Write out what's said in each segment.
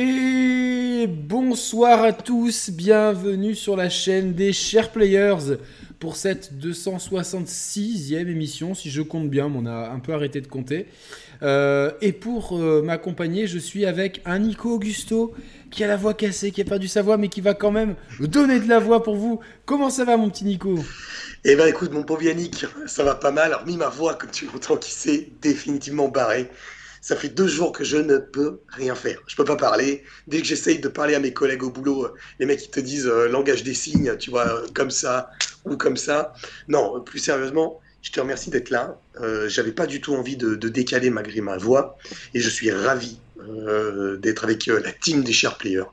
Et bonsoir à tous, bienvenue sur la chaîne des Chers Players pour cette 266e émission, si je compte bien, mais on a un peu arrêté de compter. Euh, et pour euh, m'accompagner, je suis avec un Nico Augusto qui a la voix cassée, qui a perdu sa voix, mais qui va quand même donner de la voix pour vous. Comment ça va, mon petit Nico? Eh ben écoute, mon pauvre Yannick, ça va pas mal. Hormis ma voix, comme tu l'entends, qui s'est définitivement barrée. Ça fait deux jours que je ne peux rien faire. Je peux pas parler. Dès que j'essaye de parler à mes collègues au boulot, euh, les mecs ils te disent euh, langage des signes, tu vois, euh, comme ça ou comme ça. Non, plus sérieusement, je te remercie d'être là. Euh, J'avais pas du tout envie de, de, décaler malgré ma voix et je suis ravi euh, d'être avec la team des chers players.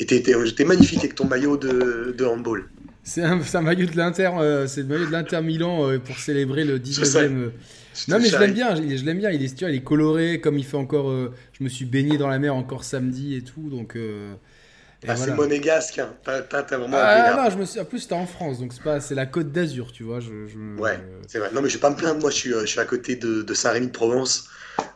Et t'es magnifique avec ton maillot de, de handball. C'est un, un, maillot de l'Inter, c'est le maillot de l'Inter Milan pour célébrer le 19e. Non mais je l'aime bien, je, je l'aime bien. Il est, tu vois, il est coloré, comme il fait encore. Euh, je me suis baigné dans la mer encore samedi et tout, donc. Euh, ah, voilà. c'est monégasque, hein. t'as vraiment. Ah non, je me suis. En plus, c'était en France, donc c'est pas, c'est la Côte d'Azur, tu vois. Je, je... Ouais, c'est vrai. Non mais je vais pas me plaindre. Moi, je suis, je suis à côté de, de Saint-Rémy de Provence,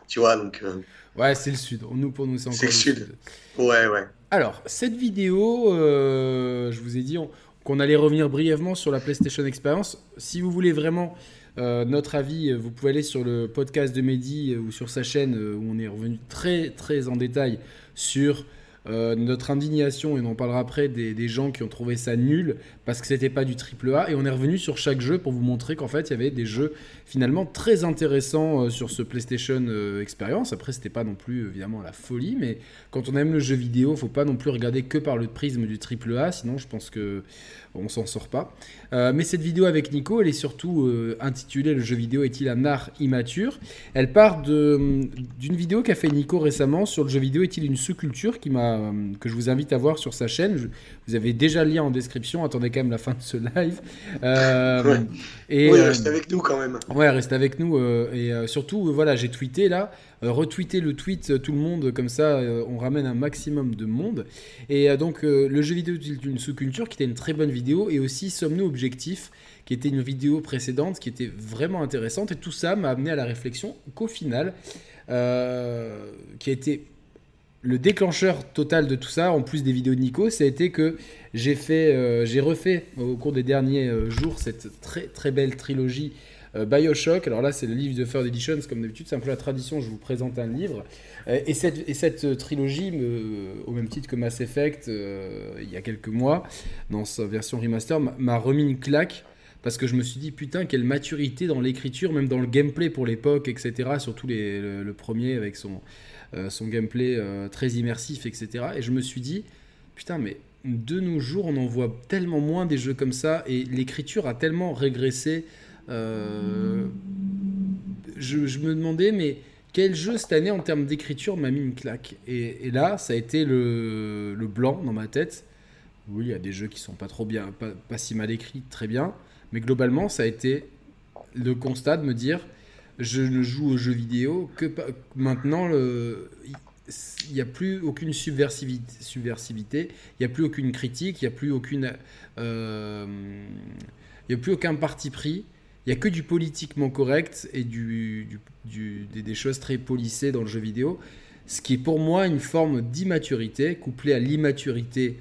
tu vois, donc. Euh... Ouais, c'est le sud. Nous, pour nous, c'est encore le sud. sud. Ouais, ouais. Alors, cette vidéo, euh, je vous ai dit qu'on allait revenir brièvement sur la PlayStation Experience. Si vous voulez vraiment euh, notre avis, vous pouvez aller sur le podcast de Mehdi euh, ou sur sa chaîne euh, où on est revenu très très en détail sur euh, notre indignation, et on en parlera après, des, gens qui ont trouvé ça nul parce que c'était pas du triple A. Et on est revenu sur chaque jeu pour vous montrer qu'en fait il y avait des jeux finalement très intéressants euh, sur ce PlayStation euh, Experience. Après, c'était pas non plus évidemment la folie, mais quand on aime le jeu vidéo, faut pas non plus regarder que par le prisme du triple A, sinon je pense que on s'en sort pas. Euh, mais cette vidéo avec Nico, elle est surtout euh, intitulée Le jeu vidéo est-il un art immature? Elle part d'une vidéo qu'a fait Nico récemment sur le jeu vidéo est-il une sous-culture qui m'a, que je vous invite à voir sur sa chaîne. Je, vous avez déjà le lien en description, attendez quand même la fin de ce live. Euh, ouais. et, oui, reste avec nous quand même. Ouais, reste avec nous. et surtout, voilà, j'ai tweeté là. Euh, retweeter le tweet euh, tout le monde comme ça euh, on ramène un maximum de monde. Et donc le jeu vidéo d'une sous-culture qui était une très bonne vidéo et aussi sommes-nous objectifs qui était une vidéo précédente qui était vraiment intéressante. Et tout ça m'a amené à la réflexion qu'au final qui a été le déclencheur total de tout ça, en plus des vidéos de Nico, ça a été que j'ai j'ai refait au cours des derniers jours cette très très belle trilogie euh, Bioshock, alors là c'est le livre de Third Editions, comme d'habitude, c'est un peu la tradition, je vous présente un livre. Euh, et, cette, et cette euh, trilogie, au même titre que Mass Effect, il y a quelques mois, dans sa version remaster, m'a remis une claque parce que je me suis dit putain quelle maturité dans l'écriture, même dans le gameplay pour l'époque, etc. Surtout les, le, premier avec son, son gameplay très immersif, etc. Et je me suis dit putain mais de nos jours on en voit tellement moins des jeux comme ça et l'écriture a tellement régressé je, je, me demandais, mais quel jeu cette année en termes d'écriture m'a mis une claque et, là, ça a été le, blanc dans ma tête. Oui, il y a des jeux qui sont pas trop bien, pas, si mal écrits, très bien, mais globalement, ça a été le constat de me dire je ne joue aux jeux vidéo que maintenant il n'y a plus aucune subversivité, il n'y a plus aucune critique, il n'y a plus aucune, euh, il n'y a plus aucun parti pris il n'y a que du politiquement correct et des, choses très polissées dans le jeu vidéo, ce qui est pour moi une forme d'immaturité couplée à l'immaturité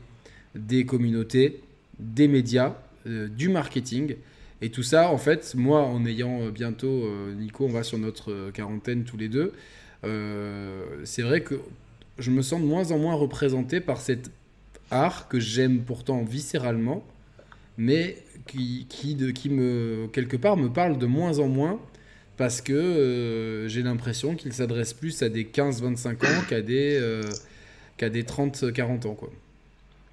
des communautés, des médias, euh, du marketing. Et tout ça, en fait, moi, en ayant bientôt, euh, Nico, on va sur notre quarantaine tous les deux, euh, c'est vrai que je me sens de moins en moins représenté par cet art que j'aime pourtant viscéralement, mais qui, qui, de, qui me, quelque part, me parle de moins en moins parce que euh, j'ai l'impression qu'il s'adresse plus à des 15-25 ans qu'à des, euh, qu'à des 30-40 ans. Quoi.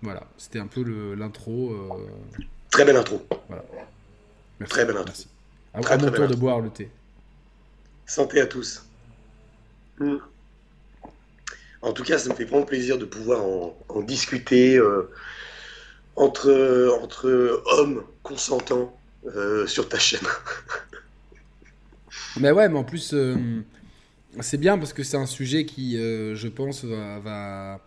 Voilà, c'était un peu l'intro. Euh... Très belle intro. Voilà. Merci. Très belle intro. Merci. À, très, à mon tour de boire le thé. Santé à tous. Mm. En tout cas, ça me fait vraiment plaisir de pouvoir en, en discuter. Entre, hommes consentants euh, sur ta chaîne. mais ouais, mais en plus, euh, c'est bien parce que c'est un sujet qui, euh, je pense, va.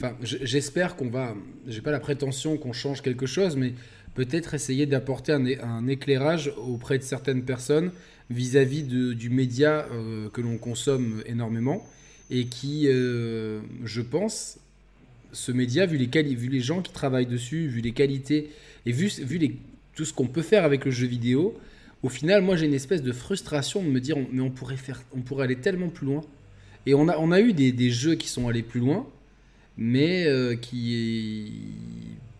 Enfin, j'espère qu'on va. J'ai pas la prétention qu'on change quelque chose, mais peut-être essayer d'apporter un, éclairage auprès de certaines personnes vis-à-vis -vis du média que l'on consomme énormément et qui, je pense, ce média, vu les, vu les gens qui travaillent dessus, vu les qualités et vu, tout ce qu'on peut faire avec le jeu vidéo, au final, moi j'ai une espèce de frustration de me dire, mais on pourrait, faire, on pourrait aller tellement plus loin. Et on a, eu des, jeux qui sont allés plus loin, mais euh, qui.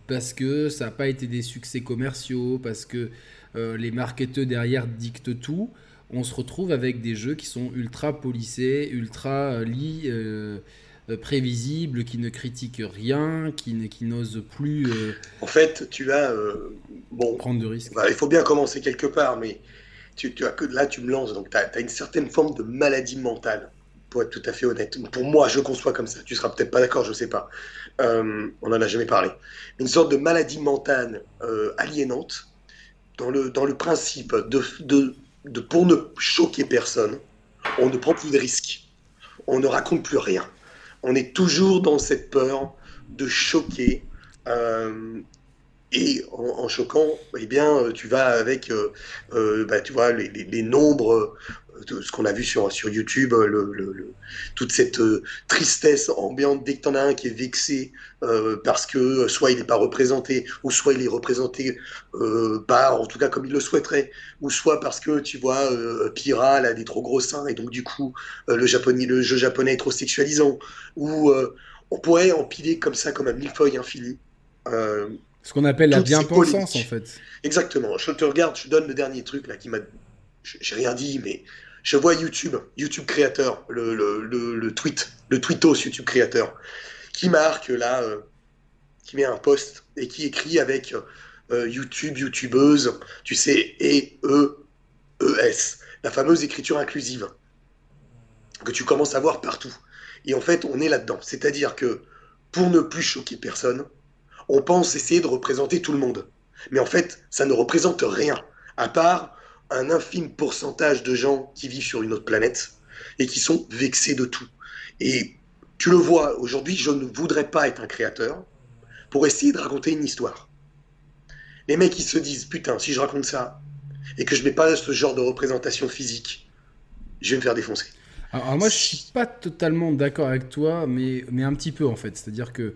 Parce que ça n'a pas été des succès commerciaux, parce que euh, les marketeurs derrière dictent tout, on se retrouve avec des jeux qui sont ultra polissés, ultra euh, li, prévisibles, qui ne critiquent rien, qui, qui n'osent plus. En fait, tu as. bon, prendre de risques. Bah, il faut bien commencer quelque part, mais tu, tu as que là, tu me lances, donc tu as, as, une certaine forme de maladie mentale pour être tout à fait honnête. Pour moi, je conçois comme ça. Tu seras peut-être pas d'accord, je sais pas. Euh, on en a jamais parlé. Une sorte de maladie mentale euh, aliénante dans le, dans le principe de, de, de, pour ne choquer personne, on ne prend plus de risques. On ne raconte plus rien. On est toujours dans cette peur de choquer. Euh, et en, choquant, eh bien, tu vas avec, bah, les, les, les nombres ce qu'on a vu sur, sur YouTube, euh, le, toute cette euh, tristesse ambiante dès que tu en as un qui est vexé euh, parce que soit il n'est pas représenté, ou soit il est représenté pas, en tout cas comme il le souhaiterait, ou soit parce que tu vois, Piral a des trop gros seins et donc du coup le, japonais, le jeu japonais est trop sexualisant, ou on pourrait empiler comme ça, comme un millefeuille infini. ce qu'on appelle la bien-pensance en fait. Exactement. Je te regarde, je donne le dernier truc là qui m'a j'ai rien dit, mais je vois YouTube, YouTube créateur, le, le, tweet, le tweetos YouTube créateur, qui marque là, euh, qui met un post et qui écrit avec euh, YouTube, YouTubeuse, tu sais, et E, E, S, la fameuse écriture inclusive que tu commences à voir partout. Et en fait, on est là-dedans. C'est-à-dire que pour ne plus choquer personne, on pense essayer de représenter tout le monde. Mais en fait, ça ne représente rien, à part un infime pourcentage de gens qui vivent sur une autre planète et qui sont vexés de tout. Et tu le vois, aujourd'hui, je ne voudrais pas être un créateur pour essayer de raconter une histoire. Les mecs, ils se disent, putain, si je raconte ça et que je mets pas ce genre de représentation physique, je vais me faire défoncer. Alors, moi, je suis pas totalement d'accord avec toi, mais, mais un petit peu en fait. C'est-à-dire que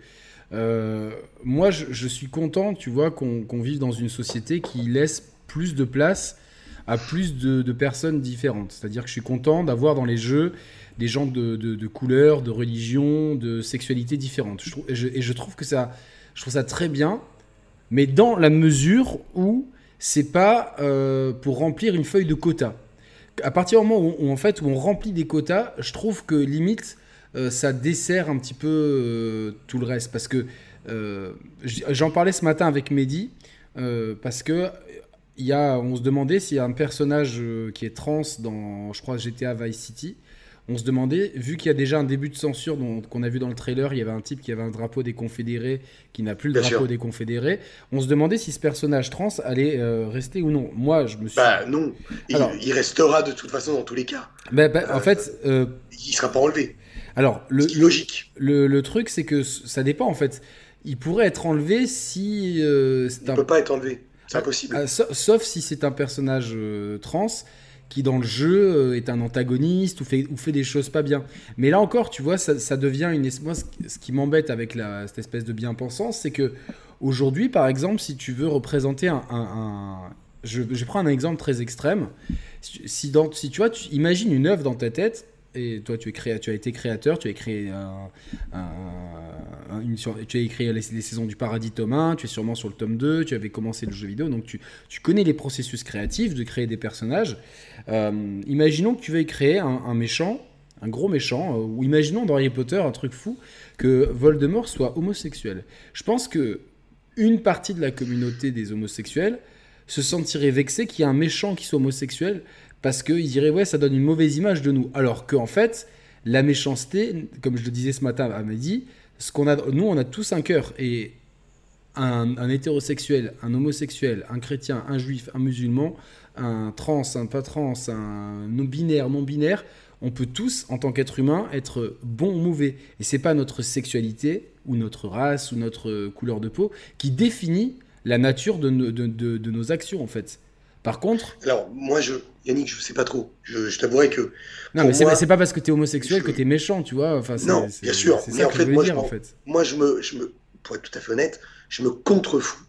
euh, moi, je, suis content, tu vois, qu'on vive dans une société qui laisse plus de place à plus de, personnes différentes. C'est-à-dire que je suis content d'avoir dans les jeux des gens de, de, couleurs, de religions, de sexualités différentes. Je trouve, et, je, trouve que ça, je trouve ça très bien, mais dans la mesure où c'est pas euh, pour remplir une feuille de quota. À partir du moment où, en fait on remplit des quotas, je trouve que limite euh, ça dessert un petit peu euh, tout le reste parce que j'en parlais ce matin avec Mehdi parce que y a, on se demandait s'il y a un personnage euh, qui est trans dans, je crois, GTA Vice City. On se demandait, vu qu'il y a déjà un début de censure qu'on a vu dans le trailer, il y avait un type qui avait un drapeau des Confédérés, qui n'a plus le drapeau des Confédérés. On se demandait si ce personnage trans allait euh, rester ou non. Moi, je me suis. Bah non, il, restera de toute façon dans tous les cas. Bah, bah, en fait, euh, il sera pas enlevé. Alors, le, logique. Le, le, truc, c'est que ça dépend en fait. Il pourrait être enlevé si. il ne peut pas être enlevé. C'est impossible. Euh, sauf, si c'est un personnage euh, trans qui dans le jeu euh, est un antagoniste ou fait, ou fait des choses pas bien. Mais là encore, tu vois, ça, devient une... Moi, ce qui m'embête avec la, cette espèce de bien-pensance, c'est que aujourd'hui, par exemple, si tu veux représenter un... Je, je, prends un exemple très extrême. Si, dans, si tu vois, tu imagines une œuvre dans ta tête et toi, tu, as été créateur, tu as créé, une, tu as écrit les, saisons du Paradis tome 1, tu es sûrement sur le tome 2, tu avais commencé le jeu vidéo, donc tu, tu connais les processus créatifs de créer des personnages. Euh, imaginons que tu veuilles créer un, méchant, un gros méchant, euh, ou imaginons dans Harry Potter un truc fou, que Voldemort soit homosexuel. Je pense que une partie de la communauté des homosexuels se sentirait vexée qu'il y ait un méchant qui soit homosexuel parce qu'ils diraient ouais ça donne une mauvaise image de nous. Alors qu'en fait la méchanceté comme je le disais ce matin à midi ce qu'on a nous on a tous un cœur. Et un, hétérosexuel un homosexuel un chrétien un juif un musulman un trans un pas trans un non binaire non binaire on peut tous en tant qu'être humain être bon ou mauvais. Et c'est pas notre sexualité ou notre race ou notre couleur de peau qui définit la nature de, de nos actions en fait Par contre. Alors, moi, je, Yannick, je sais pas trop. Je, je t'avouerai que. Non, mais c'est pas parce que t'es homosexuel que t'es méchant, tu vois. Enfin, non, bien sûr. Mais en fait, moi, je, en fait, moi, je me, je me, pour être tout à fait honnête, je me contrefous,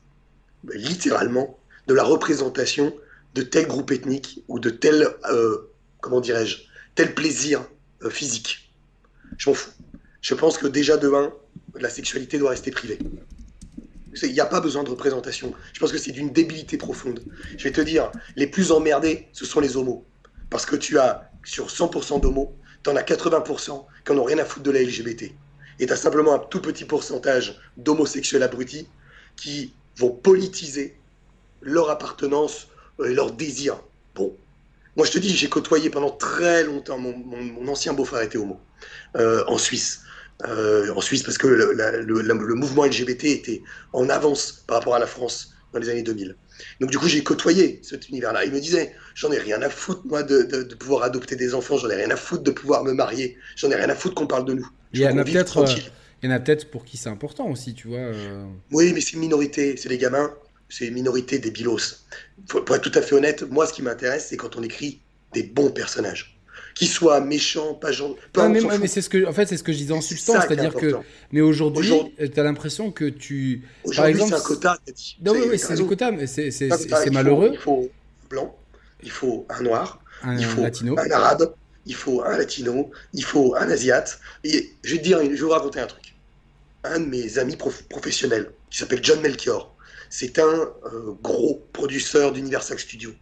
littéralement, de la représentation de tel groupe ethnique ou de tel, euh, comment dirais-je, tel plaisir euh, physique. Je m'en fous. Je pense que déjà de 1, la sexualité doit rester privée. Il n'y a pas besoin de représentation. Je pense que c'est d'une débilité profonde. Je vais te dire, les plus emmerdés, ce sont les homos. Parce que tu as, sur 100% d'homos, tu en as 80% qui n'ont rien à foutre de la LGBT. Et tu as simplement un tout petit pourcentage d'homosexuels abrutis qui vont politiser leur appartenance et leur désir. Bon, moi je te dis, j'ai côtoyé pendant très longtemps, mon, ancien beau-frère était homo, euh, en Suisse. Euh, en Suisse parce que le, mouvement LGBT était en avance par rapport à la France dans les années 2000. Donc du coup, j'ai côtoyé cet univers-là. Il me disait, j'en ai rien à foutre, moi, de, pouvoir adopter des enfants, j'en ai rien à foutre de pouvoir me marier, j'en ai rien à foutre qu'on parle de nous. Il y, en a peut-être, euh, il y en a peut-être pour qui c'est important aussi, tu vois. Euh. Oui, mais c'est une minorité, c'est les gamins, c'est une minorité des bilos. pour être tout à fait honnête, moi, ce qui m'intéresse, c'est quand on écrit des bons personnages qu'il soit méchant, pas gentil. mais, c'est ce que, en fait, c'est ce que je disais en substance, c'est-à-dire que, mais aujourd'hui, tu as l'impression que tu, par exemple, c'est un quota. Non, oui, c'est un quota, mais c'est malheureux. il faut un blanc, il faut un noir, il faut un arabe, il faut un latino, il faut un asiate. Et je vais te dire, je vais vous raconter un truc. Un de mes amis professionnels, qui s'appelle John Melchior, c'est un euh, gros producteur d'Universal Studios.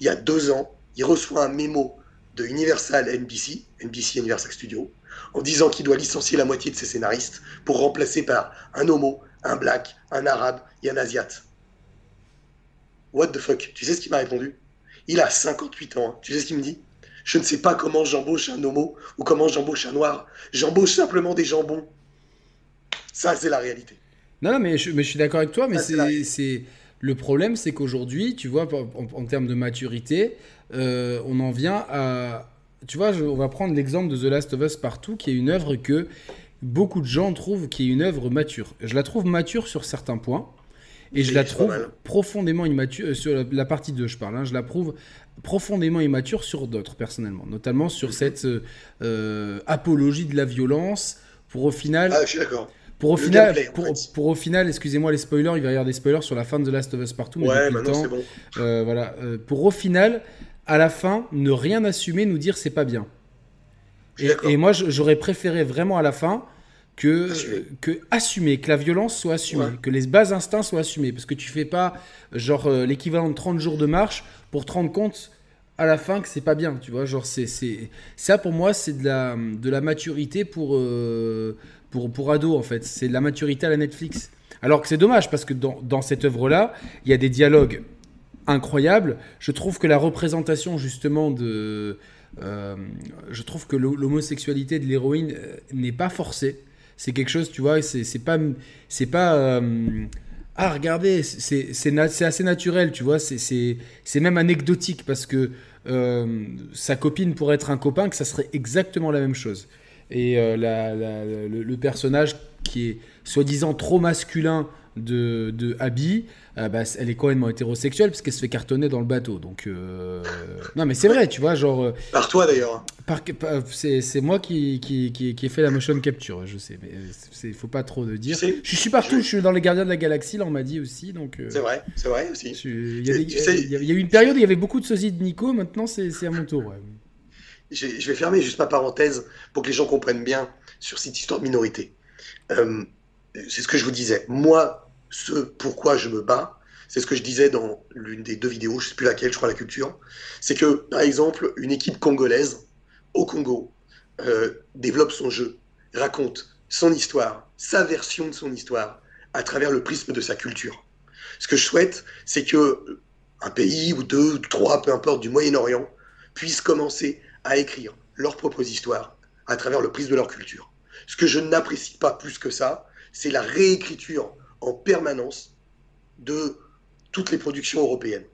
Il y a deux ans, il reçoit un mémo de Universal NBC, NBC Universal Studios, en disant qu'il doit licencier la moitié de ses scénaristes pour remplacer par un homo, un black, un arabe et un asiate. What the fuck? Tu sais ce qu'il m'a répondu? Il a 58 ans. Hein. Tu sais ce qu'il me dit? Je ne sais pas comment j'embauche un homo ou comment j'embauche un noir. J'embauche simplement des jambons. Ça, c'est la réalité. Non, non, mais je, mais je suis d'accord avec toi, mais c'est le problème, c'est qu'aujourd'hui, tu vois, en, termes de maturité, euh, on en vient à. Tu vois, on va prendre l'exemple de The Last of Us Partout, qui est une œuvre que beaucoup de gens trouvent qui est une œuvre mature. Je la trouve mature sur certains points. Et je la trouve profondément immature, euh, sur la, partie 2 je parle, hein, je la trouve profondément immature sur d'autres personnellement, notamment sur mhm. cette euh, apologie de la violence pour au final... Ah, je suis d'accord pour au, final, pour, au final, excusez-moi les spoilers, il va y avoir des spoilers sur la fin de The Last of Us partout. ouais, maintenant c'est bon. Euh, voilà. Euh, pour au final, à la fin, ne rien assumer, nous dire c'est pas bien. Et, moi, j'aurais préféré vraiment à la fin que assumer. que assumer, que la violence soit assumée, que les bas instincts soient assumés, parce que tu fais pas genre euh, l'équivalent de 30 jours de marche pour te rendre compte à la fin que c'est pas bien, tu vois, genre c'est ça pour moi c'est de la de la maturité pour pour, pour ados, en fait. C'est la maturité à la Netflix. Alors que c'est dommage, parce que dans, dans cette œuvre-là, il y a des dialogues incroyables. Je trouve que la représentation, justement, de. Euh, je trouve que l'homosexualité de l'héroïne euh, n'est pas forcée. C'est quelque chose, tu vois, c'est pas. C'est pas. Euh, ah, regardez, c'est assez naturel, tu vois, c'est même anecdotique parce que sa copine pourrait être un copain, que ça serait exactement la même chose et euh, le, personnage qui est soi-disant trop masculin de, de Abby, euh, bah, elle est complètement hétérosexuelle parce qu'elle se fait cartonner dans le bateau. Donc, euh, non, mais c'est vrai, tu vois, genre. Par toi d'ailleurs. c'est moi qui, qui, qui, ai fait la motion capture, je sais, mais il faut pas trop de dire. je suis partout, je... suis dans les Gardiens de la Galaxie, là on m'a dit aussi. donc. C'est vrai, c'est vrai aussi. Il y, a, eu une période où il y avait beaucoup de sosie de Nico, maintenant c'est à mon tour. Ouais je vais fermer juste ma parenthèse pour que les gens comprennent bien sur cette histoire minorité. Euh, c'est ce que je vous disais. Moi, ce pourquoi je me bats, c'est ce que je disais dans l'une des deux vidéos, je ne sais plus laquelle, je crois la culture, c'est que, par exemple, une équipe congolaise au Congo euh, développe son jeu, raconte son histoire, sa version de son histoire, à travers le prisme de sa culture. Ce que je souhaite, c'est que un pays ou deux, ou trois, peu importe, du Moyen-Orient, puisse commencer à écrire leurs propres histoires à travers le prisme de leur culture. Ce que je n'apprécie pas plus que ça, c'est la réécriture en permanence de toutes les productions européennes.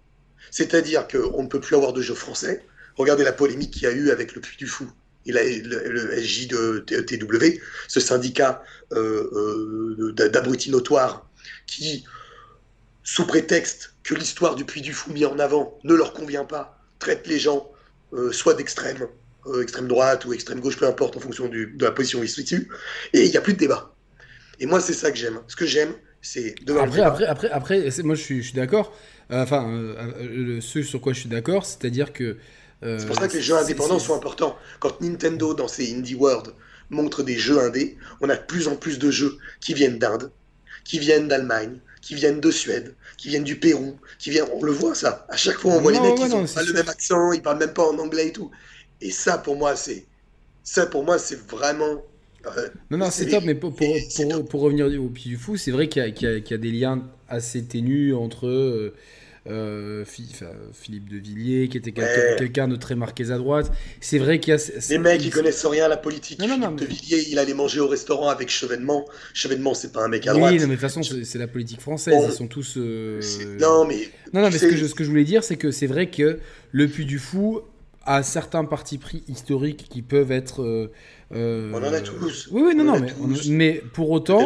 C'est-à-dire qu'on ne peut plus avoir de jeux français. Regardez la polémique qu'il y a eu avec le Puy du Fou et le, SJ de TW, ce syndicat euh, euh, d'abrutis notoires qui sous prétexte que l'histoire du Puy du Fou mis en avant ne leur convient pas, traitent les gens soit d'extrême, euh, extrême droite ou extrême gauche, peu importe en fonction du, de la position où ils se situent, et il n'y a plus de débat. Et moi, c'est ça que j'aime. Ce que j'aime, c'est de après, après, après, après, moi, je suis, je suis d'accord. Euh, enfin, ce sur quoi je suis d'accord, c'est-à-dire que. c'est pour ça que les jeux indépendants sont importants. Quand Nintendo, dans ses Indie World, montre des jeux indés, on a de plus en plus de jeux qui viennent d'Inde, qui viennent d'Allemagne, qui viennent de Suède, qui viennent du Pérou, qui viennent. On le voit ça. À chaque fois, on voit les mecs qui ont pas le même accent, ils parlent même pas en anglais et tout. Et ça, pour moi, c'est ça pour moi, c'est vraiment. Euh, non, non, c'est top, mais pour, pour, pour, revenir au Pied du Fou, c'est vrai qu'il y, y, a des liens assez ténus entre euh, euh, Philippe de Villiers, qui était quelqu'un de très marqué à droite. C'est vrai qu'il y a. Les mecs, ils connaissent rien à la politique. Philippe de Villiers, il allait manger au restaurant avec Chevènement. Chevènement, c'est pas un mec à droite. Oui, mais de toute façon, c'est la politique française. Ils sont tous. Euh, non, mais. Non, non, mais ce que, je, ce que je voulais dire, c'est que c'est vrai que le Puy du Fou a certains partis pris historiques qui peuvent être. Euh, on en a tous. Oui, oui, non, non, mais, mais, pour autant.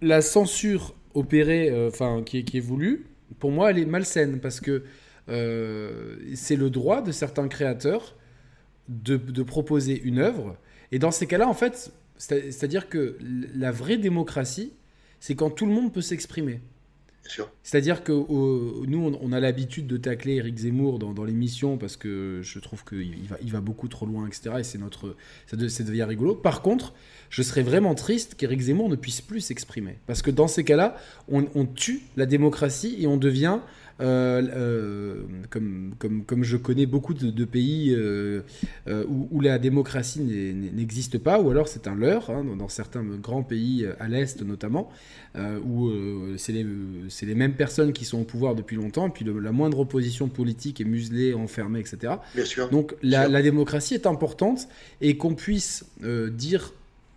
La censure opérée, enfin, qui, qui est voulue pour moi, elle est malsaine parce que euh, c'est le droit de certains créateurs de, proposer une œuvre. Et dans ces cas-là, en fait, c'est-à-dire que la vraie démocratie, c'est quand tout le monde peut s'exprimer. C'est-à-dire que nous, on, a l'habitude de tacler Eric Zemmour dans, l'émission parce que je trouve qu'il va, il va beaucoup trop loin, etc. Et c'est notre, ça, devient rigolo. Par contre, je serais vraiment triste qu'Éric Zemmour ne puisse plus s'exprimer. Parce que dans ces cas-là, on, tue la démocratie et on devient, euh, euh, comme, comme, comme, je connais beaucoup de, pays euh, où, la démocratie n'existe pas, ou alors c'est un leurre, hein, dans, certains grands pays à l'Est notamment, où c'est les, les, mêmes personnes qui sont au pouvoir depuis longtemps, puis la moindre opposition politique est muselée, enfermée, etc. Bien sûr. Donc la, la démocratie est importante, et qu'on puisse dire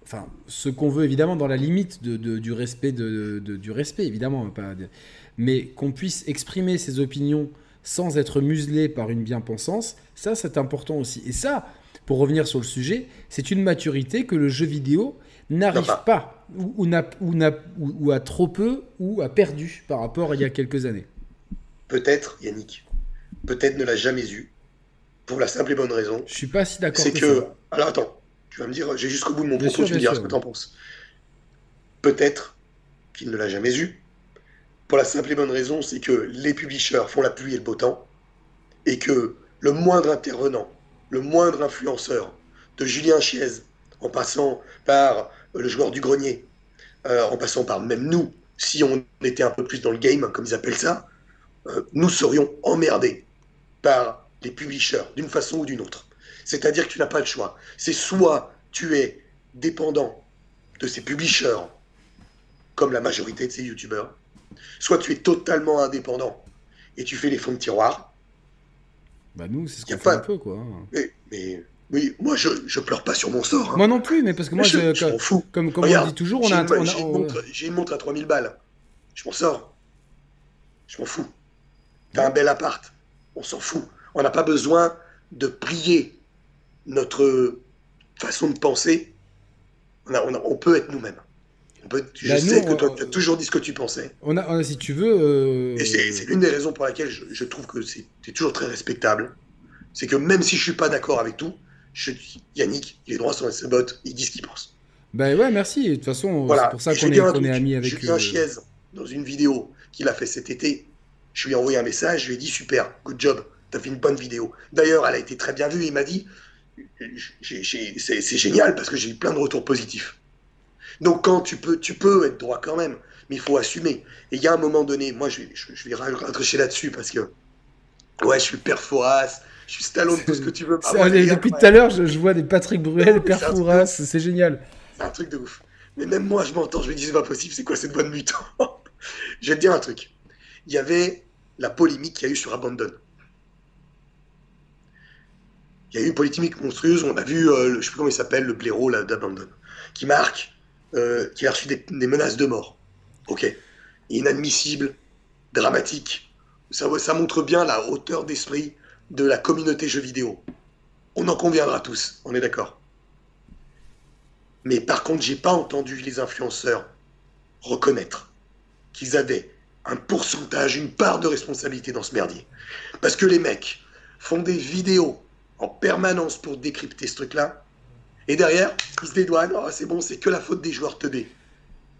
enfin, ce qu'on veut évidemment dans la limite de, du respect, de, du respect évidemment, pas mais qu'on puisse exprimer ses opinions sans être muselé par une bien-pensance, ça c'est important aussi. Et ça, pour revenir sur le sujet, c'est une maturité que le jeu vidéo n'arrive pas, ou, ou, ou, ou, a trop peu, ou a perdu par rapport à il y a quelques années. Peut-être, Yannick, peut-être ne l'a jamais eu, pour la simple et bonne raison. Je suis pas si d'accord. C'est que, alors attends, tu vas me dire, j'ai jusqu'au bout de mon propos, tu me diras ce que tu en penses. Peut-être qu'il ne l'a jamais eu. Pour la simple et bonne raison, c'est que les publishers font la pluie et le beau temps, et que le moindre intervenant, le moindre influenceur, de Julien Chiez, en passant par le joueur du grenier, euh, en passant par même nous, si on était un peu plus dans le game, comme ils appellent ça, euh, nous serions emmerdés par les publishers, d'une façon ou d'une autre. C'est-à-dire que tu n'as pas le choix. C'est soit tu es dépendant de ces publishers, comme la majorité de ces youtubeurs, soit tu es totalement indépendant et tu fais les fonds de tiroir. Bah nous, c'est ce qu'on fait un peu, quoi. Mais, oui, moi je, je pleure pas sur mon sort. Hein. Moi non plus, mais parce que moi, je, je, m'en fous. Comme, comme on dit toujours, on a, J'ai une, montre à 3000 balles. Je m'en sors. Je m'en fous. T'as un bel appart. On s'en fout. On n'a pas besoin de prier notre façon de penser, on, peut être nous-mêmes. je bah, sais que toi, tu as toujours dit ce que tu pensais. On a, si tu veux. Euh, Et c'est l'une des raisons pour laquelle je, trouve que c'est toujours très respectable. C'est que même si je suis pas d'accord avec tout, je dis Yannick, il est droit sur ses bottes, il dit ce qu'il pense. Ben ouais, merci. De toute façon, c'est pour ça qu'on est, amis avec. Julien euh... Chiez, dans une vidéo qu'il a fait cet été, je lui ai envoyé un message, je lui ai dit super, good job, t'as fait une bonne vidéo. D'ailleurs, elle a été très bien vue, il m'a dit c'est génial parce que j'ai eu plein de retours positifs. Donc quand tu peux, tu peux être droit quand même, mais il faut assumer. Et il y a un moment donné, moi je vais, je, vais là-dessus parce que ouais, je suis Perforas, je suis Stallone, tout ce que tu veux. depuis tout à l'heure, je, vois des Patrick Bruel, Perforas, c'est génial. C'est un truc de ouf. Mais même moi, je m'entends, je me dis c'est pas possible, c'est quoi cette bonne mutant? Je vais te dire un truc. Il y avait la polémique qu'il y a eu sur Abandon il y a eu une polémique monstrueuse. On a vu, euh, je sais plus comment il s'appelle, le blaireau d'Abandon, qui marque, euh, qui a reçu des, menaces de mort. Ok. Inadmissible, dramatique. Ça, ça montre bien la hauteur d'esprit de la communauté jeux vidéo. On en conviendra tous, on est d'accord. Mais par contre, j'ai pas entendu les influenceurs reconnaître qu'ils avaient un pourcentage, une part de responsabilité dans ce merdier. Parce que les mecs font des vidéos en permanence pour décrypter ce truc-là. Et derrière, ils se dédouanent. Oh, c'est bon, c'est que la faute des joueurs teubés.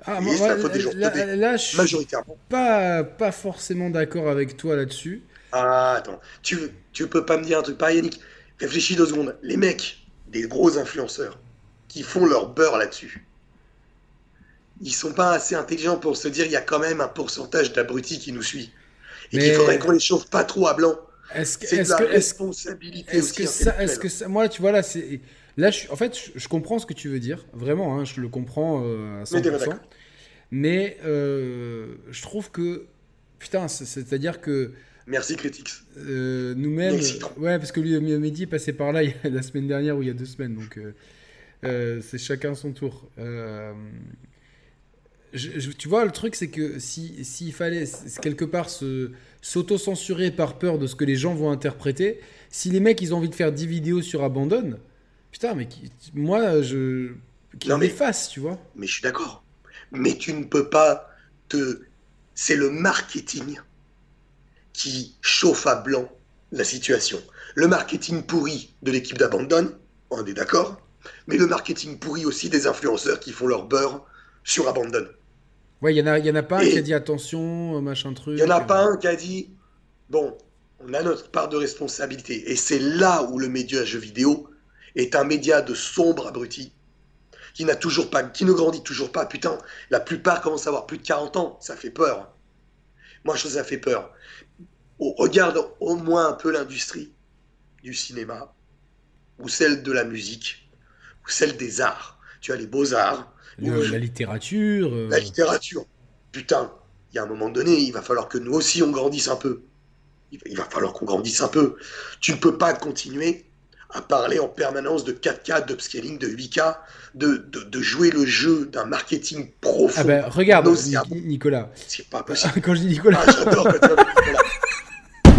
Ah, moi, la faute des joueurs là, là, je suis majoritairement. Pas, pas forcément d'accord avec toi là-dessus. Ah, attends. Tu, tu peux pas me dire un truc pareil, Yannick Réfléchis deux secondes. Les mecs, des gros influenceurs, qui font leur beurre là-dessus, ils sont pas assez intelligents pour se dire il y a quand même un pourcentage d'abrutis qui nous suit. Et qu'il faudrait qu'on les chauffe pas trop à blanc. Est-ce que, est la responsabilité est-ce que ça, est-ce que ça, moi, tu vois là, c'est là, je, en fait, je, comprends ce que tu veux dire, vraiment, hein, je le comprends euh, à 100%. Mais, euh, je trouve que, putain, c'est-à-dire que Merci Critics. Euh, Nous-mêmes, ouais, parce que lui, Mehdi est passé par là la semaine dernière ou il y a deux semaines, donc euh, c'est chacun son tour tu vois, le truc, c'est que s'il si, fallait quelque part s'auto-censurer par peur de ce que les gens vont interpréter, si les mecs, ils ont envie de faire 10 vidéos sur Abandon, putain, mais moi, je. Qu'ils m'effacent, tu vois. Mais je suis d'accord. Mais tu ne peux pas te. C'est le marketing qui chauffe à blanc la situation. Le marketing pourri de l'équipe d'Abandon, on est d'accord, mais le marketing pourri aussi des influenceurs qui font leur beurre sur Abandon. Ouais, il y, en a, y en a pas un qui a dit attention, machin truc. Il y en a pas un qui a dit bon, on a notre part de responsabilité. Et c'est là où le média jeu vidéo est un média de sombre abruti qui n'a toujours pas, qui ne grandit toujours pas. Putain, la plupart commencent à avoir plus de 40 ans. Ça fait peur. Moi, je ça fait peur. On regarde au moins un peu l'industrie du cinéma, ou celle de la musique, ou celle des arts. Tu as les beaux-arts, la littérature. Euh. La littérature. Putain, il y a un moment donné, il va falloir que nous aussi on grandisse un peu. Il va falloir qu'on grandisse un peu. Tu ne peux pas continuer à parler en permanence de 4K, d'upscaling, de 8K, de, de, jouer le jeu d'un marketing profond. Ah ben, regarde, Nicolas. C'est pas possible. quand je dis Nicolas. Ah, j'adore quand tu Nicolas.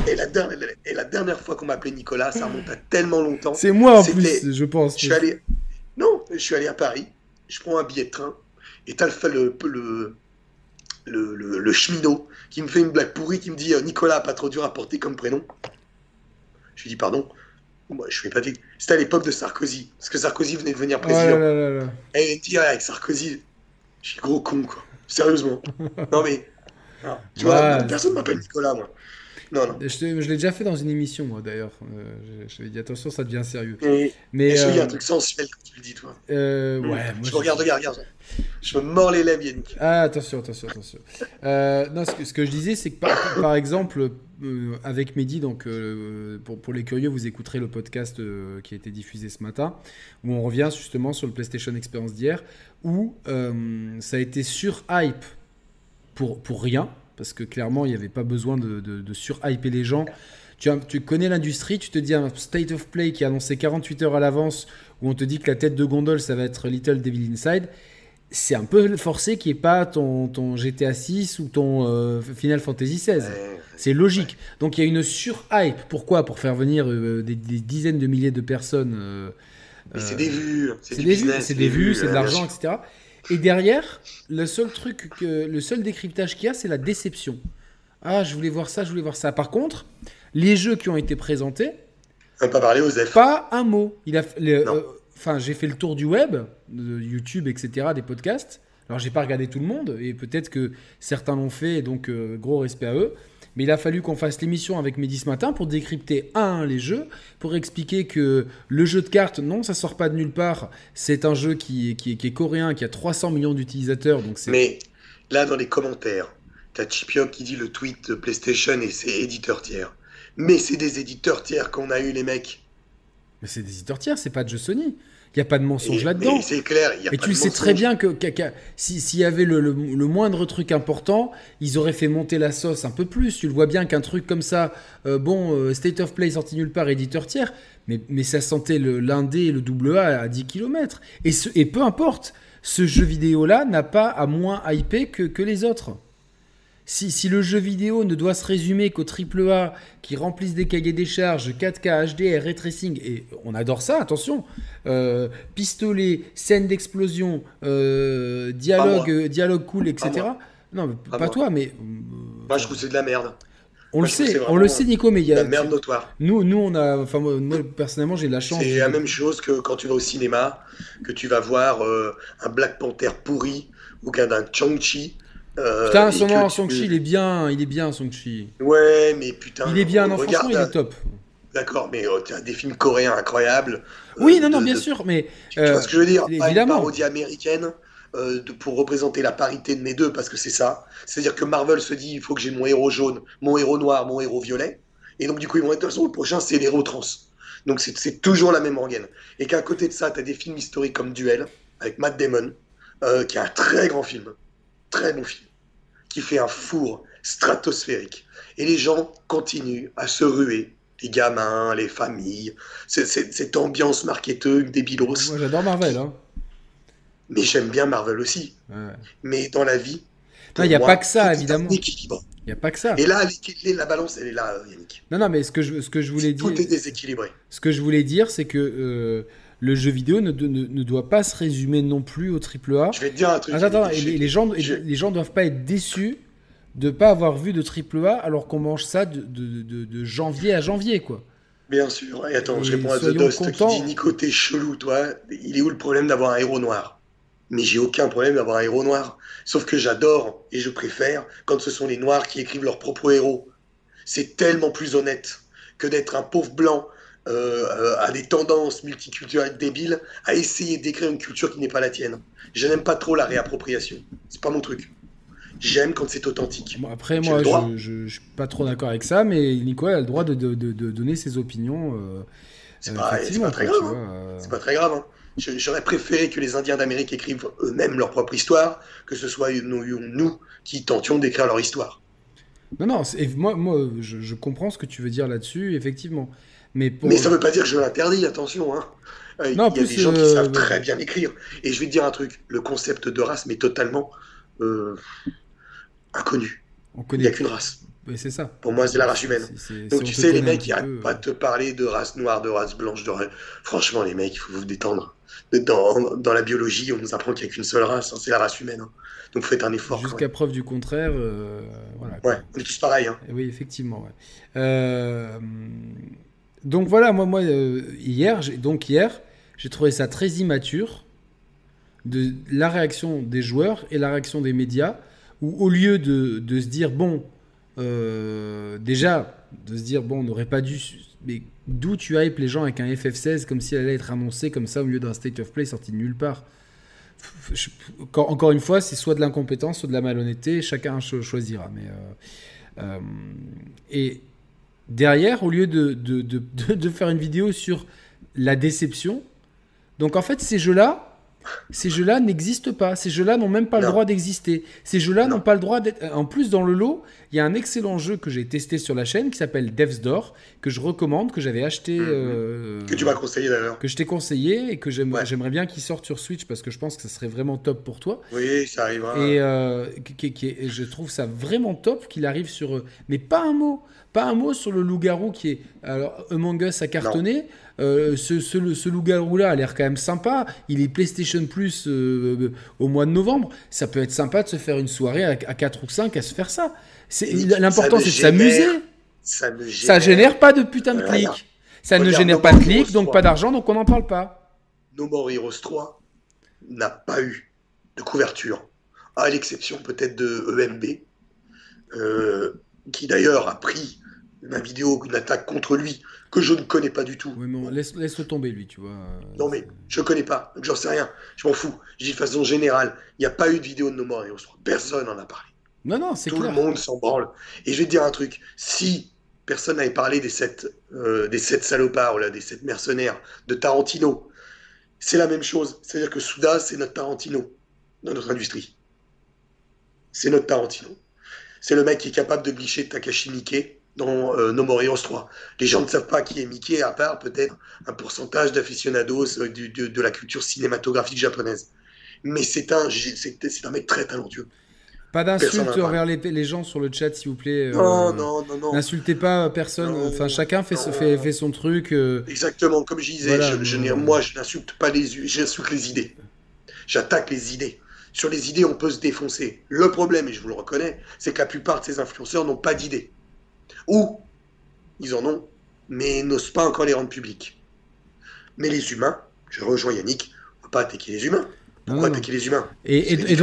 Et la, dernière, et la dernière fois qu'on m'appelait Nicolas, ça remonte à tellement longtemps. C'est moi en plus, je pense. Je suis allé... Non, je suis allé à Paris je prends un billet de train, et t'as le, le, le, le, cheminot qui me fait une blague pourrie, qui me dit euh, Nicolas, pas trop dur à porter comme prénom. Je lui dis pardon. Moi, je suis pas C'était à l'époque de Sarkozy, parce que Sarkozy venait de devenir président. et il dit avec Sarkozy, je suis gros con, quoi. Sérieusement. non mais, tu vois, personne m'appelle Nicolas, moi. Non, non. Je, l'ai déjà fait dans une émission, moi, d'ailleurs. Euh, je, je dit, attention, ça devient sérieux. mais je euh, un truc sensuel quand tu le dis, toi. Euh, ouais. je regarde, regarde, regarde. Je me mords les lèvres, Yannick. Ah, attention, attention, attention. Euh, non, ce que, ce que, je disais, c'est que par, par exemple, avec Mehdi, donc pour, pour, les curieux, vous écouterez le podcast qui a été diffusé ce matin, où on revient justement sur le PlayStation Experience d'hier, où ça a été sur hype pour, pour rien parce que clairement, il n'y avait pas besoin de, de, sur-hyper les gens. Tu, tu connais l'industrie, tu te dis un State of Play qui est annoncé 48 heures à l'avance, où on te dit que la tête de gondole, ça va être Little Devil Inside. C'est un peu forcé qu'il n'y ait pas ton, ton, GTA 6 ou ton euh, Final Fantasy 16. C'est logique. Donc il y a une sur-hype. Pourquoi? Pour faire venir euh, des, dizaines de milliers de personnes. Euh, Mais c'est des vues. C'est des, vues, c'est des vues, c'est de l'argent, etc. Et derrière, le seul truc, que, le seul décryptage qu'il y a, c'est la déception. Ah, je voulais voir ça, je voulais voir ça. Par contre, les jeux qui ont été présentés. On pas parlé aux F. Pas un mot. Il a, euh, enfin, j'ai fait le tour du web, de YouTube, etc., des podcasts. Alors, j'ai pas regardé tout le monde, et peut-être que certains l'ont fait, et donc euh, gros respect à eux. Mais il a fallu qu'on fasse l'émission avec Mehdi ce matin pour décrypter, un, les jeux, pour expliquer que le jeu de cartes, non, ça sort pas de nulle part. C'est un jeu qui, qui, est coréen, qui a 300 millions d'utilisateurs. Donc Mais là, dans les commentaires, t'as Chipiok qui dit le tweet de PlayStation et c'est éditeur tiers. Mais c'est des éditeurs tiers qu'on a eu, les mecs. Mais c'est des éditeurs tiers, c'est pas de jeu Sony. Il n'y a pas de mensonge là-dedans. C'est clair. Y a et tu sais très bien que, s'il y avait le, moindre truc important, ils auraient fait monter la sauce un peu plus. Tu le vois bien qu'un truc comme ça, euh, bon, euh, State of Play sorti nulle part, éditeur tiers, mais, mais ça sentait l'indé et le double A à 10 km. Et, ce, et peu importe, ce jeu vidéo-là n'a pas à moins hyper que, que les autres. Si, le jeu vidéo ne doit se résumer qu'au AAA qui remplissent des cahiers des charges, 4K, HDR, ray tracing, et on adore ça, attention, euh, pistolet, scène d'explosion, euh, dialogue, dialogue cool, etc. non, pas, toi, mais Moi, je trouve c'est de la merde. On le sait, on le sait, Nico, mais il y De a. la merde notoire. Nous, nous, on a. Enfin, moi, personnellement, j'ai la chance. C'est de- la même chose que quand tu vas au cinéma, que tu vas voir euh, un Black Panther pourri ou qu'un Chang-Chi. Euh, Putain, son que nom, tu- Shang-Chi, il est bien, il est bien, Shang-Chi. Ouais, mais putain. Il est bien, non, regarde, franchement, il est top. D'accord, mais oh, t'as des films coréens incroyables. euh, Oui, non, non, de- bien de- sûr, mais. Tu vois euh, ce que je veux dire Pas une parodie américaine euh, de- pour représenter la parité de mes deux, parce que c'est ça. C'est-à-dire que Marvel se dit il faut que j'ai mon héros jaune, mon héros noir, mon héros violet. Et donc, du coup, ils vont être de toute façon, le prochain, c'est l'héros trans. Donc, c'est toujours la même organe. Et qu'à côté de ça, t'as des films historiques comme Duel, avec Matt Damon, euh, qui est un très grand film, très bon film, qui fait un four stratosphérique. Et les gens continuent à se ruer. Les gamins, les familles, cette ambiance marketeuse, débilos. Moi, j'adore Marvel, hein. Mais j'aime bien Marvel aussi. Ouais. Mais dans la vie, il n'y a pas que ça, évidemment. équilibre. Il n'y a pas que ça. Et là, la balance, elle est là, Yannick. Non, non, mais ce que je, ce que je voulais dire. Tout est déséquilibré. Ce que je voulais dire, c'est que euh, le jeu vidéo ne, ne, ne doit pas se résumer non plus au triple A. Je vais te dire un truc. Attends, attends, et les, gens, je- les gens doivent pas être déçus de pas avoir vu de triple A alors qu'on mange ça de, de- de- de janvier à janvier, quoi. Bien sûr. Et attends, Et je réponds à The Dust contents. qui dit Nico, t'es chelou, toi. Il est où le problème d'avoir un héros noir? Mais j'ai aucun problème d'avoir un héros noir. Sauf que j'adore et je préfère quand ce sont les noirs qui écrivent leurs propres héros. C'est tellement plus honnête que d'être un pauvre blanc euh, à des tendances multiculturelles débiles à essayer d'écrire une culture qui n'est pas la tienne. Je n'aime pas trop la réappropriation. C'est pas mon truc. J'aime quand c'est authentique. Bon, après, moi, je, je, je suis pas trop d'accord avec ça, mais Nico a le droit de, de- de- de donner ses opinions. euh, C'est pas, très grave. hein. C'est pas très grave. hein. J'aurais préféré que les Indiens d'Amérique écrivent eux-mêmes leur propre histoire, que ce soit nous, nous qui tentions d'écrire leur histoire. Non, non, moi, moi je, je comprends ce que tu veux dire là-dessus, effectivement. Mais pour. Mais ça veut pas dire que je l'interdis, attention. Hein. Euh, Non, il y a des gens qui euh, savent très bien écrire. Et je vais te dire un truc, le concept de race m'est totalement euh, inconnu. on Il n'y a qu'une race. C'est ça. Pour moi, c'est la race humaine. Donc si tu sais, les mecs, ils peu, arrêtent pas de te parler de race noire, de race blanche, de ra- Franchement, les mecs, il faut vous détendre. Dans, dans la biologie, on nous apprend qu'il n'y a qu'une seule race, hein, c'est la race humaine. hein. Donc faites un effort. Jusqu'à preuve du contraire, euh, voilà. Ouais, on est tous pareils. Hein. Oui, effectivement. ouais. Euh, donc voilà, moi, moi euh, hier, donc hier, j'ai trouvé ça très immature de la réaction des joueurs et la réaction des médias, où au lieu de, de se dire bon, euh, déjà de se dire bon, on n'aurait pas dû, mais d'où tu hype les gens avec un FF16 comme si elle allait être annoncée comme ça au milieu d'un state of play sorti de nulle part? Encore, une fois, c'est soit de l'incompétence, soit de la malhonnêteté, chacun cho- choisira. Mais euh, et derrière, au lieu de, de, de- de- faire une vidéo sur la déception, donc en fait, ces jeux-là, ces jeux-là n'existent pas. Ces jeux-là n'ont même pas le droit d'exister. Ces jeux-là Non. n'ont pas le droit d'être. En plus, dans le lot, il y a un excellent jeu que j'ai testé sur la chaîne qui s'appelle Devs Door, que je recommande, que j'avais acheté. Mhm. euh, Que tu m'as conseillé d'ailleurs. que je t'ai conseillé et que Ouais. j'aimerais bien qu'il sorte sur Switch parce que je pense que ça serait vraiment top pour toi. Oui, ça arrivera. Et euh, qui- qui- qui est- je trouve ça vraiment top qu'il arrive sur. euh, Mais pas un mot, pas un mot sur le loup-garou qui est. Alors, Among Us a cartonné. Euh, ce ce, ce loup-garou-là a l'air quand même sympa. Il est PlayStation Plus euh, au mois de novembre. Ça peut être sympa de se faire une soirée à, à 4 ou 5 à se faire ça. L'important, c'est de s'amuser. Ça me génère. Ça génère pas de putain de clics. Ça ne génère No pas de clics, donc 3. pas d'argent, donc on n'en parle pas. No More Heroes 3 n'a pas eu de couverture, à l'exception peut-être de EMB, euh, qui d'ailleurs a pris ma vidéo, une attaque contre lui, que je ne connais pas du tout. Oui, mais on- laisse, laisse-le tomber, lui, tu vois. Non mais je connais pas, donc j'en sais rien, je m'en fous. Je dis de façon générale, il n'y a pas eu de vidéo de No More Heroes 3, personne n'en a parlé. Non, non, c'est Tout clair. le monde s'en branle. Et je vais te dire un truc, si personne n'avait parlé des sept, euh, des sept salopards, là, des sept mercenaires de Tarantino, c'est la même chose. C'est-à-dire que Souda, c'est notre Tarantino dans notre industrie. C'est notre Tarantino. C'est le mec qui est capable de glisser Takashi Miike dans euh, No More Heroes 3. Les gens ne savent pas qui est Miike, à part peut-être un pourcentage d'aficionados euh, de, la culture cinématographique japonaise. Mais c'est un, c'est un mec très talentueux. Pas d'insultes envers les, les gens sur le chat, s'il vous plaît. euh, Non, non, non, non. N'insultez pas personne. Non, enfin, chacun fait, ce- non. fait, fait son truc. euh, Exactement, comme je disais, Voilà, je, moi je n'insulte pas les, j'insulte les idées. J'attaque les idées. Sur les idées, on peut se défoncer. Le problème, et je vous le reconnais, c'est que la plupart de ces influenceurs n'ont pas d'idées. Ou ils en ont, mais n'osent pas encore les rendre publics. Mais les humains, je rejoins Yannick, on ne va pas attaquer les humains. Pourquoi attaquer les humains Et, et,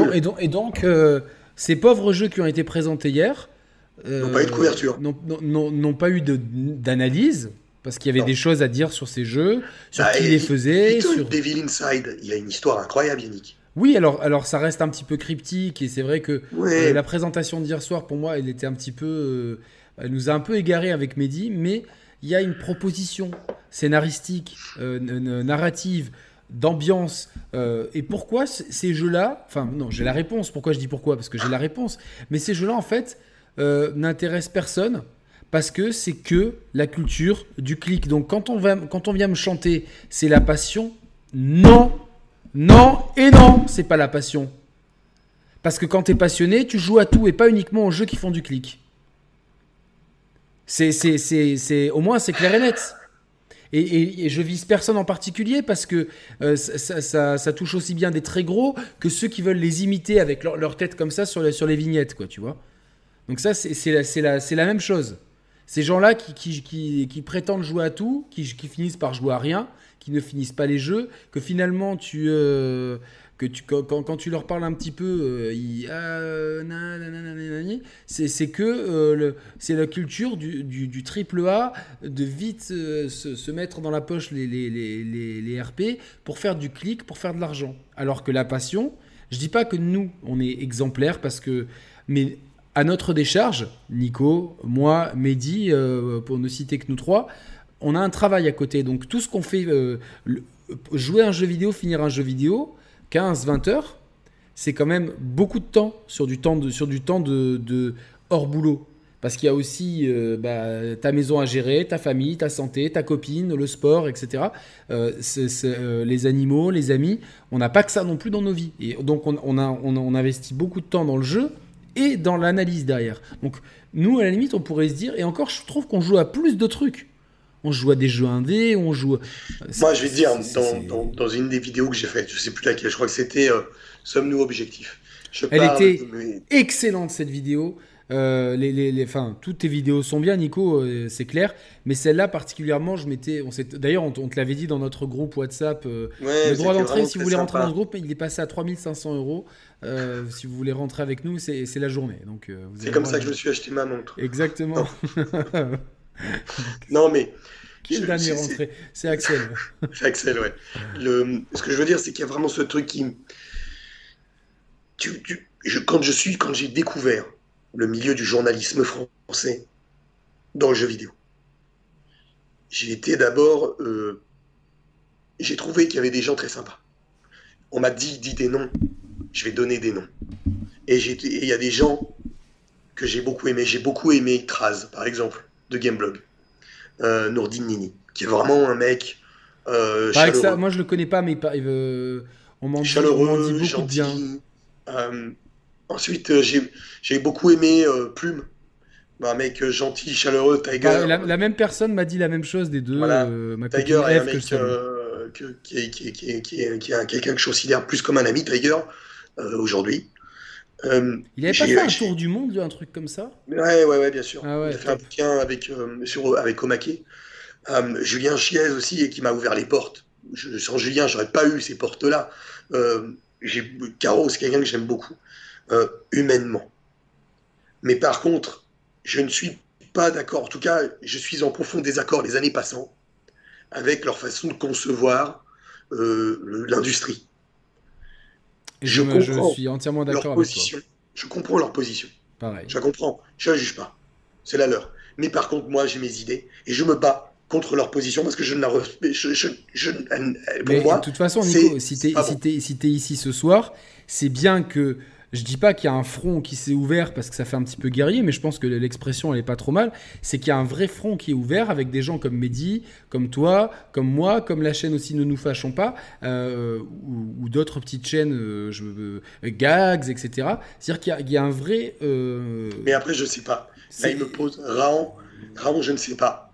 donc, euh, ces pauvres jeux qui ont été présentés hier n'ont pas eu de couverture. N'ont pas eu d'analyse. Parce qu'il y avait des choses à dire sur ces jeux, sur bah, qui les faisait. sur Devil Inside, il y a une histoire incroyable, Yannick. Oui, alors, alors ça reste un petit peu cryptique et c'est vrai que euh, la présentation d'hier soir, pour moi, elle était un petit peu. Euh, elle nous a un peu égaré avec Mehdi, mais il y a une proposition scénaristique, euh, narrative, d'ambiance. et pourquoi ces jeux-là. Enfin, non, j'ai la réponse. Pourquoi je dis pourquoi? Parce que j'ai la réponse. Mais ces jeux-là, en fait, n'intéressent personne parce que c'est que la culture du clic. Donc quand on, va, quand on vient me chanter, c'est la passion, non, non et non, c'est pas la passion. Parce que quand tu es passionné, tu joues à tout et pas uniquement aux jeux qui font du clic. C'est, c'est, c'est, au moins c'est clair et net. Et, je vise personne en particulier parce que euh, ça, touche aussi bien des très gros que ceux qui veulent les imiter avec leur, tête comme ça sur, les vignettes, quoi, tu vois. Donc ça, c'est, la, la même chose. Ces gens-là qui, qui, prétendent jouer à tout, qui, finissent par jouer à rien, qui ne finissent pas les jeux, que finalement tu... Euh, que tu, quand, tu leur parles un petit peu, c'est que euh, c'est la culture du, du, triple A de vite euh, se, mettre dans la poche les, les, les, les, RP pour faire du clic, pour faire de l'argent. Alors que la passion, je dis pas que nous, on est exemplaires parce que. Mais à notre décharge, Nico, moi, Mehdi, euh, pour ne citer que nous trois, on a un travail à côté. Donc tout ce qu'on fait, jouer un jeu vidéo, finir un jeu vidéo, 15-20 heures, c'est quand même beaucoup de temps sur du temps de, sur du temps de, hors boulot. Parce qu'il y a aussi euh, bah, ta maison à gérer, ta famille, ta santé, ta copine, le sport, etc. les animaux, les amis. On n'a pas que ça non plus dans nos vies. Et donc on, on investit beaucoup de temps dans le jeu et dans l'analyse derrière. Donc nous, à la limite, on pourrait se dire, et encore, je trouve qu'on joue à plus de trucs. On joue à des jeux indés, on joue. Moi, je vais dire, dans, dans, une des vidéos que j'ai faites, je sais plus laquelle, je crois que c'était euh, Sommes-nous objectifs? Elle était excellente cette vidéo. Euh, les, les, les toutes tes vidéos sont bien, Nico, euh, c'est clair. Mais celle-là particulièrement, je m'étais. D'ailleurs, on, te l'avait dit dans notre groupe WhatsApp. le droit d'entrée, si vous voulez rentrer dans ce groupe, il est passé à 3500 euros. Euh, si vous voulez rentrer avec nous, c'est la journée. Donc, euh, c'est comme ça que je me suis acheté ma montre. Exactement. non, mais. Qui est le dernier rentré C'est Axel. c'est Axel, ouais. Le, ce que je veux dire, c'est qu'il y a vraiment ce truc qui. Tu, je, quand je suis, quand j'ai découvert le milieu du journalisme français dans le jeu vidéo, j'ai été d'abord. Euh, j'ai trouvé qu'il y avait des gens très sympas. On m'a dit, dit des noms je vais donner des noms. Et il y a des gens que j'ai beaucoup aimé. J'ai beaucoup aimé Traz, par exemple, de Gameblog. Euh, Nourdine Nini, qui est vraiment un mec euh, Ça, moi, je le connais pas, mais euh, on m'en dit, beaucoup gentil, bien. Euh, ensuite, euh, j'ai beaucoup aimé Plume. Un mec gentil, chaleureux, Tiger. Bah, la, même personne m'a dit la même chose des deux. Ma Tiger est un mec qui, est, quelqu'un que je considère plus comme un ami, Tiger. Euh, aujourd'hui. Euh, il avait pas fait un tour du monde, un truc comme ça Ouais, ouais, ouais, bien sûr. Ah il a fait un bouquin avec, euh, sur, avec Omake. Julien Chiez aussi, et qui m'a ouvert les portes. Je, sans Julien, j'aurais pas eu ces portes-là. Caro, c'est quelqu'un que j'aime beaucoup, humainement. Mais par contre, je ne suis pas d'accord. En tout cas, je suis en profond désaccord les années passant avec leur façon de concevoir l'industrie. Je, je, suis entièrement d'accord avec toi. Je comprends leur position. Pareil. Je la comprends. Je la juge pas. C'est la leur. Mais par contre, moi, j'ai mes idées et je me bats contre leur position parce que je ne la je, je, je, pour moi, de toute façon, Nico, si tu es, si es, ici ce soir, c'est bien que je dis pas qu'il y a un front qui s'est ouvert parce que ça fait un petit peu guerrier, mais je pense que l'expression elle est pas trop mal. C'est qu'il y a un vrai front qui est ouvert avec des gens comme Mehdi, comme toi, comme moi, comme la chaîne aussi Ne nous fâchons pas, euh, ou, d'autres petites chaînes, euh, je, euh, Gags, etc. C'est-à-dire qu'il y, a un vrai. Mais après, je sais pas. Là, il me pose Raon. Raon, je ne sais pas.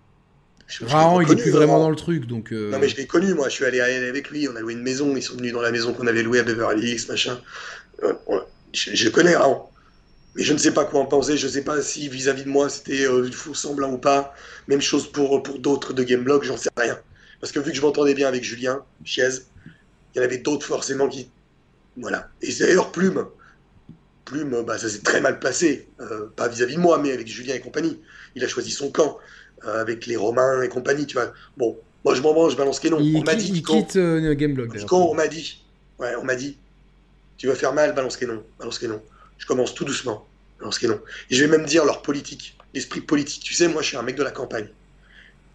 Raon, il est plus vraiment dans le truc, donc. Non, mais je l'ai connu, moi. Je suis allé avec lui. On a loué une maison. Ils sont venus dans la maison qu'on avait louée à Beverly Hills, machin. euh, je, connais Raon, mais je ne sais pas quoi en penser. Je ne sais pas si vis-à-vis de moi c'était euh, faux semblant ou pas. Même chose pour, pour d'autres de Gameblog, j'en sais rien. Parce que vu que je m'entendais bien avec Julien Chiez, il y en avait d'autres forcément qui. Voilà. Et d'ailleurs, Plume. Plume, bah, ça s'est très mal passé. Euh, pas vis-à-vis de moi, mais avec Julien et compagnie. Il a choisi son camp. Euh, avec les Romains et compagnie, tu vois. Bon, moi je m'en branche, je balance Kenon. Il, on m'a dit. Il quitte euh, Gameblog. on m'a dit. Ouais, on m'a dit. Tu vas faire mal, balance Kenon. Balance Kenon. Je commence tout doucement. Balance Kenon. Et je vais même dire leur politique, l'esprit politique. Tu sais, moi je suis un mec de la campagne.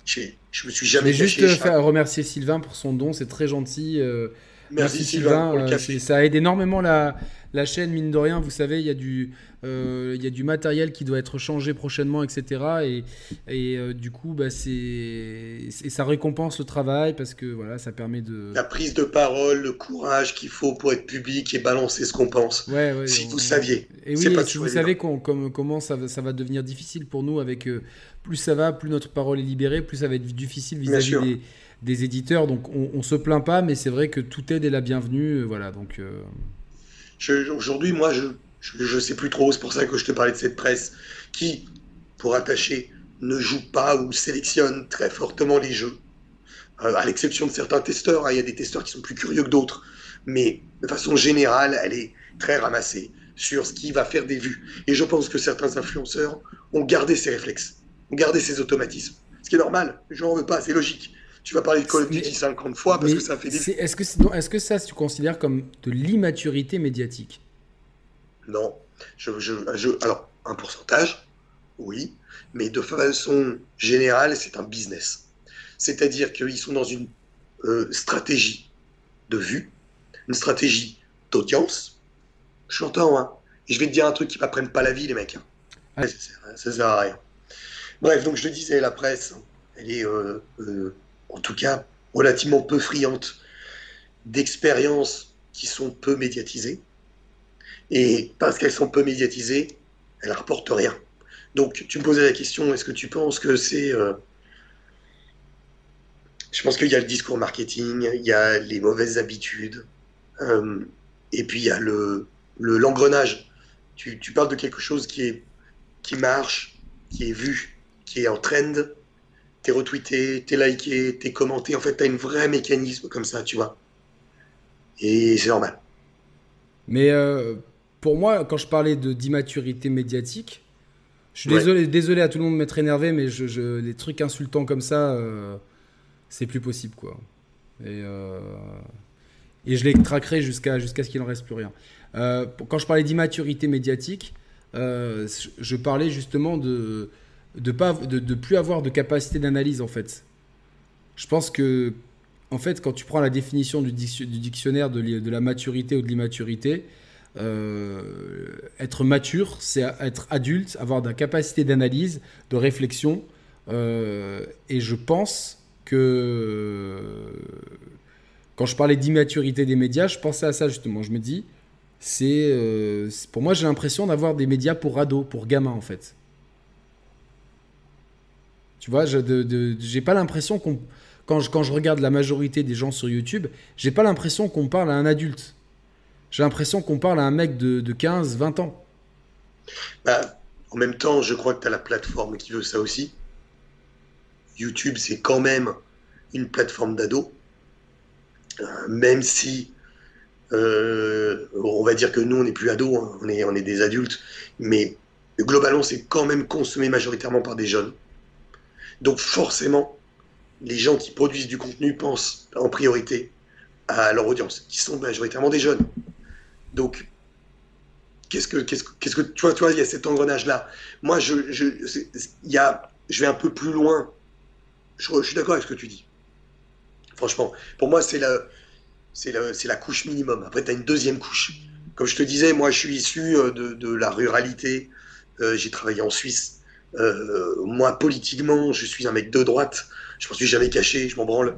Je, je me suis jamais. Mais juste faire remercier Sylvain pour son don, c'est très gentil. Merci, Sylvain. ça aide énormément la, la chaîne, mine de rien, vous savez, il y, a du, euh, il y a du matériel qui doit être changé prochainement, etc. Et, et euh, du coup, bah, c'est, ça récompense le travail parce que voilà, ça permet de. La prise de parole, le courage qu'il faut pour être public et balancer ce qu'on pense. Ouais, ouais, si vous saviez. Et oui, si vous savez comment ça, ça va devenir difficile pour nous avec. Euh, plus ça va, plus notre parole est libérée, plus ça va être difficile vis-à-vis des, des, éditeurs. Donc on, on se plaint pas, mais c'est vrai que toute aide est la bienvenue. voilà, donc. Aujourd'hui, moi, je ne sais plus trop, c'est pour ça que je te parlais de cette presse qui, pour attacher, ne joue pas ou sélectionne très fortement les jeux. Euh, à l'exception de certains testeurs, hein, il y a des testeurs qui sont plus curieux que d'autres, mais de façon générale, elle est très ramassée sur ce qui va faire des vues. Et je pense que certains influenceurs ont gardé ces réflexes, ont gardé ces automatismes. Ce qui est normal, je n'en veux pas, c'est logique. Tu vas parler de Call of Duty 50 fois parce que ça fait des... Est-ce que, est, est que ça, tu considères comme de l'immaturité médiatique? Non. Je, alors, un pourcentage, oui, mais de façon générale, c'est un business. C'est-à-dire qu'ils sont dans une euh, stratégie de vue, une stratégie d'audience. Je l'entends, hein. Et je vais te dire un truc qui ne m'apprennent pas la vie, les mecs. Hein. Ah. Ça, ça, sert à rien. Bref, donc je te disais, la presse, elle est euh, euh, en tout cas relativement peu friandes d'expériences qui sont peu médiatisées. Et parce qu'elles sont peu médiatisées, elles ne rapportent rien. Donc tu me posais la question, est-ce que tu penses que c'est... Euh, je pense qu'il y a le discours marketing, il y a les mauvaises habitudes, euh, et puis il y a le l'engrenage. tu, tu, parles de quelque chose qui, est, qui marche, qui est vu, qui est en trend, t'es retweeté, t'es liké, t'es commenté. En fait, t'as un vrai mécanisme comme ça, tu vois. Et c'est normal. Mais euh, pour moi, quand je parlais de d'immaturité médiatique, je suis désolé, désolé à tout le monde de m'être énervé, mais je, les trucs insultants comme ça, euh, c'est plus possible, quoi. Et, euh, et je les traquerai jusqu'à jusqu'à ce qu'il n'en reste plus rien. quand je parlais d'immaturité médiatique, je parlais justement de de pas de, plus avoir de capacité d'analyse en fait. Je pense que en fait quand tu prends la définition du, dictionnaire de, la maturité ou de l'immaturité, euh, être mature, c'est être adulte, avoir de la capacité d'analyse, de réflexion. Euh, et je pense que quand je parlais d'immaturité des médias, je pensais à ça justement. Je me dis, c'est euh, pour moi j'ai l'impression d'avoir des médias pour ados, pour gamins en fait. Tu vois, je n'ai pas l'impression qu'on. Quand je, quand je regarde la majorité des gens sur YouTube, j'ai pas l'impression qu'on parle à un adulte. J'ai l'impression qu'on parle à un mec de, de 15, 20 ans. Bah, en même temps, je crois que tu as la plateforme qui veut ça aussi. YouTube, c'est quand même une plateforme d'ado. Euh, même si euh, on va dire que nous, on n'est plus ados, hein. on, est, on est des adultes. Mais globalement, c'est quand même consommé majoritairement par des jeunes. Donc forcément, les gens qui produisent du contenu pensent en priorité à leur audience, qui sont majoritairement des jeunes. Donc, qu'est-ce que, qu'est-ce, qu'est-ce que, tu vois, il y a cet engrenage-là. Moi, je, je, y a, je vais un peu plus loin. Je, suis d'accord avec ce que tu dis. Franchement, pour moi, c'est la, c'est la, c'est la couche minimum. Après, tu as une deuxième couche. Comme je te disais, moi, je suis issu euh, de, de la ruralité. Euh, j'ai travaillé en Suisse. Euh, moi, politiquement, je suis un mec de droite. Je m'en suis jamais caché, je m'en branle.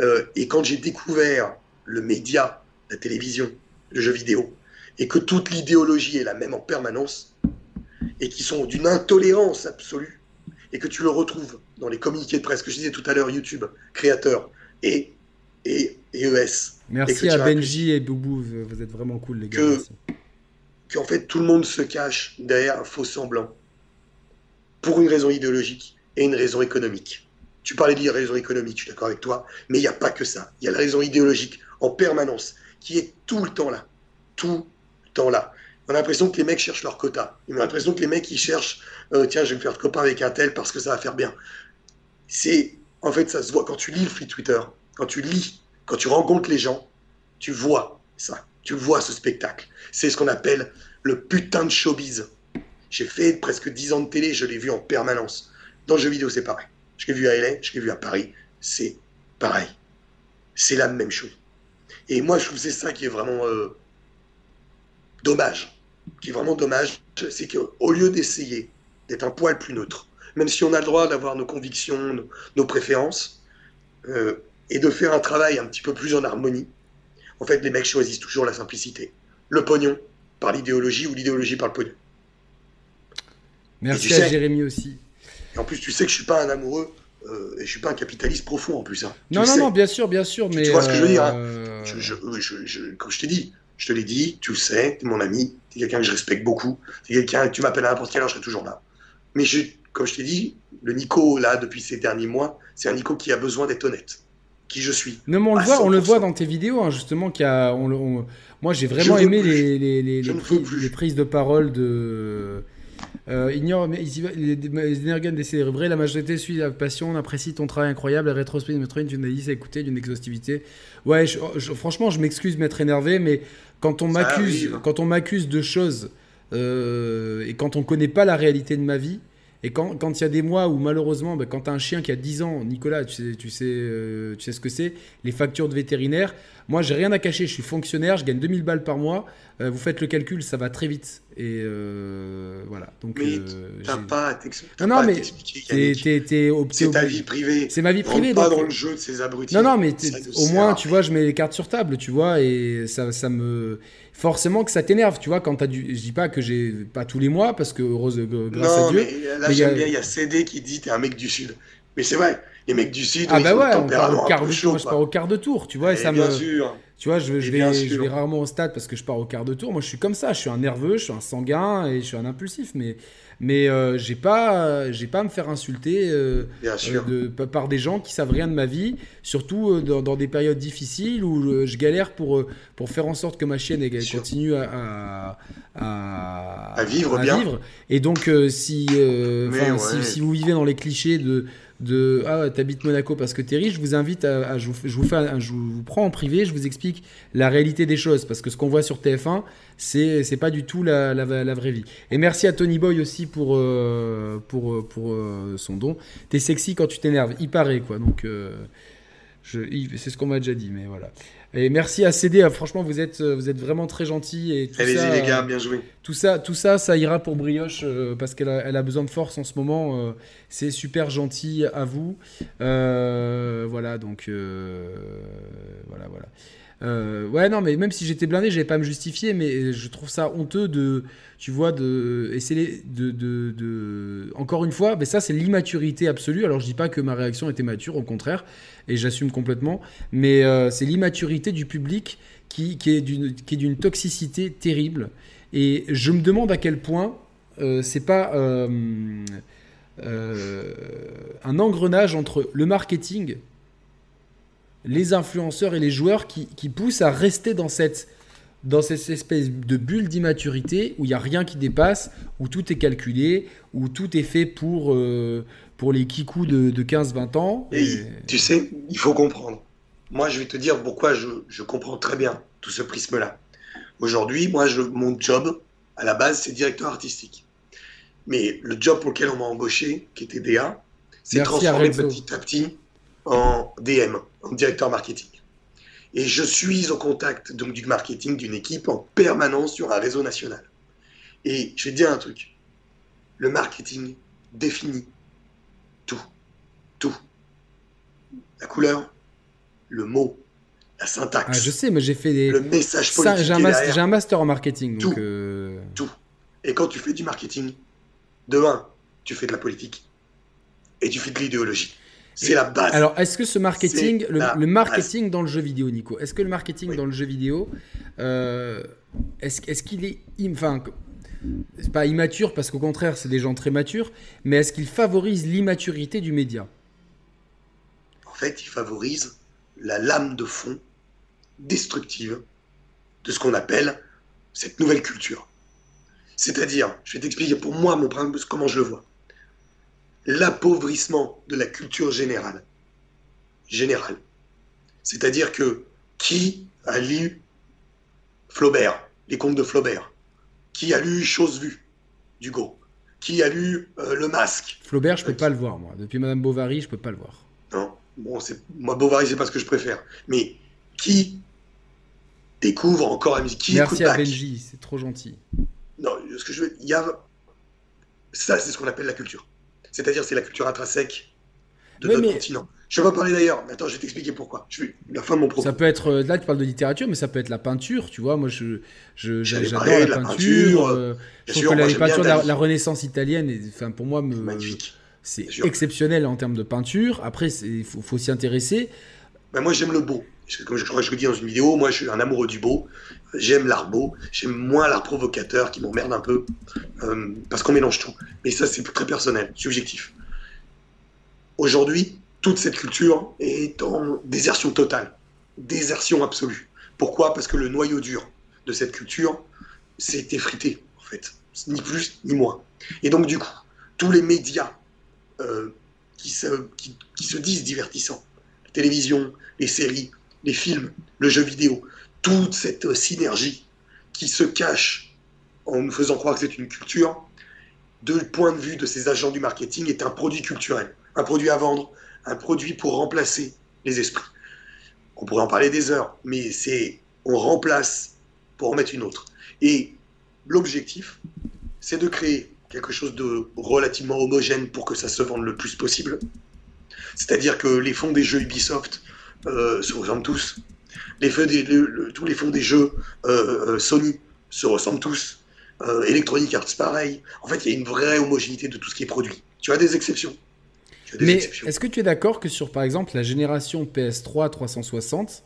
Euh, et quand j'ai découvert le média, la télévision, le jeu vidéo, et que toute l'idéologie est la même en permanence, et qui sont d'une intolérance absolue, et que tu le retrouves dans les communiqués de presse que je disais tout à l'heure, YouTube, créateur, et, et, ES. Merci à Benji et Boubou, vous êtes vraiment cool les gars. qu'en fait tout le monde se cache derrière un faux semblant pour une raison idéologique et une raison économique. Tu parlais de raison économique, je suis d'accord avec toi, mais il n'y a pas que ça. Il y a la raison idéologique en permanence qui est tout le temps là. Tout le temps là. On a l'impression que les mecs cherchent leur quota. On a l'impression que les mecs ils cherchent euh, tiens, je vais me faire copain avec un tel parce que ça va faire bien. C'est en fait ça se voit quand tu lis le free Twitter, quand tu lis, quand tu rencontres les gens, tu vois ça. Tu vois ce spectacle. C'est ce qu'on appelle le putain de showbiz. J'ai fait presque 10 ans de télé, je l'ai vu en permanence. Dans le jeu vidéo, c'est pareil. Je l'ai vu à LA, je l'ai vu à Paris, c'est pareil. C'est la même chose. Et moi, je trouve c'est ça qui est vraiment euh, dommage. Qui est vraiment dommage, c'est qu'au lieu d'essayer d'être un poil plus neutre, même si on a le droit d'avoir nos convictions, nos, préférences, euh, et de faire un travail un petit peu plus en harmonie, en fait, les mecs choisissent toujours la simplicité. Le pognon par l'idéologie ou l'idéologie par le pognon. Merci à Jérémy aussi. Et en plus, tu sais que je suis pas un amoureux euh, et je suis pas un capitaliste profond en plus. Hein. Non, non, non, bien sûr, bien sûr. Mais tu vois ce que je veux dire hein. euh, je, Comme je t'ai dit, je te l'ai dit, tu le sais, tu es mon ami, tu es quelqu'un que je respecte beaucoup, tu es quelqu'un que tu m'appelles à n'importe quelle heure, je serai toujours là. Mais je, comme je t'ai dit, le Nico, là, depuis ces derniers mois, c'est un Nico qui a besoin d'être honnête qui je suis. Non, mais on le voit, on le voit dans tes vidéos, hein, justement, qu'il a, moi j'ai vraiment aimé les, les, les, les, prises de parole de. Euh, ignore, mais les Energan vrai, la majorité suit la passion, on apprécie ton travail incroyable, la rétrospective de d'une analyse à écouter, d'une exhaustivité. Ouais, franchement, je m'excuse m'être énervé, mais quand on m'accuse, quand on m'accuse de choses euh, et quand on connaît pas la réalité de ma vie, et quand il y a des mois où malheureusement, bah, quand tu as un chien qui a 10 ans, Nicolas, tu sais, tu sais, euh, tu sais ce que c'est, les factures de vétérinaire, moi j'ai rien à cacher, je suis fonctionnaire, je gagne 2000 balles par mois, euh, vous faites le calcul, ça va très vite. Et euh, voilà. Donc, mais t'as pas à t'expliquer. Non, non, mais c'est ta vie privée. C'est ma vie privée. pas dans le jeu de ces abrutis. Non, non, mais au moins, tu vois, je mets les cartes sur table, tu vois, et ça, ça me forcément que ça t'énerve, tu vois, quand t'as du... Je dis pas que j'ai pas tous les mois, parce que heureuse, grâce à Dieu. Mais là, j'aime bien, il y a CD qui dit t'es un mec du Sud. Mais c'est vrai, les mecs du Sud, ah bah ouais, on part au quart de tour, je pars au quart de tour, tu vois, et, ça bien me... sûr. Tu vois, je, vais, je vais rarement au stade parce que je pars au quart de tour. Moi, je suis comme ça. Je suis un nerveux, je suis un sanguin et je suis un impulsif. Mais, mais euh, j'ai pas, j'ai pas à me faire insulter euh, euh, de, par des gens qui savent rien de ma vie, surtout dans, des périodes difficiles où je galère pour, pour faire en sorte que ma chienne elle, continue à, à, vivre bien. Vivre. Et donc, si, si, si, vous vivez dans les clichés de de ah t'habites Monaco parce que t'es riche, je vous invite à, je, vous, fais je vous prends en privé, je vous explique la réalité des choses parce que ce qu'on voit sur TF1 c'est c'est pas du tout la, la, vraie vie. Et merci à Tony Boy aussi pour euh, pour pour euh, son don. T'es sexy quand tu t'énerves, il paraît quoi donc. Euh, c'est ce qu'on m'a déjà dit, mais voilà. Et merci à CD, hein. franchement, vous êtes, vous êtes vraiment très gentil. Et Allez-y, les gars, bien joué. Tout ça, tout ça, ça ira pour Brioche euh, parce qu'elle a, elle a, besoin de force en ce moment. Euh, c'est super gentil à vous. Euh, voilà, donc voilà, voilà. Euh, ouais, non, mais même si j'étais blindé, j'allais pas me justifier, mais je trouve ça honteux de, tu vois, de essayer de, de, de... encore une fois, mais ça c'est l'immaturité absolue. Alors je dis pas que ma réaction était mature, au contraire, et j'assume complètement, mais euh, c'est l'immaturité du public qui, qui est d'une toxicité terrible. Et je me demande à quel point euh, c'est pas euh, un engrenage entre le marketing les influenceurs et les joueurs qui, poussent à rester dans cette, dans cette espèce de bulle d'immaturité où il n'y a rien qui dépasse, où tout est calculé, où tout est fait pour, euh, pour les kikous de, de 15-20 ans. Et... tu sais, il faut comprendre. Moi, je vais te dire pourquoi je, je comprends très bien tout ce prisme-là. Aujourd'hui, moi, je, mon job, à la base, c'est directeur artistique. Mais le job pour lequel on m'a embauché, qui était DA, c'est transformé petit à petit en DM, en directeur marketing. Et je suis au contact donc du marketing d'une équipe en permanence sur un réseau national. Et je vais te dire un truc. Le marketing définit tout. Tout. La couleur, le mot, la syntaxe. Ah, je sais, mais j'ai fait des. Le message politique. J'ai un, un, master en marketing. tout. Euh, tout. Et quand tu fais du marketing, de un, tu fais de la politique et tu fais de l'idéologie. C'est la base. Alors, est-ce que ce marketing, le, marketing dans le jeu vidéo, Nico, est-ce que le marketing dans le jeu vidéo, euh, est-ce qu'il est, enfin, c'est pas immature parce qu'au contraire, c'est des gens très matures, mais est-ce qu'il favorise l'immaturité du média? En fait, il favorise la lame de fond destructive de ce qu'on appelle cette nouvelle culture. C'est-à-dire, je vais t'expliquer pour moi mon comment je le vois. L'appauvrissement de la culture générale. Générale. C'est-à-dire que qui a lu Flaubert, les contes de Flaubert? Qui a lu Chose vue, d'Hugo? Qui a lu euh, Le Masque? Flaubert, je peux pas le voir, moi. Depuis Madame Bovary, je peux pas le voir. Non, bon, moi Bovary, c'est pas ce que je préfère. Mais qui découvre encore la musique? Qui Merci à Benji, c'est trop gentil. Non, ce que je veux, il y a ça, c'est ce qu'on appelle la culture. C'est-à-dire, c'est la culture intrinsèque de notre continent. Je vais pas parler d'ailleurs, mais attends, je vais t'expliquer pourquoi. Je vais la fin de mon propos. Ça peut être, euh, là tu parles de littérature, mais ça peut être la peinture, tu vois. Moi, je, j'adore la, peinture. Euh, je trouve que la peinture de la, Renaissance italienne, enfin, pour moi, me, c'est exceptionnel en termes de peinture. Après, il faut, faut s'y intéresser. Ben, moi, j'aime le beau. Comme je le dis dans une vidéo, moi, je suis un amoureux du beau. J'aime l'art beau. J'aime moins l'art provocateur qui m'emmerde un peu. Euh, parce qu'on mélange tout. Mais ça, c'est très personnel, subjectif. Aujourd'hui, toute cette culture est en désertion totale. Désertion absolue. Pourquoi? Parce que le noyau dur de cette culture s'est effrité, en fait. Ni plus, ni moins. Et donc, du coup, tous les médias euh, qui, se, qui, se disent divertissants, la télévision, les séries, les films, le jeu vidéo, toute cette synergie qui se cache en nous faisant croire que c'est une culture, de point de vue de ces agents du marketing, est un produit culturel, un produit à vendre, un produit pour remplacer les esprits. On pourrait en parler des heures, mais c'est on remplace pour en mettre une autre. Et l'objectif, c'est de créer quelque chose de relativement homogène pour que ça se vende le plus possible. C'est-à-dire que les fonds des jeux Ubisoft euh, se ressemblent tous. Les tous les fonds des jeux euh, euh, Sony se ressemblent tous. Electronic Arts, pareil. En fait, il y a une vraie homogénéité de tout ce qui est produit. Tu as des exceptions. Mais est-ce que tu es d'accord que sur, par exemple, la génération PS3 360,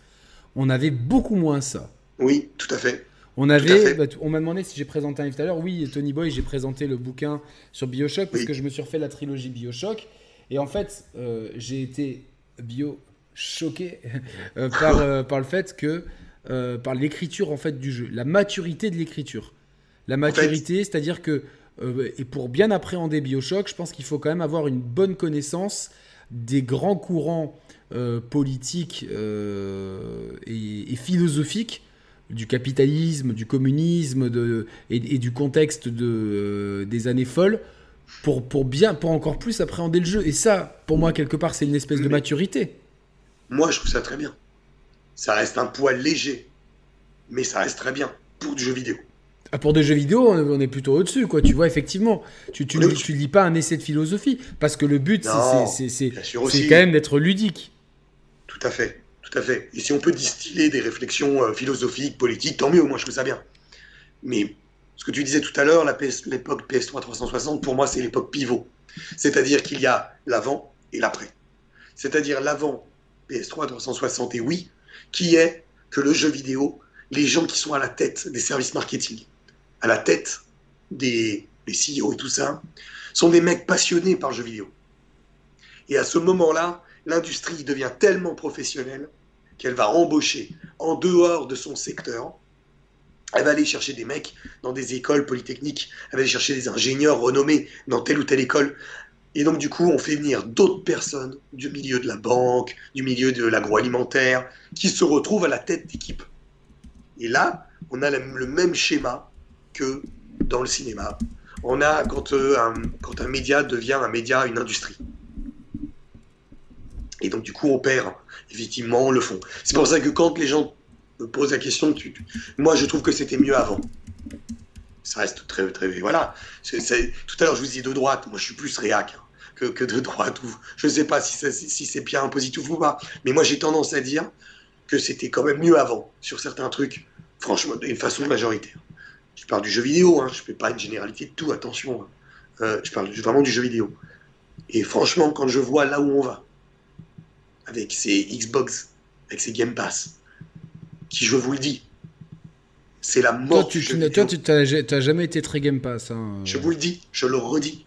on avait beaucoup moins ça? Oui, tout à fait. On avait, bah, on m'a demandé si j'ai présenté un livre tout à l'heure. Oui, Tony Boy, j'ai présenté le bouquin sur Bioshock parce que je me suis refait la trilogie Bioshock. Et en fait, euh, j'ai été bio choqué euh, par, euh, par le fait que par l'écriture en fait du jeu, la maturité de l'écriture. La maturité, c'est-à-dire que et pour bien appréhender Bioshock, je pense qu'il faut quand même avoir une bonne connaissance des grands courants politiques et, et philosophiques du capitalisme, du communisme de, et, du contexte de, euh, des années folles pour, pour, bien, pour encore plus appréhender le jeu. Et ça, pour moi, quelque part, c'est une espèce de maturité. Moi, je trouve ça très bien. Ça reste un poids léger, mais ça reste très bien pour du jeu vidéo. Ah, pour des jeux vidéo, on est plutôt au-dessus, quoi. Tu vois, effectivement, tu tu, tu, lis pas un essai de philosophie, parce que le but, c'est quand même d'être ludique. Tout à fait. Tout à fait. Et si on peut distiller des réflexions euh, philosophiques, politiques, tant mieux, moi je trouve ça bien. Mais ce que tu disais tout à l'heure, l'époque PS3 360, pour moi c'est l'époque pivot. C'est-à-dire qu'il y a l'avant et l'après. C'est-à-dire l'avant PS3 360 et oui, qui est que le jeu vidéo, les gens qui sont à la tête des services marketing, à la tête des, des CEO et tout ça, sont des mecs passionnés par le jeu vidéo. Et à ce moment-là, l'industrie devient tellement professionnelle qu'elle va embaucher en dehors de son secteur. Elle va aller chercher des mecs dans des écoles polytechniques, elle va aller chercher des ingénieurs renommés dans telle ou telle école. Et donc, du coup, on fait venir d'autres personnes du milieu de la banque, du milieu de l'agroalimentaire, qui se retrouvent à la tête d'équipe. Et là, on a le même schéma que dans le cinéma. On a quand, euh, quand un média devient un média, une industrie. Et donc, du coup, on perd effectivement le fond. C'est pour ça que quand les gens me posent la question, moi, je trouve que c'était mieux avant. Ça reste très, très. Voilà. tout à l'heure, je vous disais de droite. Moi, je suis plus réac hein, que, de droite. Je ne sais pas si, c'est bien positif ou pas. Mais moi, j'ai tendance à dire que c'était quand même mieux avant sur certains trucs. Franchement, d'une façon majoritaire. Je parle du jeu vidéo. Hein, je ne fais pas une généralité de tout. Attention. Hein. Euh, je parle vraiment du jeu vidéo. Et franchement, quand je vois là où on va, avec ses Xbox, avec ses Game Pass, qui, je vous le dis, c'est la mort. Toi, tu, toi, tu n'as jamais été très Game Pass. Hein. Je vous le dis, je le redis,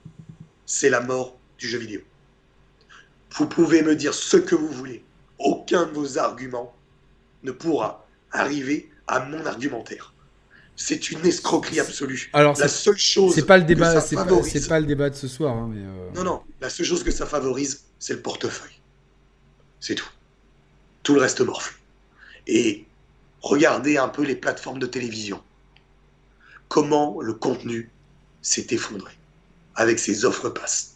c'est la mort du jeu vidéo. Vous pouvez me dire ce que vous voulez. Aucun de vos arguments ne pourra arriver à mon argumentaire. C'est une escroquerie absolue. Alors, la seule chose. C'est pas le débat. C'est pas, le débat de ce soir. Hein, euh, Non, non. La seule chose que ça favorise, c'est le portefeuille. C'est tout. Tout le reste morfle. Et regardez un peu les plateformes de télévision. Comment le contenu s'est effondré avec ces offres passes.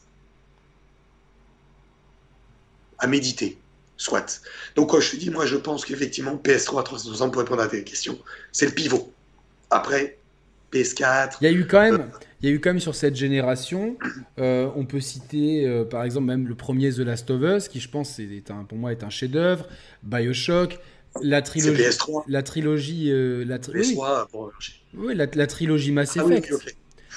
À méditer, soit. Donc, quand je te dis, moi, je pense qu'effectivement, PS3 360, pour répondre à tes questions, c'est le pivot. Après, PS4. Il y a eu quand même. Il y a eu quand même sur cette génération, euh, on peut citer euh, par exemple même le premier The Last of Us, qui je pense est un, pour moi est un chef-d'œuvre, Bioshock, la trilogie, PS3. la trilogie, euh, la, PS3, oui, la, la, trilogie Mass ah Effect,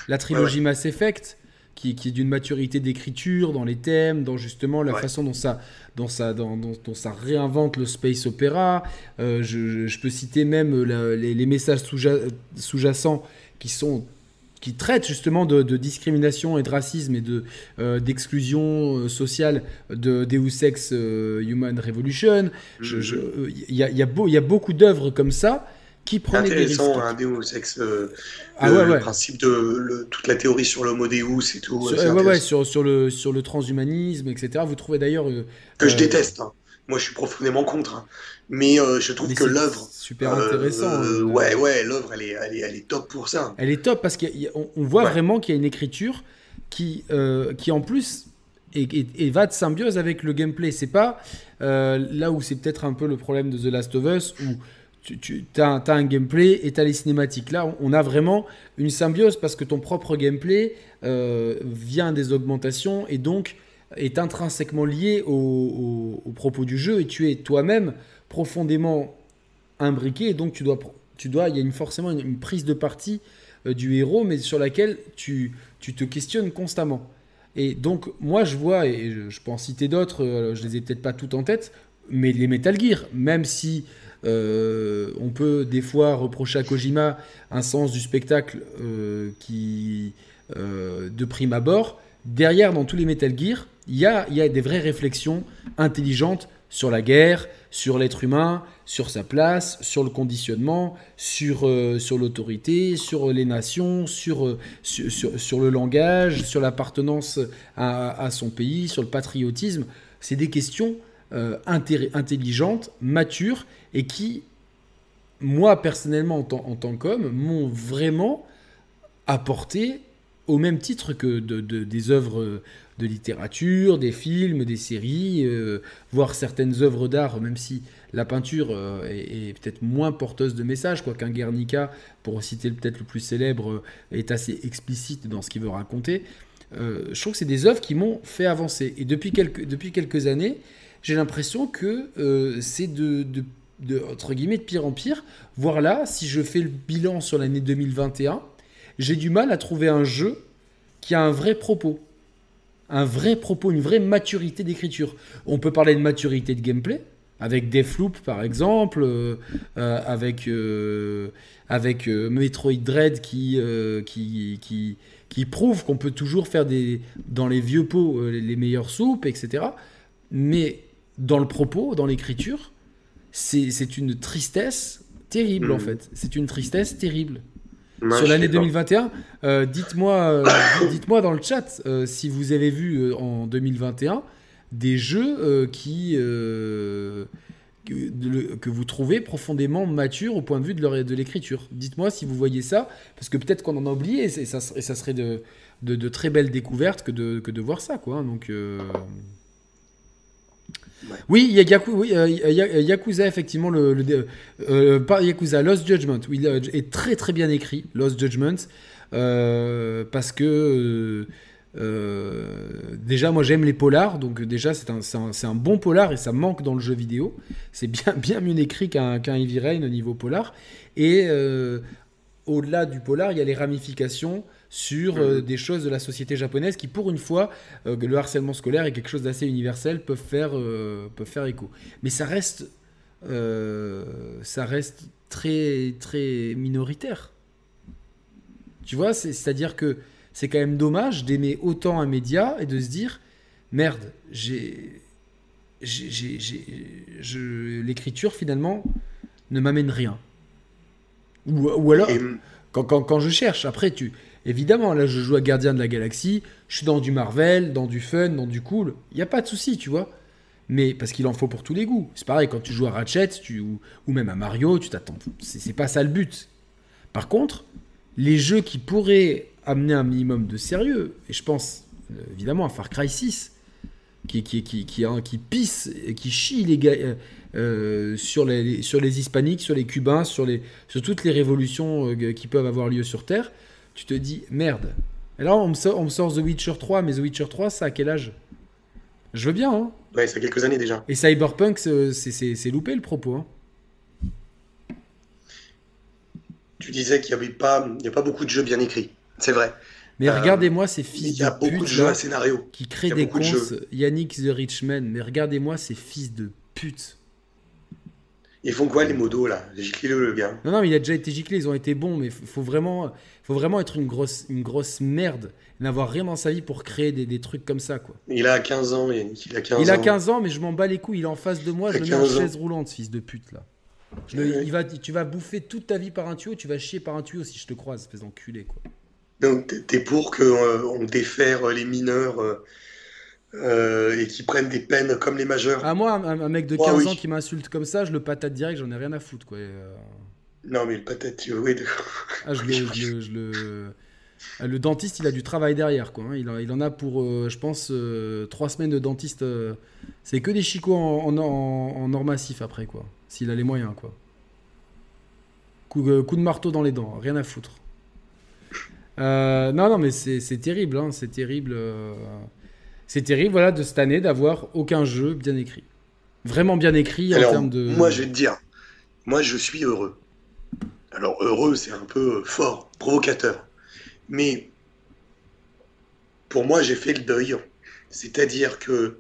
la trilogie Mass Effect, qui, qui est d'une maturité d'écriture dans les thèmes, dans justement la façon dont ça, dont ça, dans, dont, ça réinvente le space opéra. Euh, je, je, peux citer même les, les, messages sous-jacents qui sont qui traitent justement de, de, discrimination et de racisme et de euh, d'exclusion euh, sociale de Deus Ex Human Revolution. Il y, a, y, a beau, y a beaucoup d'œuvres comme ça qui prenait intéressant, des risques. Deus Ex, euh, ah, le, principe de toute la théorie sur l'homo Deus et tout. Sur, ouais, ouais, sur, sur, le, sur le transhumanisme, etc. Vous trouvez d'ailleurs. Euh, que je euh, déteste. Hein. Moi, je suis profondément contre. Hein. Mais je trouve que l'œuvre. Super intéressant. Hein. ouais, ouais, l'œuvre, elle est, elle, est, elle est top pour ça. Elle est top parce qu'on on voit vraiment qu'il y a une écriture qui, qui en plus, et, va de symbiose avec le gameplay. C'est pas là où c'est peut-être un peu le problème de The Last of Us où tu, as, un gameplay et tu as les cinématiques. Là, on a vraiment une symbiose parce que ton propre gameplay euh, vient des augmentations et donc est intrinsèquement lié au, propos du jeu et tu es toi-même profondément imbriqué et donc tu dois, tu dois, il y a une, forcément une, prise de parti euh, du héros mais sur laquelle tu, tu te questionnes constamment. Et donc moi je vois, et je, peux en citer d'autres, euh, je les ai peut-être pas toutes en tête, mais les Metal Gear, même si euh, on peut des fois reprocher à Kojima un sens du spectacle euh, qui, de prime abord. Derrière, dans tous les Metal Gear, il y a, y a des vraies réflexions intelligentes sur la guerre, sur l'être humain, sur sa place, sur le conditionnement, sur, sur l'autorité, sur les nations, sur, sur, le langage, sur l'appartenance à, à, son pays, sur le patriotisme. C'est des questions intelligentes, matures, et qui, moi personnellement en, tant qu'homme, m'ont vraiment apporté au même titre que des œuvres de littérature, des films, des séries, euh, voire certaines œuvres d'art, même si la peinture euh, est, peut-être moins porteuse de messages, quoi qu'un Guernica, pour citer peut-être le plus célèbre, euh, est assez explicite dans ce qu'il veut raconter. je trouve que c'est des œuvres qui m'ont fait avancer. Et depuis quelques, depuis quelques années, j'ai l'impression que c'est de, de, de, entre guillemets, de pire en pire. Voire là, si je fais le bilan sur l'année 2021, j'ai du mal à trouver un jeu qui a un vrai propos. Un vrai propos, une vraie maturité d'écriture. On peut parler de maturité de gameplay, avec Deathloop par exemple, euh, euh, avec, euh, avec Metroid Dread qui, qui, qui, qui, prouve qu'on peut toujours faire des, dans les vieux pots les meilleures soupes, etc. Mais dans le propos, dans l'écriture, c'est une tristesse terrible en hmm. fait. C'est une tristesse terrible. Sur l'année 2021, euh, dites-moi euh, dites dans le chat euh, si vous avez vu en 2021 des jeux qui que, vous trouvez profondément matures au point de vue de l'écriture. Dites-moi si vous voyez ça, parce que peut-être qu'on en a oublié et, ça, et ça serait de, de, très belles découvertes que de, que de voir ça. Quoi. Hein. Oui, il y a oui, euh, Yakuza, effectivement, le, euh, Yakuza, Lost Judgment, est très très bien écrit, Lost Judgment, euh, parce que déjà, moi j'aime les polars, donc déjà c'est un, un, un, bon polar et ça manque dans le jeu vidéo. C'est bien, bien mieux écrit qu'un qu Heavy Rain au niveau polar. Et au-delà du polar, il y a les ramifications sur euh, des choses de la société japonaise qui, pour une fois, euh, le harcèlement scolaire est quelque chose d'assez universel, peuvent faire, euh, peuvent faire écho. Mais ça reste, ça reste très, très minoritaire. Tu vois, c'est-à-dire que c'est quand même dommage d'aimer autant un média et de se dire merde, j'ai, l'écriture finalement ne m'amène rien. Ou, ou alors, quand, quand, quand, je cherche, après, tu, évidemment, là, je joue à Gardien de la Galaxie, je suis dans du Marvel, dans du fun, dans du cool, il n'y a pas de souci, tu vois. Mais parce qu'il en faut pour tous les goûts. C'est pareil, quand tu joues à Ratchet ou, même à Mario, tu t'attends. C'est pas ça le but. Par contre, les jeux qui pourraient amener un minimum de sérieux, et je pense euh, évidemment à Far Cry 6, qui, qui, qui, qui pisse, qui chie les gars, euh, euh, sur, les, hispaniques, sur les cubains, sur toutes les révolutions qui peuvent avoir lieu sur Terre, tu te dis merde. Et là, on me, sort, on me sort The Witcher 3, mais The Witcher 3, ça à quel âge? Je veux bien, hein Ouais, ça a quelques années déjà. Et Cyberpunk, c'est loupé le propos. Hein tu disais qu'il n'y avait pas, il y a pas beaucoup de jeux bien écrits. C'est vrai. Mais euh, regardez-moi ces fils de pute. Il y a beaucoup de jeux à scénario. Qui créent des cons. Yannick the Richman. Mais regardez-moi ces fils de pute. Ils font quoi les modos là? Giclé le gars? Non, non, mais il a déjà été giclé, ils ont été bons, mais il faut vraiment, faut vraiment être une grosse, une grosse merde, n'avoir rien dans sa vie pour créer des, des, trucs comme ça, quoi. Il a 15 ans, Yannick, il a 15 il ans. a 15 ans, mais je m'en bats les couilles, il est en face de moi, je le mets en chaise roulante, fils de pute là. il va, tu vas bouffer toute ta vie par un tuyau, tu vas chier par un tuyau si je te croise, espèce d'enculé, quoi. Donc, t'es pour qu'on euh, défère les mineurs euh, euh, et qu'ils prennent des peines comme les majeurs Ah, moi, un, mec de 15 ans qui m'insulte comme ça, je le patate direct, j'en ai rien à foutre, quoi. Non, mais le patate, oui, Ah, je, je, le... Le dentiste, il a du travail derrière, quoi. Hein. Il, il, en a pour, je pense, trois semaines de dentiste. c'est que des chicots en, en, en, or massif après, quoi. S'il a les moyens, quoi. Coup, coup de marteau dans les dents, rien à foutre. Euh, non, non, mais c'est terrible, hein, c'est terrible. C'est terrible, voilà, de cette année d'avoir aucun jeu bien écrit. Vraiment bien écrit en termes de. Moi, je vais te dire, moi, je suis heureux. Alors, heureux, c'est un peu fort, provocateur. Mais pour moi, j'ai fait le deuil. C'est-à-dire que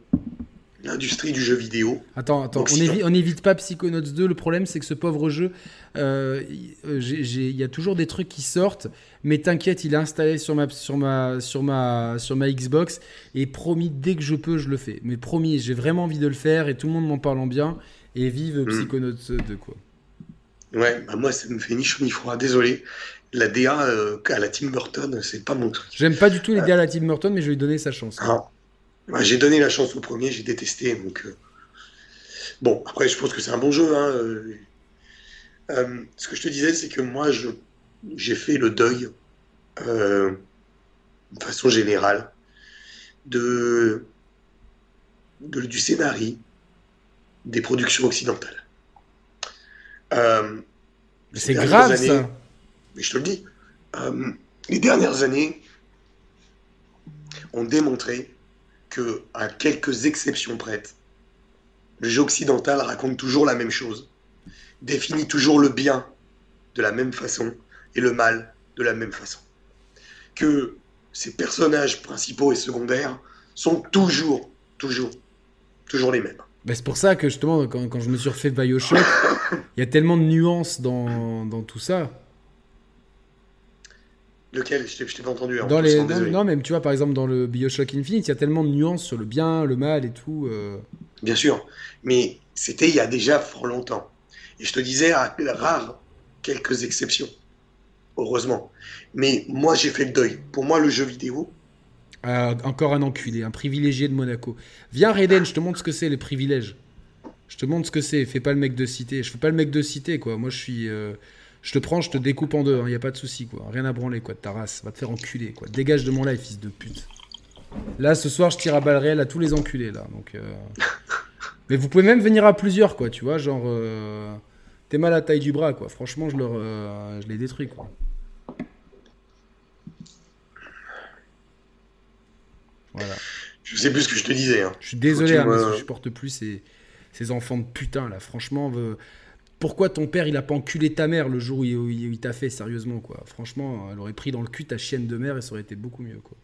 l'industrie du jeu vidéo. Attends, attends, on n'évite pas Psychonauts 2. Le problème, c'est que ce pauvre jeu, euh, il y a toujours des trucs qui sortent, mais t'inquiète, il est installé sur ma, sur, ma, sur, ma, sur ma Xbox, et promis, dès que je peux, je le fais. Mais promis, j'ai vraiment envie de le faire, et tout le monde m'en parle en bien, et vive mm. Psychonauts 2, quoi. Ouais, bah moi, ça me fait ni chaud ni froid, désolé. La DA euh, à la Tim Burton, c'est pas mon truc. J'aime pas du tout les DA à la Tim Burton, mais je vais lui donner sa chance. Ah j'ai donné la chance au premier, j'ai détesté. Donc, euh, Bon, après, je pense que c'est un bon jeu. Hein, euh, euh, ce que je te disais, c'est que moi, j'ai fait le deuil, de façon générale, de, du scénario des productions occidentales. c'est grave, ça. Mais je te le dis. les dernières années ont démontré que, à quelques exceptions prêtes, le jeu occidental raconte toujours la même chose, définit toujours le bien de la même façon et le mal de la même façon. Que ces personnages principaux et secondaires sont toujours, toujours, toujours les mêmes. Bah, c'est pour ça que justement, quand, je me suis refait Bioshock, il y a tellement de nuances dans tout ça. Lequel Je t'ai pas entendu. Dans les... non, même tu vois, par exemple, dans le Bioshock Infinite, il y a tellement de nuances sur le bien, le mal et tout. Euh. Bien sûr, mais c'était il y a déjà fort longtemps. Et je te disais, à rare quelques exceptions. Heureusement. Mais moi, j'ai fait le deuil. Pour moi, le jeu vidéo. Ah, encore un enculé, un privilégié de Monaco. Viens, Raiden, je te montre ce que c'est, les privilèges. Je te montre ce que c'est. Fais pas le mec de cité. Je fais pas le mec de cité, quoi. Moi, je suis. Euh, je te prends, je te découpe en deux, il hein, n'y a pas de souci, quoi. Rien à branler, quoi, de ta race. Va te faire enculer, quoi. Dégage de mon live, fils de pute. Là, ce soir, je tire à balles réelles à tous les enculés, là. Donc, euh. Mais vous pouvez même venir à plusieurs, quoi, tu vois, genre... Euh, t'es mal à la taille du bras, quoi. Franchement, je, leur, euh, je les détruis, quoi. Voilà. Je sais plus ce que je te disais. Hein. Je suis désolé, hein, mais je supporte plus ces, ces enfants de putain, là. Franchement, pourquoi ton père il a pas enculé ta mère le jour où il, t'a fait sérieusement quoi. Franchement, elle aurait pris dans le cul ta chienne de mère et ça aurait été beaucoup mieux quoi.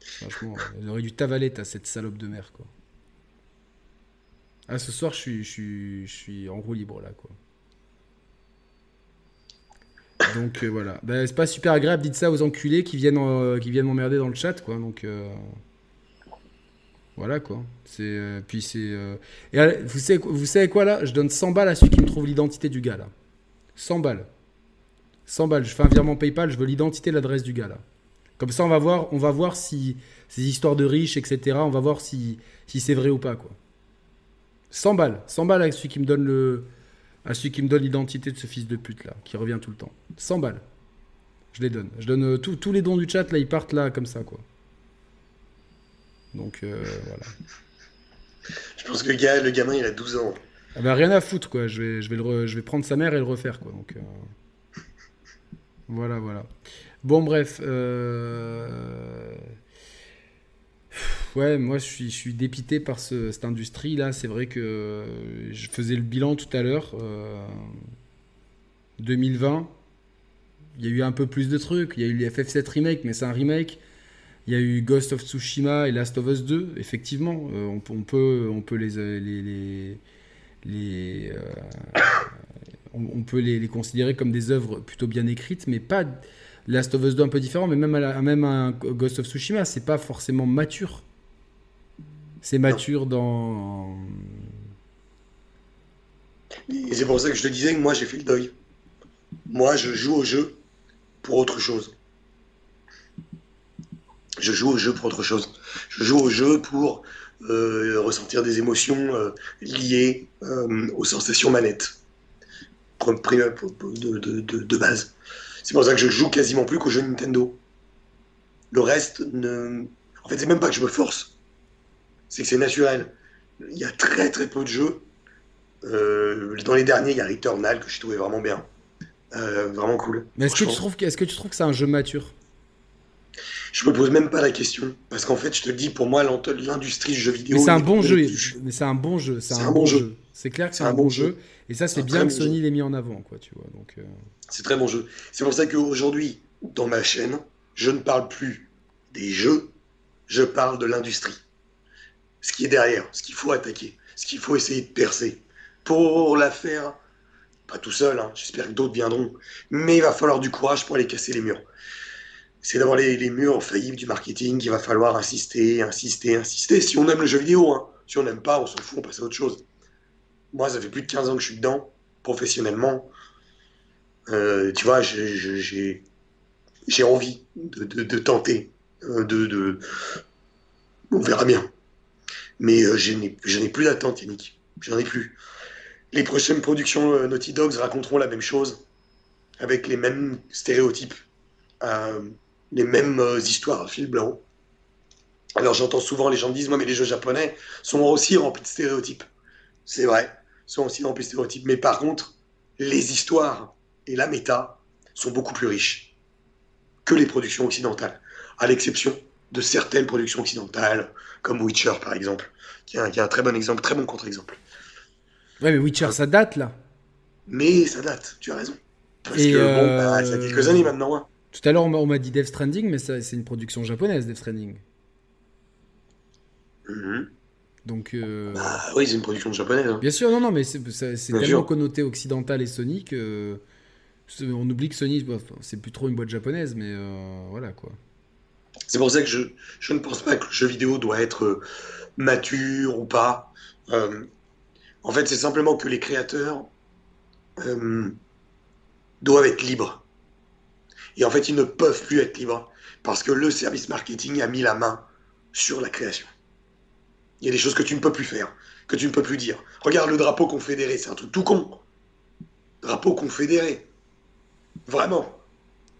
Franchement, elle aurait dû t'avaler ta cette salope de mère quoi. Ah ce soir je suis, en roue libre là quoi. Donc euh, voilà. Ben, c'est pas super agréable, dites ça aux enculés qui viennent, euh, qui viennent m'emmerder dans le chat, quoi. Donc euh, voilà, quoi. C'est puis c'est. Et vous savez, vous quoi là? Je donne 100 balles à celui qui me trouve l'identité du gars là. 100 balles. 100 balles. Je fais un virement PayPal. Je veux l'identité, l'adresse du gars là. Comme ça, on va voir, on va voir si ces histoires de riches, etc. On va voir si, si c'est vrai ou pas, quoi. 100 balles. 100 balles avec celui qui me donne le, à celui qui me donne l'identité de ce fils de pute là, qui revient tout le temps. 100 balles. Je les donne. Je donne euh, tous les dons du chat là, ils partent là comme ça quoi. Donc euh, voilà. Je pense que le, gars, le gamin il a 12 ans. Ah bah, rien à foutre quoi. Je vais, je vais, le je vais prendre sa mère et le refaire quoi. Donc euh, voilà voilà. Bon bref. Euh... Ouais, moi je suis, je suis dépité par cette industrie là. C'est vrai que je faisais le bilan tout à l'heure. 2020, euh, il y a eu un peu plus de trucs. Il y a eu les FF7 remake, mais c'est un remake. Il y a eu Ghost of Tsushima et Last of Us 2. Effectivement, euh, on, peut, on peut les, euh, les, les, on, peut les, considérer comme des œuvres plutôt bien écrites, mais pas Last of Us 2 un peu différent, mais même, même un Ghost of Tsushima, c'est pas forcément mature. C'est mature dans. Et c'est pour ça que je te disais que moi j'ai fait le deuil. Moi je joue au jeu pour autre chose. Je joue au jeu pour autre chose. Je joue au jeu pour euh, ressentir des émotions euh, liées euh, aux sensations manettes. De, de, base. C'est pour ça que je joue quasiment plus qu'aux jeux Nintendo. Le reste, ne... en fait, c'est même pas que je me force c'est que c'est naturel. Il y a très très peu de jeux. Dans les derniers, il y a Returnal que je trouvais vraiment bien. Vraiment cool. Mais est-ce que, tu trouves, est-ce que tu trouves que c'est un jeu mature? Je me pose même pas la question. Parce qu'en fait, je te dis, pour moi, l'industrie du jeu vidéo. Mais c'est un bon jeu. Mais c'est un bon jeu. C'est un, bon jeu. C'est clair que c'est un, bon jeu. Et ça, c'est bien que Sony l'ait mis en avant, quoi, tu vois. Donc. Euh. C'est très bon jeu. C'est pour ça qu'aujourd'hui, dans ma chaîne, je ne parle plus des jeux, je parle de l'industrie ce qui est derrière, ce qu'il faut attaquer, ce qu'il faut essayer de percer. Pour la faire, pas tout seul, hein, j'espère que d'autres viendront, mais il va falloir du courage pour aller casser les murs. C'est d'avoir les, murs faillibles du marketing qu'il va falloir insister, insister, insister. Si on aime le jeu vidéo, hein. si on n'aime pas, on s'en fout, on passe à autre chose. Moi, ça fait plus de 15 ans que je suis dedans, professionnellement. Euh, tu vois, j'ai envie de, tenter, euh, de, on verra bien. Mais euh, je n'ai plus d'attente, Yannick. J'en ai plus. Les prochaines productions euh, Naughty Dogs raconteront la même chose, avec les mêmes stéréotypes, les mêmes histoires à fil blanc. Alors j'entends souvent les gens me disent, moi mais les jeux japonais sont aussi remplis de stéréotypes. C'est vrai, sont aussi remplis de stéréotypes. Mais par contre, les histoires et la méta sont beaucoup plus riches que les productions occidentales, à l'exception de certaines productions occidentales, comme Witcher par exemple, qui est un, très bon exemple, très bon contre-exemple. Ouais, mais Witcher, ça date là. Mais ça date, tu as raison. Parce que bon, bah, ça a quelques années maintenant. Hein. Tout à l'heure, on m'a dit Death Stranding, mais c'est une production japonaise, Death Stranding. Mhm. Donc. Euh, bah oui, c'est une production japonaise. Hein. Bien sûr, non, non, mais c'est tellement connoté occidental et Sony que. On oublie que Sony, c'est plus trop une boîte japonaise, mais euh, voilà quoi. C'est pour ça que je, je, ne pense pas que le jeu vidéo doit être euh, mature ou pas. Euh, en fait, c'est simplement que les créateurs euh, doivent être libres. Et en fait, ils ne peuvent plus être libres parce que le service marketing a mis la main sur la création. Il y a des choses que tu ne peux plus faire, que tu ne peux plus dire. Regarde le drapeau confédéré, c'est un truc tout con. Drapeau confédéré. Vraiment.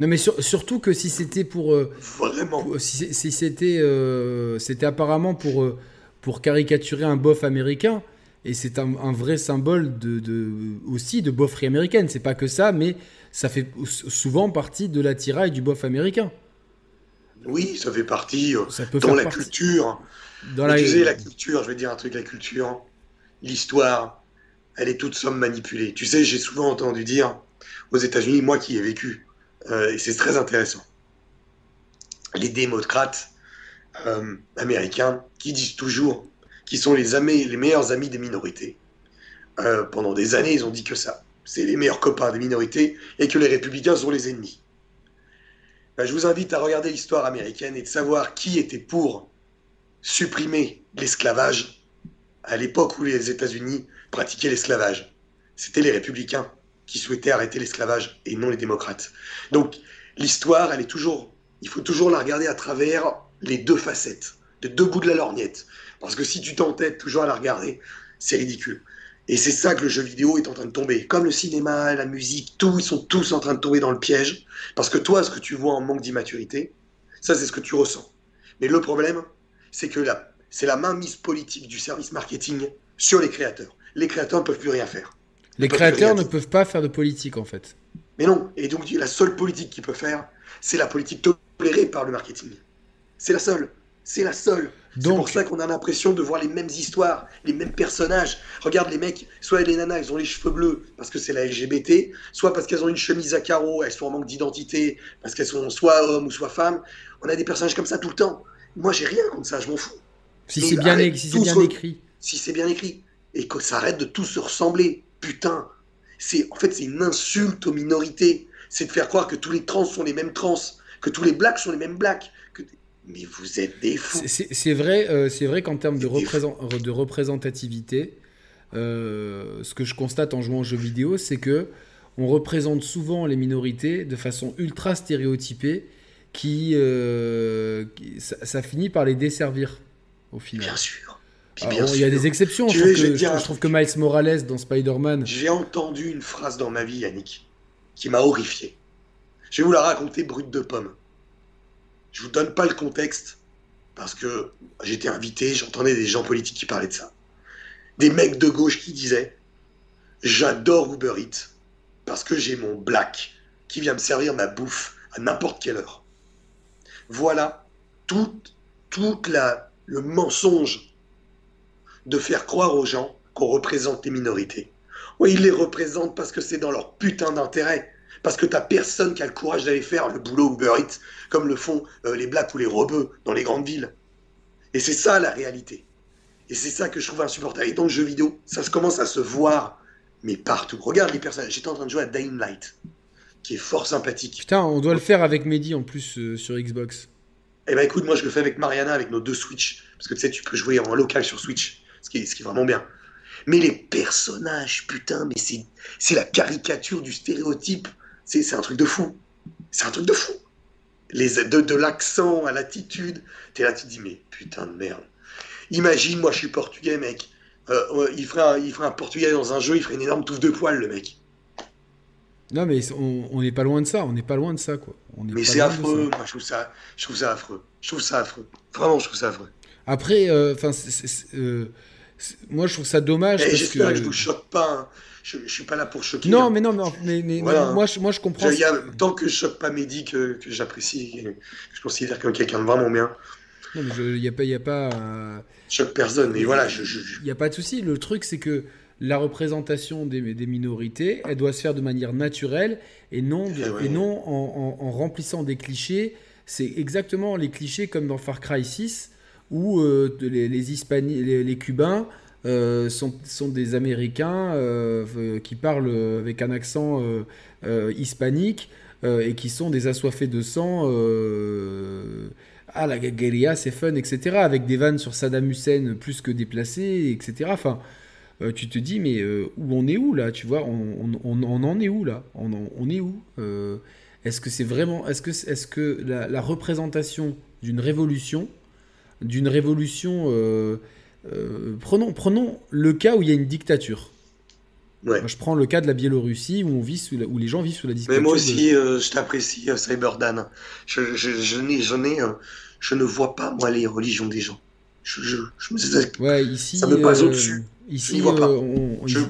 Non, mais surtout que si c'était pour. Euh, Vraiment. si, c'était, euh, c'était apparemment pour, euh, pour caricaturer un bof américain. Et c'est un, vrai symbole de, de, aussi de bofferie américaine. C'est pas que ça, mais ça fait souvent partie de l'attirail du bof américain. Oui, ça fait partie ça peut dans la culture. Dans la... Tu sais, la culture, je vais dire un truc, la culture, l'histoire, elle est toute somme manipulée. Tu sais, j'ai souvent entendu dire aux États-Unis, moi qui ai vécu, euh, et c'est très intéressant, les démocrates euh, américains qui disent toujours qu'ils sont les meilleurs amis des minorités. Euh, pendant des années, ils ont dit que ça. C'est les meilleurs copains des minorités et que les républicains sont les ennemis. Ben, je vous invite à regarder l'histoire américaine et de savoir qui était pour supprimer l'esclavage à l'époque où les États-Unis pratiquaient l'esclavage. C'était les républicains qui souhaitaient arrêter l'esclavage et non les démocrates. Donc l'histoire, elle est toujours, il faut toujours la regarder à travers les deux facettes, les deux bouts de la lorgnette. Parce que si tu t'entêtes toujours à la regarder, c'est ridicule. Et c'est ça que le jeu vidéo est en train de tomber. Comme le cinéma, la musique, tout, ils sont tous en train de tomber dans le piège. Parce que toi, ce que tu vois en manque d'immaturité, ça, c'est ce que tu ressens. Mais le problème, c'est que c'est la mainmise politique du service marketing sur les créateurs. Les créateurs ne peuvent plus rien faire. Les créateurs ne peuvent pas faire de politique, en fait. Mais non. Et donc, la seule politique qu'ils peuvent faire, c'est la politique tolérée par le marketing. C'est la seule. C'est la seule. C'est pour ça qu'on a l'impression de voir les mêmes histoires, les mêmes personnages. Regarde les mecs, soit les nanas, ils ont les cheveux bleus parce que c'est la LGBT, soit parce qu'elles ont une chemise à carreaux, elles sont en manque d'identité, parce qu'elles sont soit hommes ou soit femmes. On a des personnages comme ça tout le temps. Moi, j'ai rien contre ça, je m'en fous. Si c'est bien, si bien écrit. Si c'est bien écrit. Et que ça arrête de tous se ressembler. Putain. C'est, en fait, c'est une insulte aux minorités. C'est de faire croire que tous les trans sont les mêmes trans, que tous les blacks sont les mêmes blacks, mais vous êtes des fous. C'est vrai, euh, c'est vrai qu'en termes de, de, représentativité, euh, ce que je constate en jouant aux jeux vidéo, c'est que on représente souvent les minorités de façon ultra stéréotypée, qui, euh, ça, finit par les desservir au final. Bien sûr. Il y a des exceptions. Je, trouve que, je, trouve que, Miles Morales dans Spider-Man. J'ai entendu une phrase dans ma vie, Yannick, qui m'a horrifié. Je vais vous la raconter brute de pomme. Je vous donne pas le contexte parce que j'étais invité, j'entendais des gens politiques qui parlaient de ça. Des mecs de gauche qui disaient J'adore Uber Eats parce que j'ai mon black qui vient me servir ma bouffe à n'importe quelle heure. Voilà tout, toute la, le mensonge de faire croire aux gens qu'on représente les minorités. Oui, ils les représentent parce que c'est dans leur putain d'intérêt. Parce que t'as personne qui a le courage d'aller faire le boulot Uber Eats comme le font euh, les blacks ou les rebeux dans les grandes villes. Et c'est ça la réalité. Et c'est ça que je trouve insupportable. Et dans le jeu vidéo, ça se commence à se voir, mais partout. Regarde les personnages. J'étais en train de jouer à Dying Light, qui est fort sympathique. Putain, on doit le faire avec Mehdi en plus euh, sur Xbox. Eh ben écoute, moi je le fais avec Mariana, avec nos deux Switch. Parce que tu sais, tu peux jouer en local sur Switch, ce qui est, ce qui est vraiment bien. Mais les personnages, putain, mais c'est la caricature du stéréotype. C'est un truc de fou. C'est un truc de fou les, de, de l'accent à l'attitude. T'es là, tu te dis, mais putain de merde. Imagine, moi je suis portugais, mec. Euh, il, ferait un, il ferait un portugais dans un jeu, il ferait une énorme touffe de poils, le mec. Non, mais on n'est pas loin de ça, on n'est pas loin de ça, quoi. On mais c'est affreux, moi je trouve, ça, je trouve ça affreux. Je trouve ça affreux. Vraiment, je trouve ça affreux. Après, euh, enfin, euh, moi je trouve ça dommage. Eh, j'espère que... que je vous choque pas. Hein je, ne suis pas là pour choquer. Non, mais non, non mais, moi, je, moi je comprends. Il y a, tant que je choque pas Mehdi, que, que j'apprécie, je considère comme quelqu'un de vraiment bien. Non, il n'y a pas. Y a pas euh... Choque personne, mais voilà. Il n'y a pas de souci. Le truc, c'est que la représentation des, des, minorités, elle doit se faire de manière naturelle et non, eh et non en, en, remplissant des clichés. C'est exactement les clichés comme dans Far Cry 6 où euh, les, les, les, Cubains euh, sont, sont, des Américains euh, qui parlent avec un accent hispanique et qui sont des assoiffés de sang. ah, la guérilla, c'est fun, etc. Avec des vannes sur Saddam Hussein plus que déplacées, etc. Enfin, tu te dis, mais où on est où là Tu vois, on, en est où là? On, est où? Est-ce que c'est vraiment. Est-ce que, est -ce que la représentation d'une révolution, d'une révolution euh, prenons, prenons le cas où il y a une dictature. je prends le cas de la Biélorussie où, on vit sous où les gens vivent sous la dictature. Mais moi aussi, euh, je t'apprécie, euh, Cyberdan. Je, je, je, je, ne vois pas, moi, les religions des gens. Je, me ouais, ici, ça me passe au-dessus. Ici, vois pas.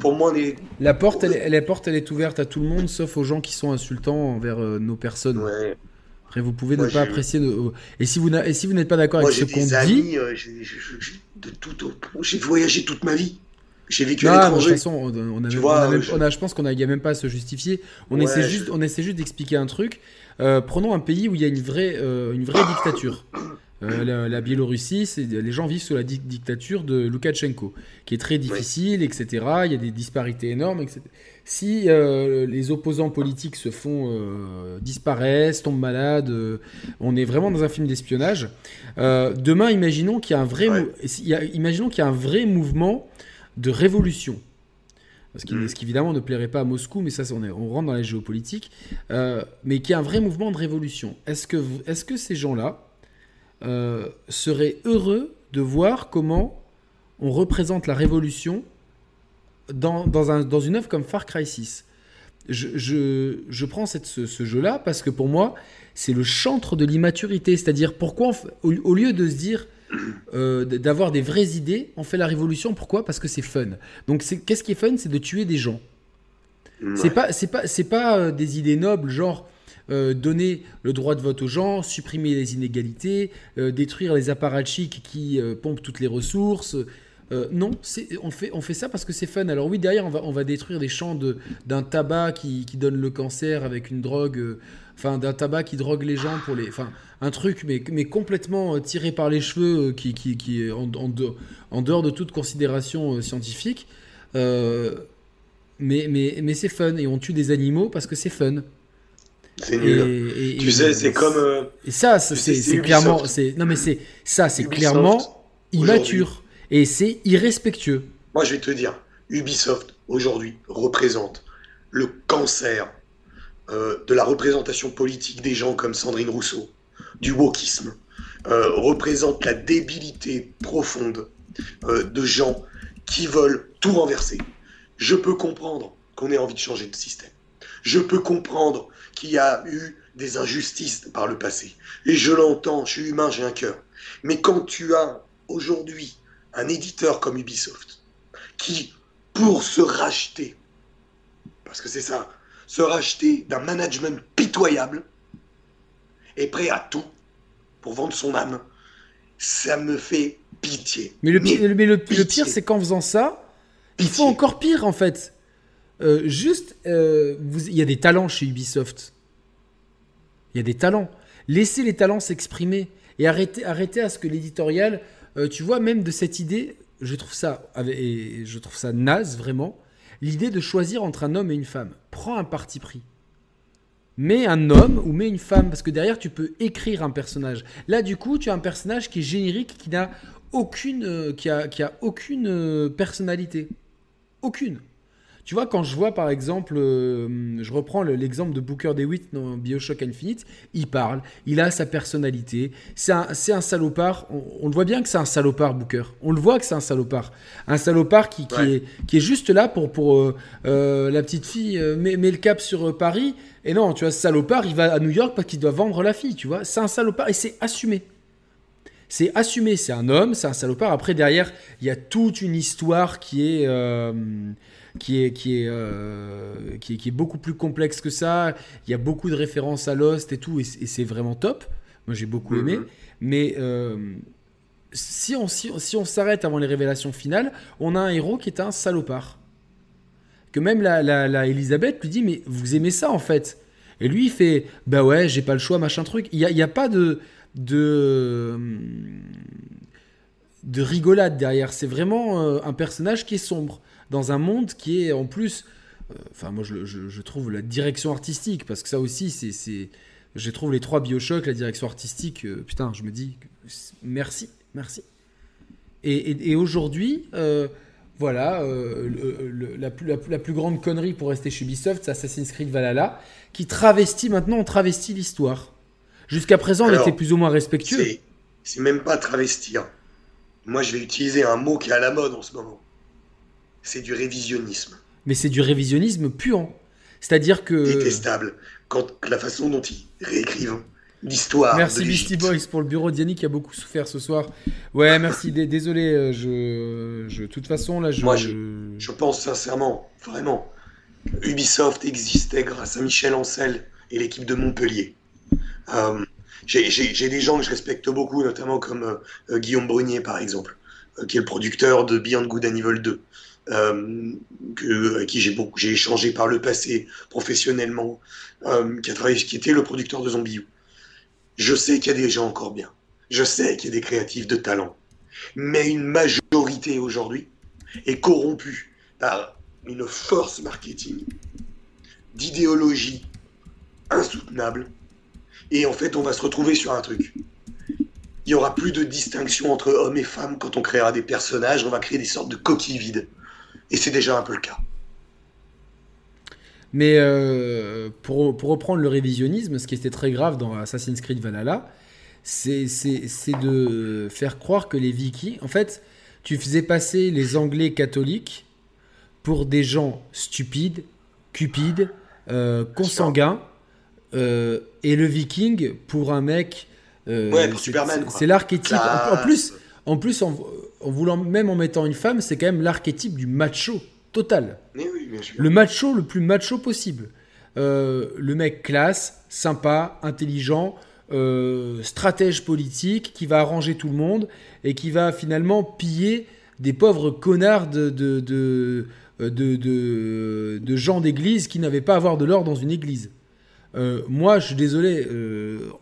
pour moi, les... la, porte, elle, la porte, elle est ouverte à tout le monde, sauf aux gens qui sont insultants envers nos personnes. Ouais. Après, vous pouvez ne pas apprécier. Et si vous n'êtes pas d'accord avec ce qu'on dit. de tout J'ai voyagé toute ma vie. J'ai vécu à l'étranger. De toute façon, on, a, tu vois, on a, je pense qu'on n'a même pas à se justifier. On essaie juste, on essaie juste d'expliquer un truc. Euh, prenons un pays où il y a une vraie, euh, une vraie dictature. Euh, la, Biélorussie, les gens vivent sous la dictature de Loukachenko, qui est très difficile, etc. Il y a des disparités énormes, etc. Si les opposants politiques se font disparaissent, tombent malades, on est vraiment dans un film d'espionnage. demain, imaginons qu'il y a un vrai, imaginons qu'il y a un vrai mouvement de révolution ce qui, mm. évidemment ne plairait pas à Moscou, mais ça, on, est, on rentre dans la géopolitique, euh, mais qui est un vrai mouvement de révolution. Est-ce que, ces gens-là euh, seraient heureux de voir comment on représente la révolution dans, dans, un, dans une œuvre comme Far Cry 6 je, je, je prends cette, ce, jeu-là parce que pour moi, c'est le chantre de l'immaturité. C'est-à-dire, pourquoi, au lieu de se dire euh, d'avoir des vraies idées. On fait la révolution, pourquoi? Parce que c'est fun. Donc qu'est-ce qui est fun? C'est de tuer des gens. C'est pas, c'est pas, c'est pas euh, des idées nobles, genre euh, donner le droit de vote aux gens, supprimer les inégalités, détruire les apparatchiks qui pompent toutes les ressources. Non, on fait, on fait ça parce que c'est fun. Alors oui, derrière, on va, on va détruire des champs d'un tabac qui, qui, donne le cancer avec une drogue enfin d'un tabac qui drogue les gens pour les, enfin un truc mais, mais complètement euh, tiré par les cheveux euh, qui, qui, qui est en, en, dehors de toute considération euh, scientifique. mais mais, mais c'est fun et on tue des animaux parce que c'est fun. C'est nul. tu sais, c'est comme. et ça, c'est clairement, c'est non mais c'est ça, c'est clairement immature et c'est irrespectueux. Moi, je vais te dire, Ubisoft aujourd'hui représente le cancer euh, de la représentation politique des gens comme Sandrine Rousseau, du wokisme, euh, représente la débilité profonde euh, de gens qui veulent tout renverser. Je peux comprendre qu'on ait envie de changer de système. Je peux comprendre qu'il y a eu des injustices par le passé. Et je l'entends, je suis humain, j'ai un cœur. Mais quand tu as aujourd'hui un éditeur comme Ubisoft, qui, pour se racheter, parce que c'est ça, se racheter d'un management pitoyable, est prêt à tout pour vendre son âme, ça me fait pitié. Mais le, mais, le, pire, c'est qu'en faisant ça, il faut encore pire en fait. Euh, juste, euh, il y a des talents chez Ubisoft. Il y a des talents. Laissez les talents s'exprimer et arrêtez, arrêtez à ce que l'éditorial, euh, tu vois, même de cette idée, je trouve ça, et je trouve ça naze vraiment l'idée de choisir entre un homme et une femme. Prends un parti pris. Mets un homme ou mets une femme, parce que derrière, tu peux écrire un personnage. Là, du coup, tu as un personnage qui est générique, qui n'a aucune, euh, qui a, qui a aucune euh, personnalité. Aucune. Tu vois, quand je vois par exemple, euh, je reprends l'exemple de Booker DeWitt dans Bioshock Infinite, il parle, il a sa personnalité, c'est un, un, salopard, on, le voit bien que c'est un salopard Booker, on le voit que c'est un salopard, un salopard qui, qui, est, qui est juste là pour, pour euh, euh, la petite fille, met, met, le cap sur Paris, et non, tu vois, ce salopard, il va à New York parce qu'il doit vendre la fille, tu vois, c'est un salopard et c'est assumé. C'est assumé, c'est un homme, c'est un salopard. Après, derrière, il y a toute une histoire qui est qui est, qui est, euh, qui est, qui est, beaucoup plus complexe que ça. Il y a beaucoup de références à Lost et tout, et, c'est vraiment top. Moi, j'ai beaucoup aimé. Mhm. Mais euh, si on si, si on s'arrête avant les révélations finales, on a un héros qui est un salopard. Que même la, la, Elisabeth lui dit Mais vous aimez ça en fait Et lui, il fait Bah ouais, j'ai pas le choix, machin truc. Il n'y a, y a, pas de. de de rigolade derrière. C'est vraiment euh, un personnage qui est sombre dans un monde qui est en plus. Euh, enfin, moi, je, trouve la direction artistique, parce que ça aussi, c'est. Je trouve les trois Bioshock, la direction artistique, euh, putain, je me dis merci, merci. Et, aujourd'hui, euh, voilà, la, plus, la, plus, grande connerie pour rester chez Ubisoft, c'est Assassin's Creed Valhalla, qui travestit maintenant, on travestit l'histoire. Jusqu'à présent, on était plus ou moins respectueux. C'est même pas travestir. Moi, je vais utiliser un mot qui est à la mode en ce moment c'est du révisionnisme. Mais c'est du révisionnisme puant. C'est-à-dire que. Détestable. Quand la façon dont ils réécrivent l'histoire. Merci Beastie Boys pour le bureau d'Yannick qui a beaucoup souffert ce soir. Ouais, merci. désolé. Euh, je, je, de toute façon, là, je. Moi, je, pense sincèrement, vraiment, Ubisoft existait grâce à Michel Ancel et l'équipe de Montpellier. Euh, j'ai des gens que je respecte beaucoup, notamment comme euh, Guillaume Brunier, par exemple, qui est le producteur de Beyond Good and Evil 2. Euh, avec qui j'ai échangé par le passé professionnellement, euh, qui a travaillé, qui était le producteur de Zombie U. Je sais qu'il y a des gens encore bien. Je sais qu'il y a des créatifs de talent. Mais une majorité aujourd'hui est corrompue par une force marketing, d'idéologie insoutenable. Et en fait, on va se retrouver sur un truc. Il n'y aura plus de distinction entre hommes et femmes quand on créera des personnages. On va créer des sortes de coquilles vides. Et c'est déjà un peu le cas. Mais euh, pour, pour, reprendre le révisionnisme, ce qui était très grave dans Assassin's Creed Valhalla, c'est de faire croire que les Vikings, en fait, tu faisais passer les Anglais catholiques pour des gens stupides, cupides, euh, consanguins, euh, et le Viking pour un mec. Ouais, pour Superman. C'est l'archétype. En, plus, en plus, en, voulant même en mettant une femme, c'est quand même l'archétype du macho total. oui, bien sûr. Le macho le plus macho possible. le mec classe, sympa, intelligent, euh, stratège politique qui va arranger tout le monde et qui va finalement piller des pauvres connards de, de, de, euh, de, gens d'église qui n'avaient pas à avoir de l'or dans une église. Euh, moi, je suis désolé,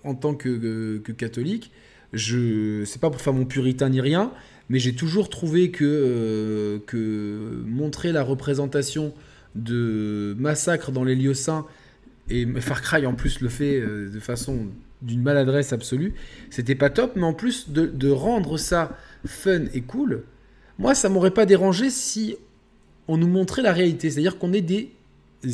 en tant que, que, catholique, je c'est pas pour faire mon puritain ni rien, mais j'ai toujours trouvé que, que montrer la représentation de massacres dans les lieux saints, et Far Cry en plus le fait de façon d'une maladresse absolue. C'était pas top, mais en plus de, rendre ça fun et cool, moi ça m'aurait pas dérangé si on nous montrait la réalité. C'est-à-dire qu'on est des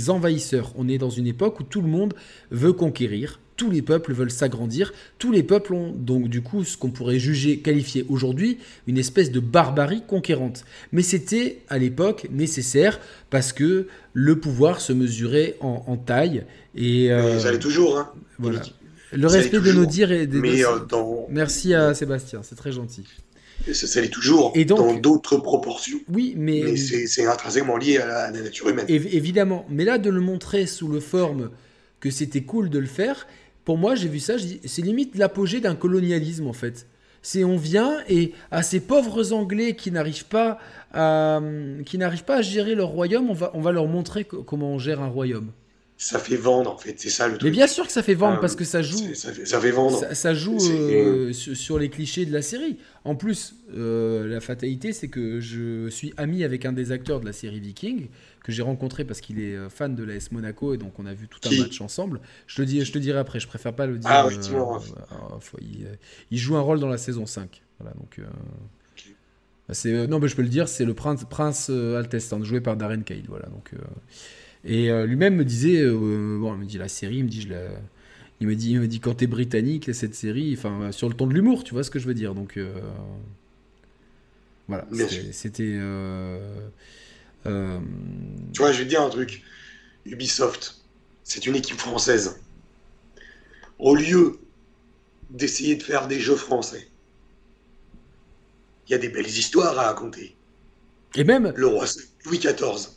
envahisseurs. On est dans une époque où tout le monde veut conquérir. Tous les peuples veulent s'agrandir. Tous les peuples ont donc du coup ce qu'on pourrait juger, qualifier aujourd'hui, une espèce de barbarie conquérante. Mais c'était à l'époque nécessaire parce que le pouvoir se mesurait en, taille. Et euh, ça allait toujours. Hein. Voilà. Le respect de nos dires et des. Mais euh, Merci à Sébastien, c'est très gentil. Ça, ça l'est toujours, et dans d'autres proportions. Oui, mais. mais c'est intrinsèquement lié à la, nature humaine. évidemment. Mais là, de le montrer sous le forme que c'était cool de le faire, pour moi, j'ai vu ça, c'est limite l'apogée d'un colonialisme, en fait. C'est on vient et à ces pauvres Anglais qui n'arrivent pas à, gérer leur royaume, on va leur montrer comment on gère un royaume ça fait vendre en fait, c'est ça le truc. Mais bien sûr que ça fait vendre euh, parce que ça joue. Ça fait, vendre. Ça, joue euh, sur, les clichés de la série. En plus, euh, la fatalité, c'est que je suis ami avec un des acteurs de la série Viking que j'ai rencontré parce qu'il est fan de l'AS Monaco et donc on a vu tout un match ensemble. Je te dis, je te dirai après. Je préfère pas le dire. Ah oui, il, il, joue un rôle dans la saison 5. Voilà donc. C'est non, mais je peux le dire, c'est le prince, prince Altestan, joué par Darren Cade. Voilà donc. Et euh, lui-même me disait, euh, bon, il me dit la série, il me dit, je la... il me dit, il me dit quand t'es britannique, cette série, enfin, sur le ton de l'humour, tu vois ce que je veux dire. Donc, euh, voilà, c'était. Tu vois, je vais te dire un truc. Ubisoft, c'est une équipe française. Au lieu d'essayer de faire des jeux français, il y a des belles histoires à raconter. Et même. Le roi Louis XIV.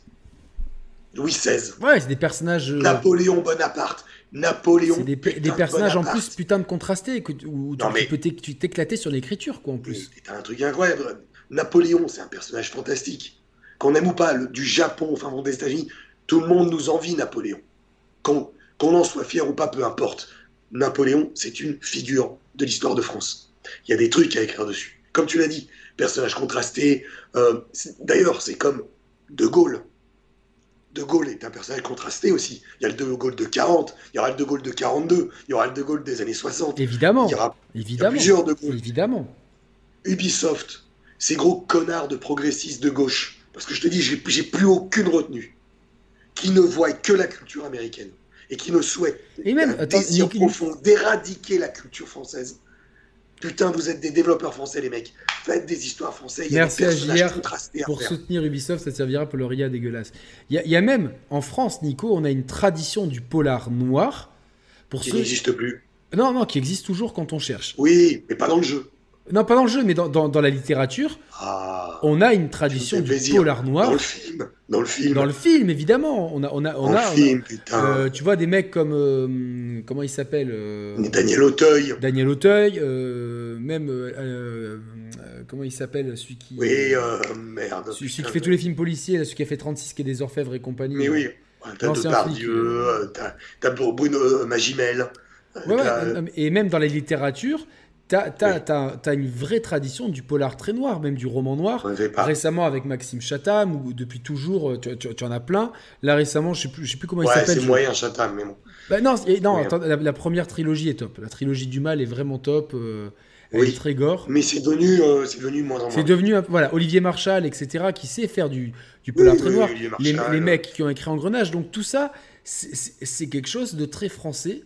Louis XVI. Ouais, c'est des personnages. Euh, Napoléon Bonaparte. Napoléon. C'est des, personnages en plus putain de contrastés que, où tu, peux t'éclater sur l'écriture quoi en plus. C'est un truc incroyable. Napoléon, c'est un personnage fantastique. Qu'on aime ou pas, du Japon, enfin des États-Unis, tout le monde nous envie Napoléon. Qu'on en soit fier ou pas, peu importe. Napoléon, c'est une figure de l'histoire de France. Il y a des trucs à écrire dessus. Comme tu l'as dit, personnage contrasté. Euh, d'ailleurs, c'est comme De Gaulle. De Gaulle est un personnage contrasté aussi. Il y a le De Gaulle de 40, il y aura le De Gaulle de 42, il y aura le De Gaulle des années 60. Évidemment. Il y aura, Évidemment. plusieurs De Gaulle. Évidemment. Ubisoft, ces gros connards de progressistes de gauche, parce que je te dis, j'ai plus aucune retenue, qui ne voient que la culture américaine et qui ne souhaitent et même, un désir profond d'éradiquer la culture française Putain, vous êtes des développeurs français, les mecs. Faites des histoires françaises. Merci à JR pour soutenir Ubisoft, ça servira pour le RIA dégueulasse. Il y, a même en France, Nico, on a une tradition du polar noir. Pour qui n'existe plus. Non, non, qui existe toujours quand on cherche. Oui, mais pas dans le jeu. Non, pas dans le jeu, mais dans, dans, la littérature, ah, on a une tradition du polar noir. Dans le film, dans le film. Dans le film, évidemment. On a, on a, on a, film, putain. Euh, tu vois des mecs comme euh, comment il s'appelle euh, Daniel Auteuil. Daniel Auteuil, même comment il s'appelle celui qui. Oui, merde. Celui, qui fait tous les films policiers, celui qui a fait 36 qui est des Orfèvres et compagnie. Mais oui, t'as Depardieu, t'as Bruno Magimel. Ouais, ouais, et même dans la littérature, T'as as, une vraie tradition du polar très noir, même du roman noir. Récemment avec Maxime Chatham, ou depuis toujours, tu, tu, en as plein. Là récemment, je sais plus, je sais plus comment il s'appelle. c'est moyen Chatham, mais bon. Bah, non, non la, première trilogie est top. La trilogie du mal est vraiment top. Euh, elle est très gore. Mais c'est devenu, euh, c'est devenu moins en moins. C'est devenu, voilà, Olivier Marchal, etc., qui sait faire du, du polar très noir. les, les, mecs qui ont écrit Engrenage. Donc tout ça, c'est quelque chose de très français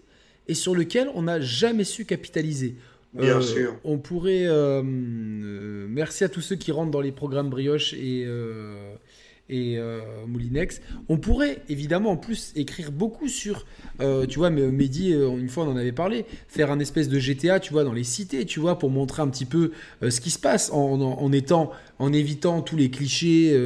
et sur lequel on n'a jamais su capitaliser. Bien euh, sûr. On pourrait. Euh, euh, merci à tous ceux qui rentrent dans les programmes Brioche et, et Moulinex. On pourrait évidemment en plus écrire beaucoup sur. tu vois, Mehdi, une fois on en avait parlé, faire un espèce de GTA, tu vois, dans les cités, tu vois, pour montrer un petit peu ce qui se passe en, en, étant, en évitant tous les clichés,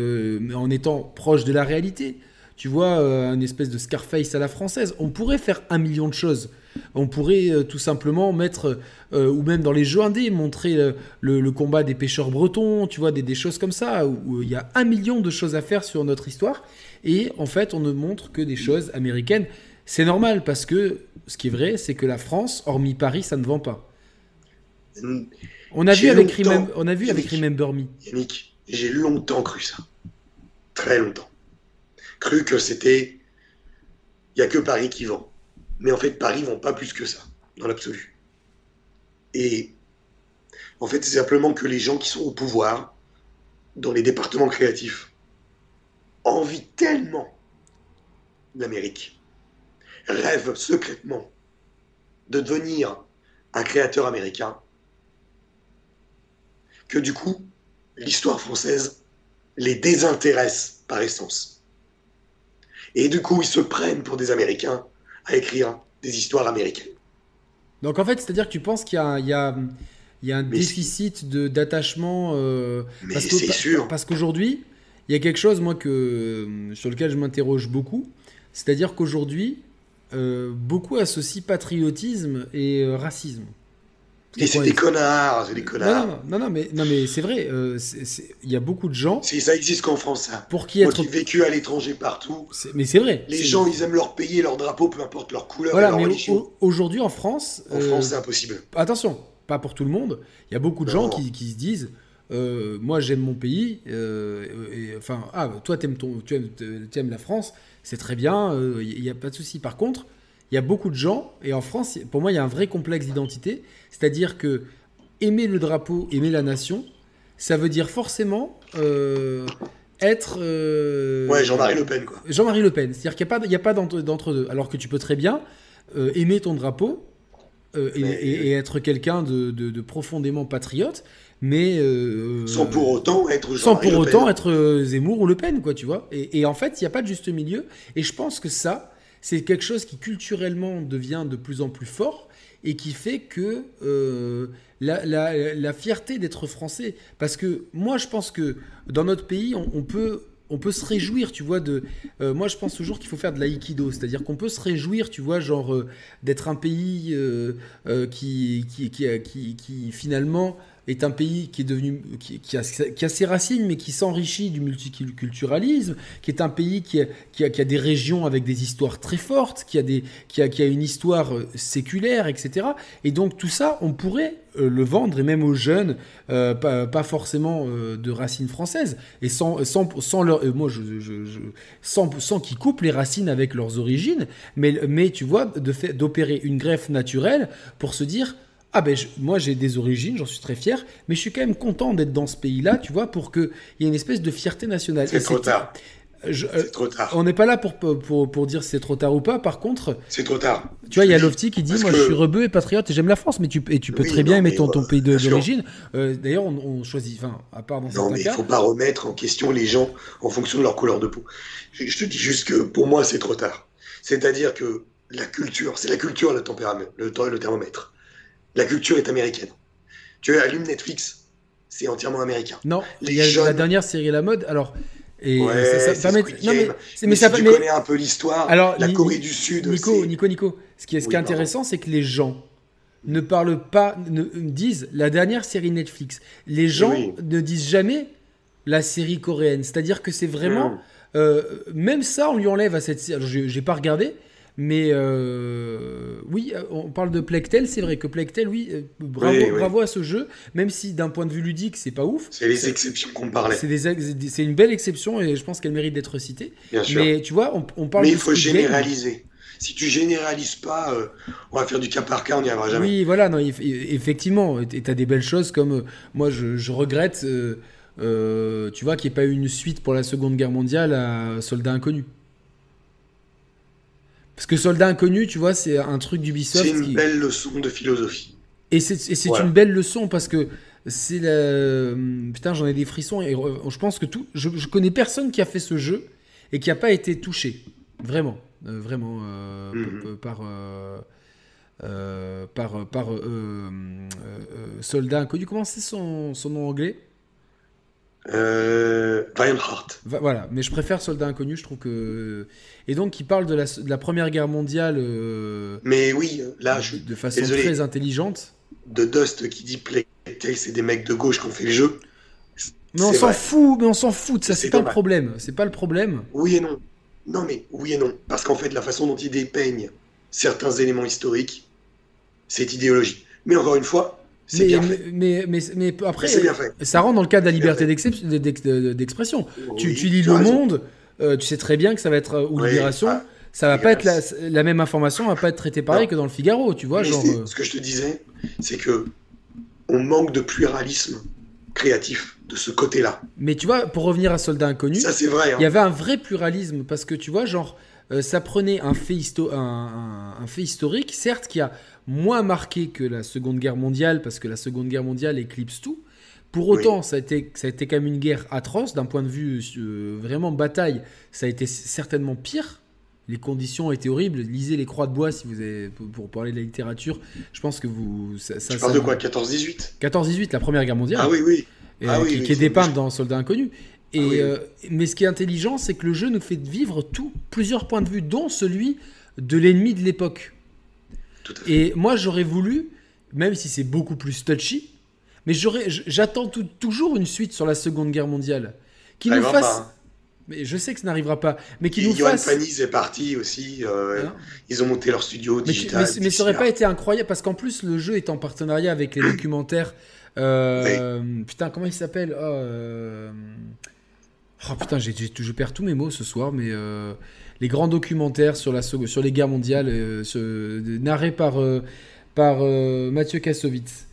en étant proche de la réalité. Tu vois, un espèce de Scarface à la française. On pourrait faire un million de choses. On pourrait euh, tout simplement mettre, euh, ou même dans les jeux indés, montrer euh, le, combat des pêcheurs bretons, tu vois, des, choses comme ça, où il y a un million de choses à faire sur notre histoire. Et en fait, on ne montre que des choses américaines. C'est normal, parce que ce qui est vrai, c'est que la France, hormis Paris, ça ne vend pas. On a vu avec, Remember, on a vu avec Remember Me. Yannick, j'ai longtemps cru ça. Très longtemps. Cru que c'était. Il n'y a que Paris qui vend. Mais en fait, Paris ne vend pas plus que ça, dans l'absolu. Et en fait, c'est simplement que les gens qui sont au pouvoir, dans les départements créatifs, envient tellement l'Amérique, rêvent secrètement de devenir un créateur américain, que du coup, l'histoire française les désintéresse par essence. Et du coup, ils se prennent pour des Américains à écrire des histoires américaines. Donc en fait, c'est-à-dire que tu penses qu'il y a, il y a, il y a un déficit de, d'attachement euh, Mais c'est sûr. Parce qu'aujourd'hui, il y a quelque chose, moi, que, sur lequel je m'interroge beaucoup. C'est-à-dire qu'aujourd'hui, euh, beaucoup associent patriotisme et euh, racisme. Et c'est des connards, c'est des connards. Non, non, mais, non, mais c'est vrai, euh, il y a beaucoup de gens. Ça existe qu'en France, ça. Pour qui être. Moi vécu à l'étranger partout. Mais c'est vrai. Les gens, ils aiment leur pays, leur drapeau, peu importe leur couleur. Voilà, mais aujourd'hui en France. En France, euh, c'est impossible. Attention, pas pour tout le monde. Il y a beaucoup de gens qui, qui, se disent. Euh, moi j'aime mon pays, et, enfin, ah, toi aimes ton, tu, aimes, tu aimes la France, c'est très bien, il n'y a pas de souci. Par contre, il y a beaucoup de gens, et en France, pour moi, il y a un vrai complexe d'identité, c'est-à-dire que aimer le drapeau, aimer la nation, ça veut dire forcément euh, être... Euh, ouais, Jean-Marie Le Pen, quoi. Jean-Marie Le Pen, c'est-à-dire qu'il n'y a pas, pas d'entre-deux, alors que tu peux très bien euh, aimer ton drapeau et, être quelqu'un de, profondément patriote, mais sans pour autant être sans pour autant être Zemmour ou Le Pen quoi tu vois. Et, et en fait il n'y a pas de juste milieu. Et je pense que ça c'est quelque chose qui culturellement devient de plus en plus fort et qui fait que euh, la, fierté d'être français, parce que moi je pense que dans notre pays on, peut se réjouir, tu vois, de. Euh, moi, je pense toujours qu'il faut faire de l'aïkido, c'est-à-dire qu'on peut se réjouir, tu vois, genre euh, d'être un pays qui, finalement est un pays qui est devenu qui, a, ses racines mais qui s'enrichit du multiculturalisme, qui est un pays qui a, qui, a, des régions avec des histoires très fortes, qui a, des, qui a, qui a une histoire euh, séculaire, etc. Et donc tout ça, on pourrait euh, le vendre et même aux jeunes, euh, pas, forcément de racines françaises et sans, sans, sans leur, moi je, sans, sans qu'ils coupent les racines avec leurs origines, mais, mais tu vois, d'opérer une greffe naturelle pour se dire ah ben moi j'ai des origines, j'en suis très fier, mais je suis quand même content d'être dans ce pays-là, tu vois, pour qu'il y ait une espèce de fierté nationale. C'est trop tard. c'est trop tard. On n'est pas là pour, pour, pour dire si c'est trop tard ou pas. Par contre, c'est trop tard. Tu vois, il y a Lofty qui dit Moi, je suis rebeu et patriote et j'aime la France, mais tu, et tu peux très bien aimer ton, ton pays d'origine. Euh, d'ailleurs, on, choisit, enfin, à part dans non, mais il faut pas remettre en question les gens en fonction de leur couleur de peau. Je, je te dis juste que pour moi, c'est trop tard. C'est-à-dire que la culture, c'est la culture le tempérament, le, le thermomètre la culture est américaine. Tu allumes Netflix, c'est entièrement américain. Non, il y a la dernière série La Mode. Alors, et ça, ça non, mais, mais, ça, tu connais un peu l'histoire, la Corée du Sud. Nico, Nico, Nico, ce qui est, ce qui est intéressant, c'est que les gens ne parlent pas, ne, disent la dernière série Netflix. Les gens Oui. ne disent jamais la série coréenne. C'est-à-dire que c'est vraiment. Mm. euh, même ça, on lui enlève à cette série. J'ai pas regardé, mais euh, oui, euh, on parle de Plectel. C'est vrai que Plectel, oui, euh, bravo, Oui, oui. bravo à ce jeu. Même si d'un point de vue ludique, c'est pas ouf. C'est les exceptions qu'on parlait, C'est une belle exception et je pense qu'elle mérite d'être citée. bien sûr. Mais tu vois, on, on parle Mais il faut Game. généraliser. Si tu généralises pas, euh, on va faire du cas par cas, on n'y arrivera jamais. Oui, voilà, non, eff- effectivement, et t'as des belles choses comme moi, je, je regrette, tu vois, qu'il n'y ait pas eu une suite pour la Seconde Guerre mondiale à Soldats Inconnus. Parce que Soldats Inconnus, tu vois, c'est un truc d'Ubisoft C'est une qui... belle leçon de philosophie. Et c'est Voilà. une belle leçon parce que c'est la... Putain, j'en ai des frissons et je pense que tout... Je, je connais personne qui a fait ce jeu et qui n'a pas été touché. Vraiment. Euh, vraiment. euh, Mhm. par... euh, euh, par, par euh, euh, euh, soldat inconnu. Comment c'est son, son nom anglais? Euh, Lionheart. Voilà, mais je préfère soldat inconnu, je trouve que... Et donc, qui parle de la, de la Première Guerre mondiale euh, Mais oui, là, je de façon désolé. très intelligente. de Dust qui dit Playtale, c'est des mecs de gauche qui ont fait le jeu. Mais on s'en fout, mais on s'en fout de ça, C'est pas le problème. C'est pas le problème. Oui et non. Non, mais oui et non. Parce qu'en fait, la façon dont ils dépeignent certains éléments historiques, c'est idéologie. Mais encore une fois, Mais, bien mais, fait. mais, mais, mais après, bien fait. ça rentre dans le cadre de la liberté d'expression. tu, Oui, tu lis tu Le raison. Monde, euh, tu sais très bien que ça va être euh, ou Oui, Libération, ah, ça va pas être la, même information, va pas être traitée pareil Non. que dans le Figaro, tu vois, genre. euh, Ce que je te disais, c'est que on manque de pluralisme créatif de ce côté-là. Mais tu vois, pour revenir à Soldat Inconnu, Ça, c'est vrai. hein. il y avait un vrai pluralisme parce que tu vois, genre, euh, ça prenait un fait, histo- un, un- un fait historique, certes, qui a moins marqué que la Seconde Guerre mondiale parce que la Seconde Guerre mondiale éclipse tout. Pour Oui. autant, ça, a été, ça a été quand même une guerre atroce d'un point de vue euh, vraiment bataille. Ça a été certainement pire. Les conditions étaient horribles. Lisez les Croix de bois si vous avez pour, parler de la littérature. Je pense que vous ça, ça- Tu parles ça- de quoi 14-18 14-18, la Première Guerre mondiale Ah oui, oui. et, Ah oui, qui, oui, qui est dépeinte dans Soldat Inconnu. Et, Ah oui, euh, mais ce qui est intelligent, c'est que le jeu nous fait vivre tout, plusieurs points de vue, dont celui de l'ennemi de l'époque. Et moi, j'aurais voulu, même si c'est beaucoup plus touchy, mais j'attends toujours une suite sur la Seconde Guerre mondiale, qui nous fasse. pas, hein. Mais je sais que ça n'arrivera pas, mais qui nous Johan fasse. Paniz est parti aussi. euh, Hein Ils ont monté leur studio digital. mais- mais ça aurait d'ici pas été incroyable parce qu'en plus le jeu est en partenariat avec les documentaires. euh, Putain, comment il s'appelle oh, euh, oh, putain, j'ai- je perds tous mes mots ce soir, mais euh, les grands documentaires sur, la, sur les guerres mondiales, euh, narrés par, euh, par Mathieu Kassovitz.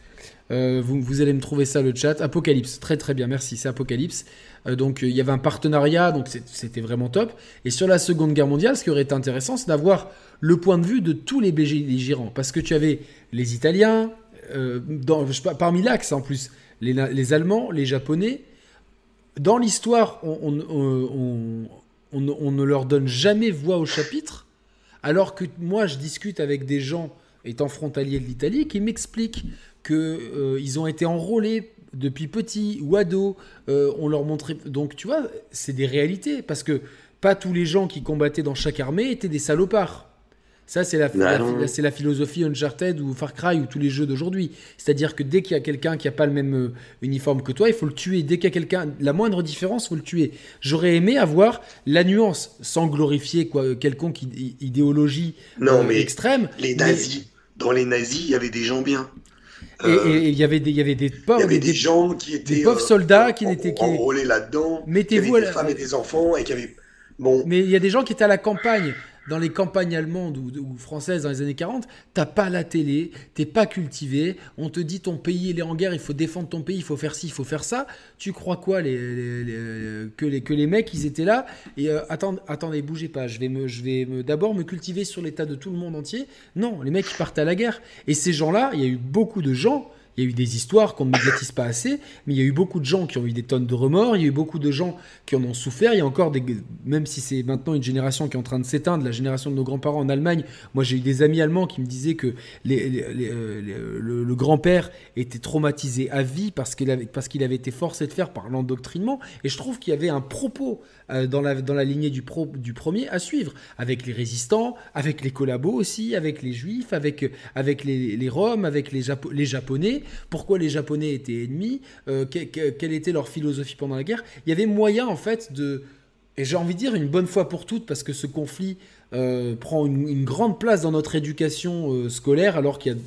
Vous, allez me trouver ça le chat. Apocalypse, très très bien, merci, c'est Apocalypse. Donc il y avait un partenariat, donc c'était vraiment top. Et sur la Seconde Guerre mondiale, ce qui aurait été intéressant, c'est d'avoir le point de vue de tous les belligérants. Parce que tu avais les Italiens, parmi l'axe en plus, les Allemands, les Japonais. Dans l'histoire, on, ne leur donne jamais voix au chapitre, alors que moi, je discute avec des gens étant frontaliers de l'Italie qui m'expliquent qu'ils ont été enrôlés depuis petits ou ados. euh, on leur montrait. Donc, tu vois, c'est des réalités. Parce que pas tous les gens qui combattaient dans chaque armée étaient des salopards. Ça, c'est la, la- non. la- c'est la philosophie Uncharted ou Far Cry ou tous les jeux d'aujourd'hui. C'est-à-dire que dès qu'il y a quelqu'un qui n'a pas le même euh, uniforme que toi, il faut le tuer. Dès qu'il y a quelqu'un, la moindre différence, il faut le tuer. J'aurais aimé avoir la nuance, sans glorifier quoi, quelconque id- idéologie Non, euh, mais extrême. les mais- nazis, dans les nazis, il y avait des gens bien. Et Euh, il y avait des, il y avait des pauvres, y avait des- des gens qui étaient. pauvres euh, soldats qui en- n'étaient- enrôlés là-dedans. Mettez-vous des femmes et des enfants et qui avaient. Bon, Mais il y a des gens qui étaient à la campagne. Dans les campagnes allemandes ou, françaises dans les années 40, t'as pas la télé, t'es pas cultivé, on te dit ton pays il est en guerre, il faut défendre ton pays, il faut faire ci, il faut faire ça. Tu crois quoi les, que, les, que les mecs ils étaient là et euh, attendez, bougez pas, je vais me, je vais d'abord me cultiver sur l'état de tout le monde entier. Non, les mecs ils partent à la guerre. Et ces gens-là, il y a eu beaucoup de gens il y a eu des histoires qu'on ne médiatise pas assez, mais il y a eu beaucoup de gens qui ont eu des tonnes de remords, il y a eu beaucoup de gens qui en ont souffert. Il y a encore des, même si c'est maintenant une génération qui est en train de s'éteindre, la génération de nos grands-parents en Allemagne. Moi, j'ai eu des amis allemands qui me disaient que euh, le, grand-père était traumatisé à vie parce qu'il avait, parce avait été forcé de faire par l'endoctrinement. Et je trouve qu'il y avait un propos euh, dans, la, dans la lignée du, pro, du premier à suivre, avec les résistants, avec les collabos aussi, avec les juifs, avec, avec les, Roms, avec les, les Japonais pourquoi les Japonais étaient ennemis, euh, quelle était leur philosophie pendant la guerre. Il y avait moyen en fait de, et j'ai envie de dire une bonne fois pour toutes, parce que ce conflit euh, prend une, grande place dans notre éducation euh, scolaire, alors qu'il y a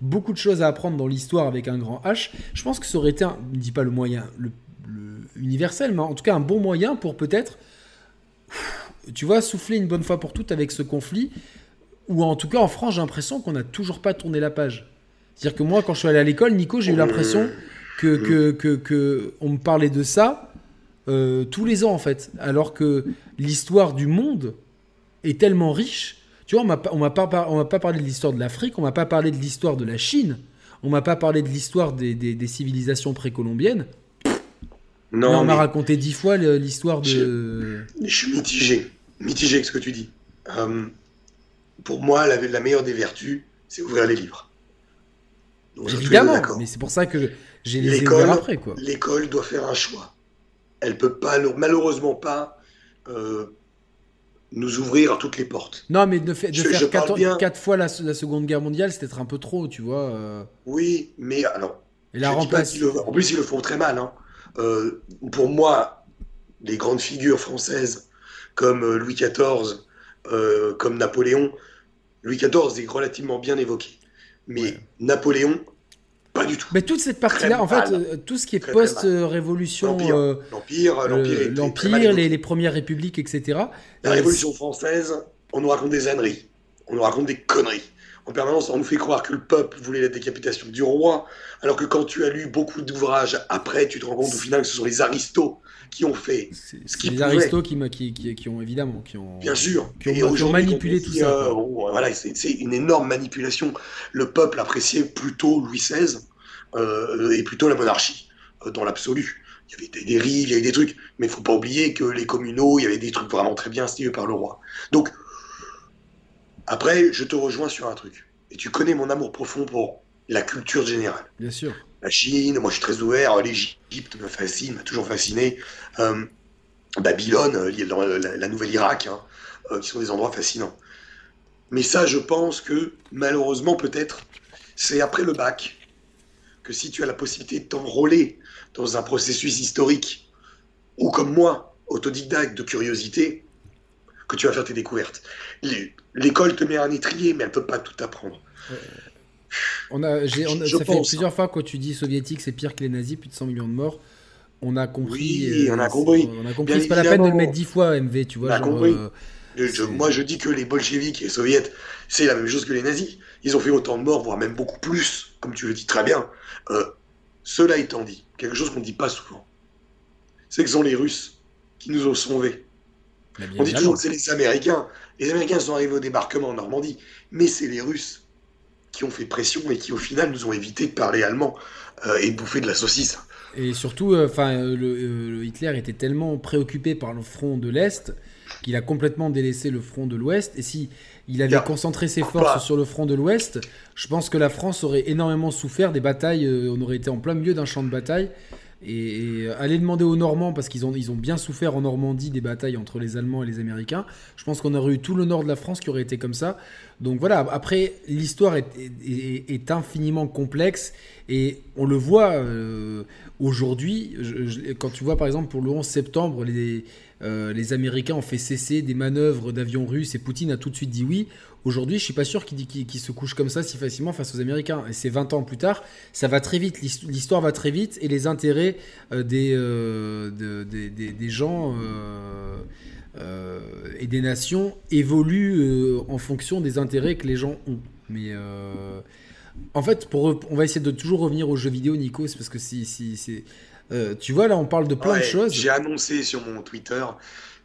beaucoup de choses à apprendre dans l'histoire avec un grand H. Je pense que ça aurait été, un, ne dis pas le moyen universel, mais en tout cas un bon moyen pour peut-être, tu vois, souffler une bonne fois pour toutes avec ce conflit. Ou en tout cas en France, j'ai l'impression qu'on n'a toujours pas tourné la page. C'est-à-dire que moi, quand je suis allé à l'école, Nico, j'ai eu l'impression que, que, que, que, on me parlait de ça euh, tous les ans, en fait. Alors que l'histoire du monde est tellement riche. Tu vois, on m'a pas, on m'a pas parlé de l'histoire de l'Afrique, on m'a pas parlé de l'histoire de la Chine, on m'a pas parlé de l'histoire des, des, des, civilisations précolombiennes. Non, on m'a raconté dix fois l'histoire de. Je, je, suis mitigé, mitigé avec ce que tu dis. Euh, pour moi, la, la meilleure des vertus, c'est ouvrir les livres. Évidemment, mais c'est pour ça que j'ai les écoles après. L'école doit faire un choix. Elle peut pas, malheureusement pas, euh, nous ouvrir à toutes les portes. Non, mais de, de faire quatre, fois la, Seconde Guerre mondiale, c'est peut-être un peu trop, tu vois. Euh. Oui, mais alors. Et la en plus, ils le font très mal. Hein. Euh, pour moi, les grandes figures françaises comme Louis XIV, comme Napoléon, Louis XIV est relativement bien évoqué. Mais Napoléon, pas du tout. Mais toute cette partie-là, en fait, euh, tout ce qui est post-révolution, l'Empire, euh, l'Empire, les, premières républiques, etc. La Révolution française, on nous raconte des âneries, on nous raconte des conneries. En permanence, on nous fait croire que le peuple voulait la décapitation du roi, alors que quand tu as lu beaucoup d'ouvrages après, tu te rends compte au final que ce sont les aristos qui ont fait ce qu'ils Les aristos qui, qui, qui, ont évidemment qui ont, Bien sûr. Qui ont, manipulé tout ça. Euh, voilà, c'est une énorme manipulation. Le peuple appréciait plutôt Louis XVI euh, et plutôt la monarchie, euh, dans l'absolu. Il y avait des dérives, il y avait des trucs, mais il faut pas oublier que les communaux, il y avait des trucs vraiment très bien stylés par le roi. Donc, après, je te rejoins sur un truc. Et tu connais mon amour profond pour la culture générale. Bien sûr la Chine, moi je suis très ouvert, l'Égypte me fascine, m'a toujours fasciné. Euh, Babylone, euh, la, nouvelle Irak, hein, euh, qui sont des endroits fascinants. Mais ça, je pense que malheureusement, peut-être, c'est après le bac que si tu as la possibilité de t'enrôler dans un processus historique, ou comme moi, autodidacte de curiosité, que tu vas faire tes découvertes. L'école te met un étrier, mais elle ne peut pas tout apprendre. On a, ça fait plusieurs fois que tu dis soviétique, c'est pire que les nazis, plus de 100 millions de morts. On a compris. Oui, on a compris. On a compris. C'est pas la peine de le mettre 10 fois, MV, tu vois. Euh, moi, je dis que les bolcheviks et les soviets, c'est la même chose que les nazis. Ils ont fait autant de morts, voire même beaucoup plus, comme tu le dis très bien. Euh, cela étant dit, quelque chose qu'on ne dit pas souvent, c'est que ce sont les Russes qui nous ont sauvés. On dit toujours que c'est les Américains. Les Américains sont arrivés au débarquement en Normandie, mais c'est les Russes qui ont fait pression et qui au final nous ont évité de parler allemand euh, et de bouffer de la saucisse. Et surtout, euh, enfin, euh, le, Hitler était tellement préoccupé par le front de l'Est qu'il a complètement délaissé le front de l'Ouest. Et si il avait concentré ses forces sur le front de l'Ouest, je pense que la France aurait énormément souffert des batailles. on aurait été en plein milieu d'un champ de bataille. Et, aller demander aux Normands, parce qu'ils ont, ils ont bien souffert en Normandie des batailles entre les Allemands et les Américains, je pense qu'on aurait eu tout le nord de la France qui aurait été comme ça. Donc voilà, après, l'histoire est, infiniment complexe et on le voit euh, aujourd'hui. Quand tu vois par exemple pour le 11 septembre, les, euh, les Américains ont fait cesser des manœuvres d'avions russes et Poutine a tout de suite dit oui. Aujourd'hui, je suis pas sûr qu'il se couche comme ça si facilement face aux Américains. Et c'est 20 ans plus tard, ça va très vite, l'histoire va très vite et les intérêts euh, des, des, gens euh, et des nations évoluent euh, en fonction des intérêts que les gens ont. Mais euh, en fait, on va essayer de toujours revenir aux jeux vidéo, Nico, parce que si, si c'est. Tu vois, là, on parle de plein de choses. J'ai annoncé sur mon Twitter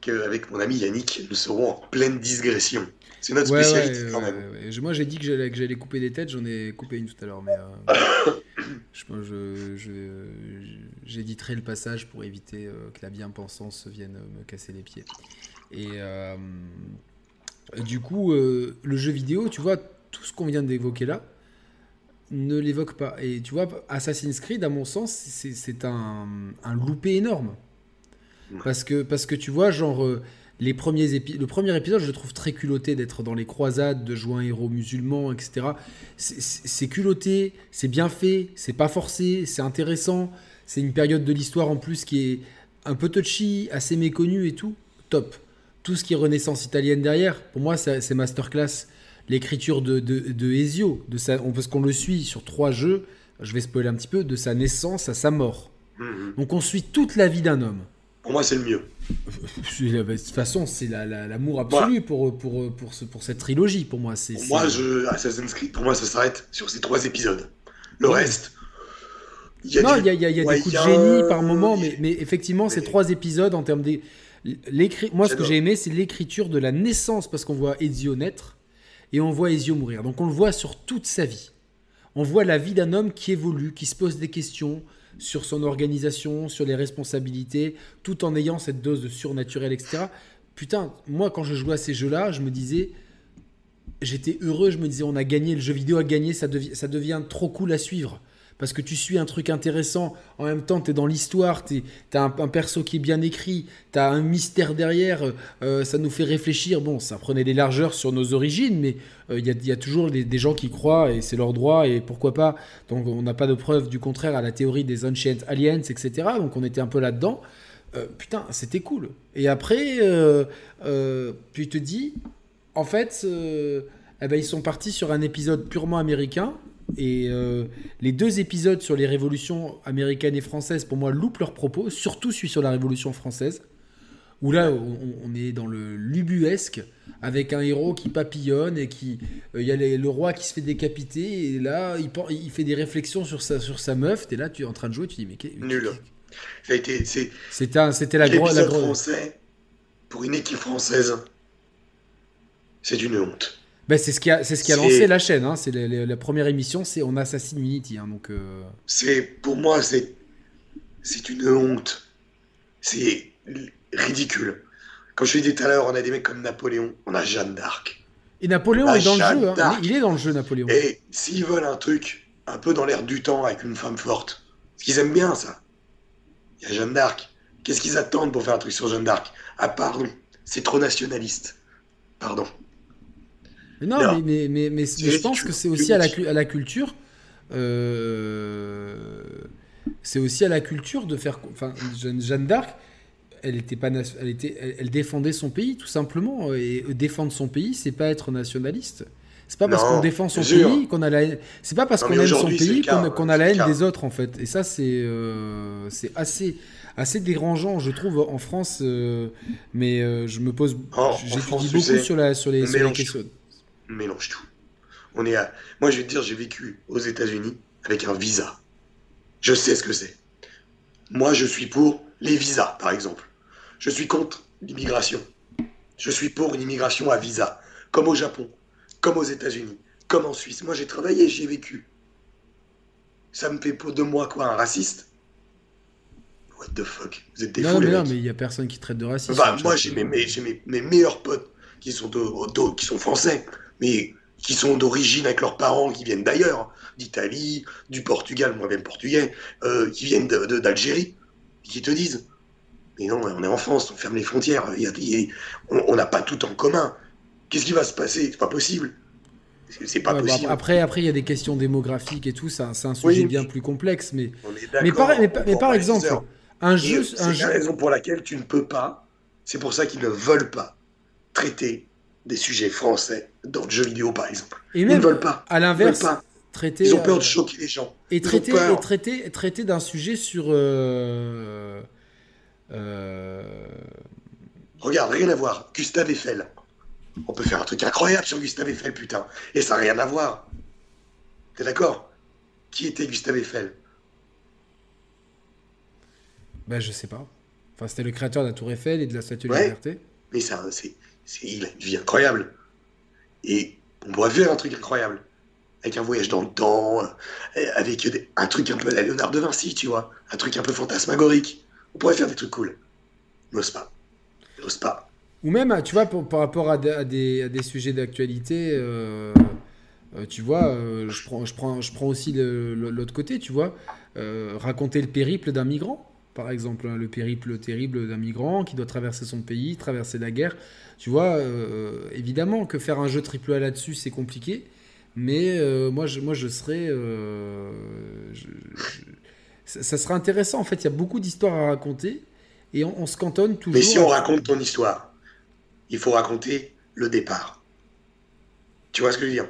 qu'avec mon ami Yannick, nous serons en pleine digression. C'est notre spécialité quand même. moi, j'ai dit que j'allais couper des têtes, j'en ai coupé une tout à l'heure. Mais, Je, j'éditerai le passage pour éviter euh, que la bien-pensance vienne me casser les pieds. Et euh, du coup, euh, le jeu vidéo, tu vois, tout ce qu'on vient d'évoquer là, ne l'évoque pas. Et tu vois, Assassin's Creed, à mon sens, c'est un, un, loupé énorme. Parce que, parce que tu vois, genre, les premiers le premier épisode, je le trouve très culotté d'être dans les croisades, de jouer un héros musulman, etc. C'est culotté, c'est bien fait, c'est pas forcé, c'est intéressant. C'est une période de l'histoire en plus qui est un peu touchy, assez méconnue et tout. Top. Tout ce qui est Renaissance italienne derrière, pour moi, c'est masterclass. L'écriture de, de, Ezio, de sa, parce qu'on le suit sur trois jeux, je vais spoiler un petit peu, de sa naissance à sa mort. Mhm. Donc on suit toute la vie d'un homme. Pour moi, c'est le mieux. De toute façon, c'est l'amour absolu pour, pour, pour, ce, pour, cette trilogie. Pour moi, c'est. moi, je, Assassin's Creed, pour moi, ça s'arrête sur ces trois épisodes. Le reste. Il y a non, il y a, y a, y a des coups de génie par moment, mais, mais effectivement, ces trois épisodes, en termes des. Moi, ce que j'ai aimé, c'est l'écriture de la naissance, parce qu'on voit Ezio naître et on voit Ezio mourir. Donc, on le voit sur toute sa vie. On voit la vie d'un homme qui évolue, qui se pose des questions, sur son organisation, sur les responsabilités, tout en ayant cette dose de surnaturel, etc. Putain, moi, quand je jouais à ces jeux-là, je me disais, j'étais heureux, je me disais, on a gagné, le jeu vidéo a gagné, ça, ça devient trop cool à suivre parce que tu suis un truc intéressant, en même temps tu es dans l'histoire, tu as un, perso qui est bien écrit, tu as un mystère derrière, euh, ça nous fait réfléchir. Bon, ça prenait des largeurs sur nos origines, mais euh, il y, a toujours des, gens qui croient et c'est leur droit et pourquoi pas. Donc on n'a pas de preuve du contraire à la théorie des Ancient Aliens, etc. Donc on était un peu là-dedans. Euh, putain, c'était cool. Et après, tu te dis, en fait, eh ben, ils sont partis sur un épisode purement américain et euh, les deux épisodes sur les révolutions américaines et françaises, pour moi, loupent leurs propos, surtout celui sur la Révolution française, où là, on, est dans le lubuesque, avec un héros qui papillonne et qui. Euh, il y a le roi qui se fait décapiter, et là, il, il fait des réflexions sur sa, sur sa meuf, et là, tu es en train de jouer, tu dis, mais. Nul. Ça a été. C'était la grosse. français, pour une équipe française, c'est une honte. Ben, c'est ce qui a, c'est ce qui a lancé la chaîne. Hein. C'est la, première émission, c'est on assassine Unity. Hein, donc. Euh. C'est pour moi, c'est c'est une honte. C'est ridicule. Comme je dit tout à l'heure, on a des mecs comme Napoléon, on a Jeanne d'Arc. Et Napoléon est dans le jeu. Hein. Il est dans le jeu, Napoléon. Et s'ils veulent un truc un peu dans l'air du temps avec une femme forte, parce qu'ils aiment bien ça. Il y a Jeanne d'Arc. Qu'est-ce qu'ils attendent pour faire un truc sur Jeanne d'Arc? Ah pardon, c'est trop nationaliste. Pardon. Non, mais, mais, mais, je pense que c'est aussi à la, à la culture. Euh, c'est aussi à la culture de faire. Enfin, Jeanne, d'Arc, elle était pas, elle était, elle, défendait son pays tout simplement. Et défendre son pays, c'est pas être nationaliste. C'est pas parce qu'on défend son pays qu'on a la haine. C'est pas parce qu'on aime son pays qu'on a la haine des autres en fait. Et ça, c'est euh, c'est assez assez dérangeant, je trouve, en France. Euh, mais je me pose, j'étudie beaucoup sur la sur les, sur les questions mélange tout. On est à... Moi, je vais te dire, j'ai vécu aux États-Unis avec un visa. Je sais ce que c'est. Moi, je suis pour les visas, par exemple. Je suis contre l'immigration. Je suis pour une immigration à visa, comme au Japon, comme aux États-Unis, comme en Suisse. Moi, j'ai travaillé, j'ai vécu. Ça me fait pour de moi quoi, un raciste? What the fuck? Vous êtes des Non, mais non, mais il y a personne qui traite de raciste. Moi, j'ai mes, mes, mes, meilleurs potes qui sont, de, qui sont français mais qui sont d'origine avec leurs parents qui viennent d'ailleurs, d'Italie, du Portugal, moi même portugais, euh, qui viennent d'Algérie, qui te disent Mais non, on est en France, on ferme les frontières, on n'a pas tout en commun. Qu'est-ce qui va se passer? C'est pas possible. C'est pas bah, possible. après, après, il y a des questions démographiques et tout, c'est un, sujet bien plus complexe. Mais, mais, par, mais, par exemple, un jeu. C'est la raison pour laquelle tu ne peux pas, c'est pour ça qu'ils ne veulent pas traiter des sujets français dans le jeu vidéo, par exemple. Et même, Ils ne veulent pas. À l'inverse, traiter. Ils ont peur de euh, choquer les gens. Et traiter, et traiter, traiter d'un sujet sur. Euh, euh, Regarde, rien à voir. Gustave Eiffel. On peut faire un truc incroyable sur Gustave Eiffel, putain. Et ça n'a rien à voir. T'es d'accord? Qui était Gustave Eiffel? Ben, je sais pas. Enfin, c'était le créateur de la Tour Eiffel et de la Statue de la Liberté. Mais ça, c'est il a une vie incroyable. Et on pourrait faire un truc incroyable. avec un voyage dans le temps, euh, avec un truc un peu à la Léonard de Vinci, tu vois, un truc un peu fantasmagorique. On pourrait faire des trucs cool. N'ose pas. N'ose pas. Ou même, tu vois, par rapport à, des, sujets d'actualité, euh, euh, tu vois, je, prends, je, prends, je prends aussi l'autre côté, tu vois, raconter le périple d'un migrant par exemple, hein, le périple terrible d'un migrant qui doit traverser son pays, traverser la guerre. Tu vois, euh, évidemment que faire un jeu triple A là-dessus, c'est compliqué, mais euh, moi, je, moi, je serais. Euh, ça, sera intéressant, en fait, il y a beaucoup d'histoires à raconter, et on, se cantonne toujours. Mais si on raconte ton histoire, il faut raconter le départ. Tu vois ce que je veux dire?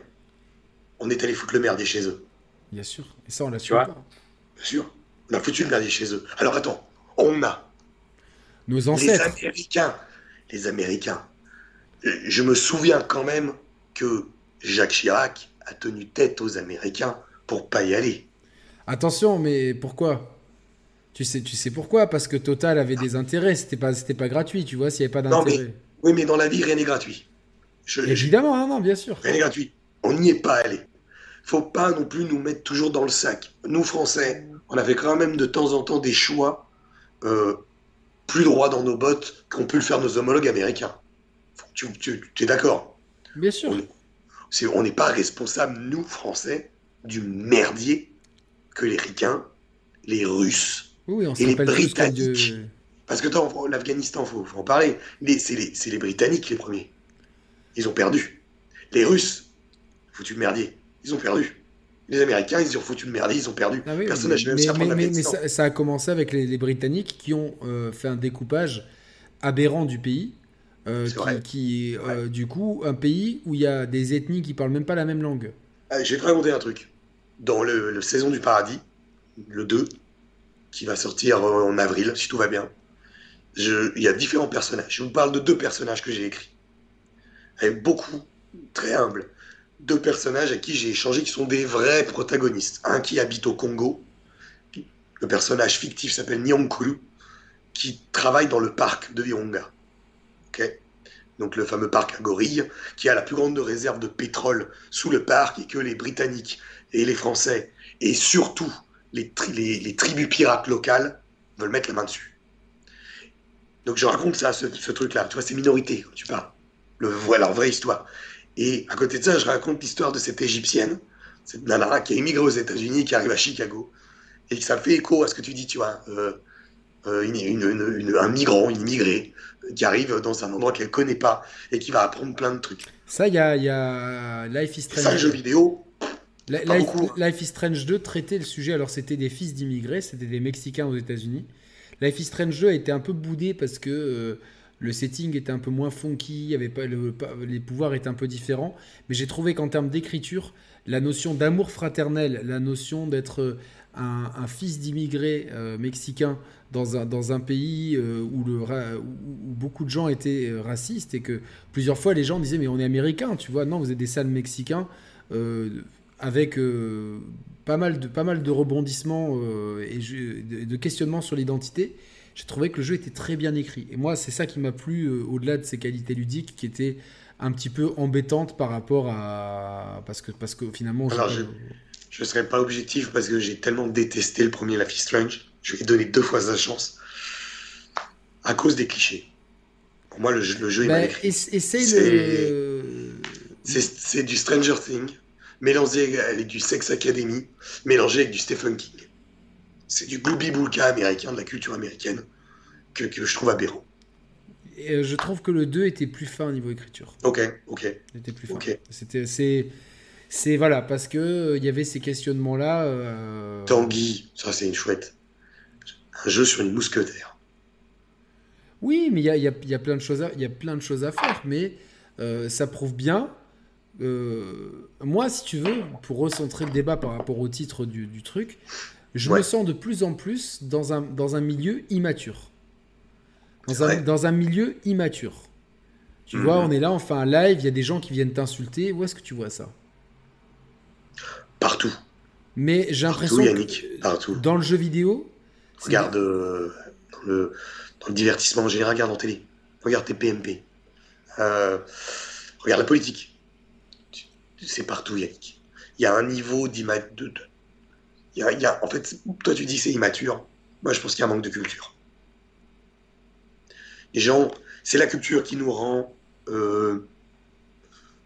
On est allé foutre le merdier chez eux. Bien sûr, et ça, on l'a su pas. Bien sûr. On a foutu le merdier chez eux. Alors attends, on a. Nos ancêtres. Les Américains. Les Américains. Je me souviens quand même que Jacques Chirac a tenu tête aux Américains pour pas y aller. Attention, mais pourquoi? Tu sais, tu sais pourquoi? Parce que Total avait des intérêts. C'était pas, c'était pas gratuit, tu vois, s'il n'y avait pas d'intérêt. Oui, mais dans la vie, rien n'est gratuit. Évidemment, non, non, bien sûr. Rien n'est gratuit. On n'y est pas allé. Faut pas non plus nous mettre toujours dans le sac. Nous, Français, on avait quand même de temps en temps des choix euh, plus droits dans nos bottes qu'ont pu le faire nos homologues américains. Tu, es d'accord? Bien sûr. On n'est pas responsable, nous, Français, du merdier que les Ricains, les Russes et les Britanniques. Parce que l'Afghanistan, il faut, en parler. C'est les, les, Britanniques les premiers. Ils ont perdu. Les Russes, foutu merdier, ils ont perdu. Les Américains, ils ont foutu de merde, ils ont perdu. Ah Personne n'a jamais mais, mais, ça, a commencé avec les, Britanniques qui ont euh, fait un découpage aberrant du pays. Euh, qui, euh, du coup, un pays où il y a des ethnies qui parlent même pas la même langue. Ah, je vais te raconter un truc. Dans le, Saison du Paradis, le 2, qui va sortir en avril, si tout va bien, il y a différents personnages. Je vous parle de deux personnages que j'ai écrits. Avec beaucoup, très humbles deux personnages à qui j'ai échangé qui sont des vrais protagonistes. Un qui habite au Congo, le personnage fictif s'appelle Nyankuru, qui travaille dans le parc de Virunga. Donc le fameux parc à gorilles, qui a la plus grande réserve de pétrole sous le parc et que les Britanniques et les Français, et surtout les, les, tribus pirates locales, veulent mettre la main dessus. Donc je raconte ça, ce, truc-là. Tu vois, c'est minorité tu parles. Le, voilà, leur vraie histoire. Et à côté de ça, je raconte l'histoire de cette Égyptienne, cette nana qui a immigré aux États-Unis, qui arrive à Chicago. Et ça fait écho à ce que tu dis, tu vois. Euh, euh, une, un migrant, une immigrée, qui arrive dans un endroit qu'elle ne connaît pas et qui va apprendre plein de trucs. Ça, il y a, y a, Life is Strange. Ça, jeu vidéo. Life, is Strange 2 traitait le sujet. Alors, c'était des fils d'immigrés, c'était des Mexicains aux États-Unis. Life is Strange 2 a été un peu boudé parce que. Euh, le setting était un peu moins funky, les pouvoirs étaient un peu différents, mais j'ai trouvé qu'en termes d'écriture, la notion d'amour fraternel, la notion d'être euh, un, fils d'immigrés euh, mexicains dans un, pays euh, où, beaucoup de gens étaient racistes et que plusieurs fois les gens disaient mais on est américains, tu vois, non, vous êtes des sales mexicains, avec pas, mal de, pas mal de rebondissements et de questionnements sur l'identité j'ai trouvé que le jeu était très bien écrit. Et moi, c'est ça qui m'a plu euh, au-delà de ses qualités ludiques qui étaient un petit peu embêtantes par rapport à. Parce que, parce que finalement. Alors, je ne serais pas objectif parce que j'ai tellement détesté le premier Life is Strange. Je lui ai donné deux fois sa chance. À cause des clichés. Pour moi, le jeu, le jeu est mal bah, écrit. C'est C'est du Stranger Things mélangé avec du Sex Academy, mélangé avec du Stephen King c'est du Booby Boulka américain, de la culture américaine, que, que je trouve aberrant. Et euh, je trouve que le 2 était plus fin au niveau écriture. Ok, ok. Il était plus fin. C'était, c'est, c'est voilà, parce que euh, il y avait ces questionnements-là. Euh... Tanguy, ça c'est une chouette. Un jeu sur une mousquetaire. Oui, mais il y a, y, a, y a, plein de choses à, y a plein de choses à faire, mais euh, ça prouve bien. moi, si tu veux, pour recentrer le débat par rapport au titre du, du truc, je me sens de plus en plus dans un, dans un milieu immature. Dans un, dans un, milieu immature. Tu vois, mhm. on est là, on fait un live, il y a des gens qui viennent t'insulter. Où est-ce que tu vois ça? Partout. Mais j'ai l'impression que partout. dans le jeu vidéo. Regarde euh, dans, le, dans, le, divertissement en général, regarde en télé. Regarde tes PMP. Euh, regarde la politique. C'est partout, Yannick. il y a un niveau. Il en fait, toi tu dis c'est immature. Moi je pense qu'il y a un manque de culture. Les gens, c'est la culture qui nous rend euh,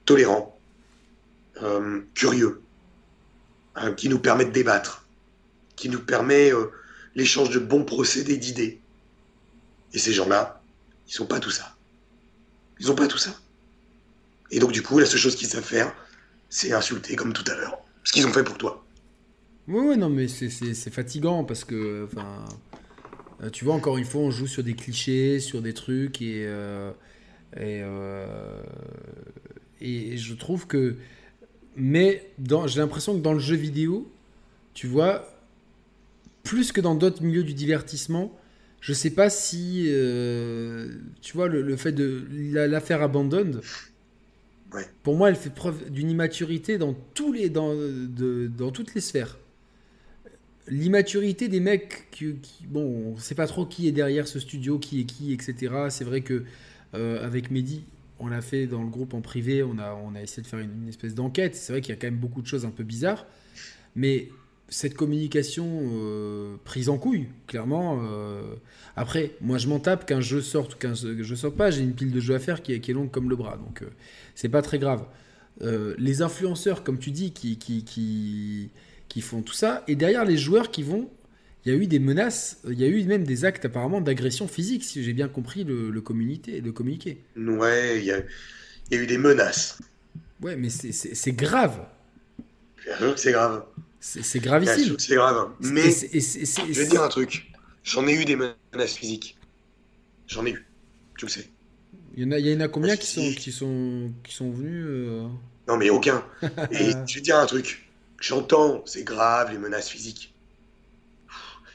tolérants, euh, curieux, hein, qui nous permet de débattre, qui nous permet euh, l'échange de bons procédés d'idées. Et ces gens-là, ils sont pas tout ça. Ils ont pas tout ça. Et donc du coup, la seule chose qu'ils savent faire, c'est insulter comme tout à l'heure. Ce qu'ils ont fait pour toi. Ouais, ouais, non, mais c'est- fatigant parce que, enfin, euh, tu vois, encore une fois, on joue sur des clichés, sur des trucs et, euh, et, euh, et je trouve que, mais dans- j'ai l'impression que dans le jeu vidéo, tu vois, plus que dans d'autres milieux du divertissement, je sais pas si, euh, tu vois, le, le fait de la- l'affaire Abandoned, Ouais. pour moi, elle fait preuve d'une immaturité dans tous les, dans, de- dans toutes les sphères l'immaturité des mecs qui, qui- bon on sait pas trop qui est derrière ce studio qui est qui etc c'est vrai que euh, avec Mehdi on l'a fait dans le groupe en privé on a on a essayé de faire une, espèce d'enquête. C'est vrai qu'il y a quand même beaucoup de choses un peu bizarres. Mais cette communication euh, prise en couille clairement euh, après moi je m'en tape qu'un jeu sorte ou qu'un jeu sorte pas. J'ai une pile de jeux à faire qui est, qui longue comme le bras donc euh, c'est pas très grave. Les influenceurs comme tu dis qui, qui, qui qui font tout ça. Et derrière les joueurs qui vont, il y a eu des menaces, il y a eu même des actes apparemment d'agression physique, si j'ai bien compris le, le, communiqué, le communiqué. Ouais, il y a, il y a eu des menaces. Ouais, mais c'est- grave. C'est grave. C'est gravissime. c'est grave. Mais c'est- et je vais dire un truc. J'en ai eu des menaces physiques. J'en ai eu. Tu le sais. il y en a, il y en a combien qui sont, qui sont, qui sont venus euh, Non, mais aucun. Et je vais dire un truc. J'entends, c'est grave, les menaces physiques.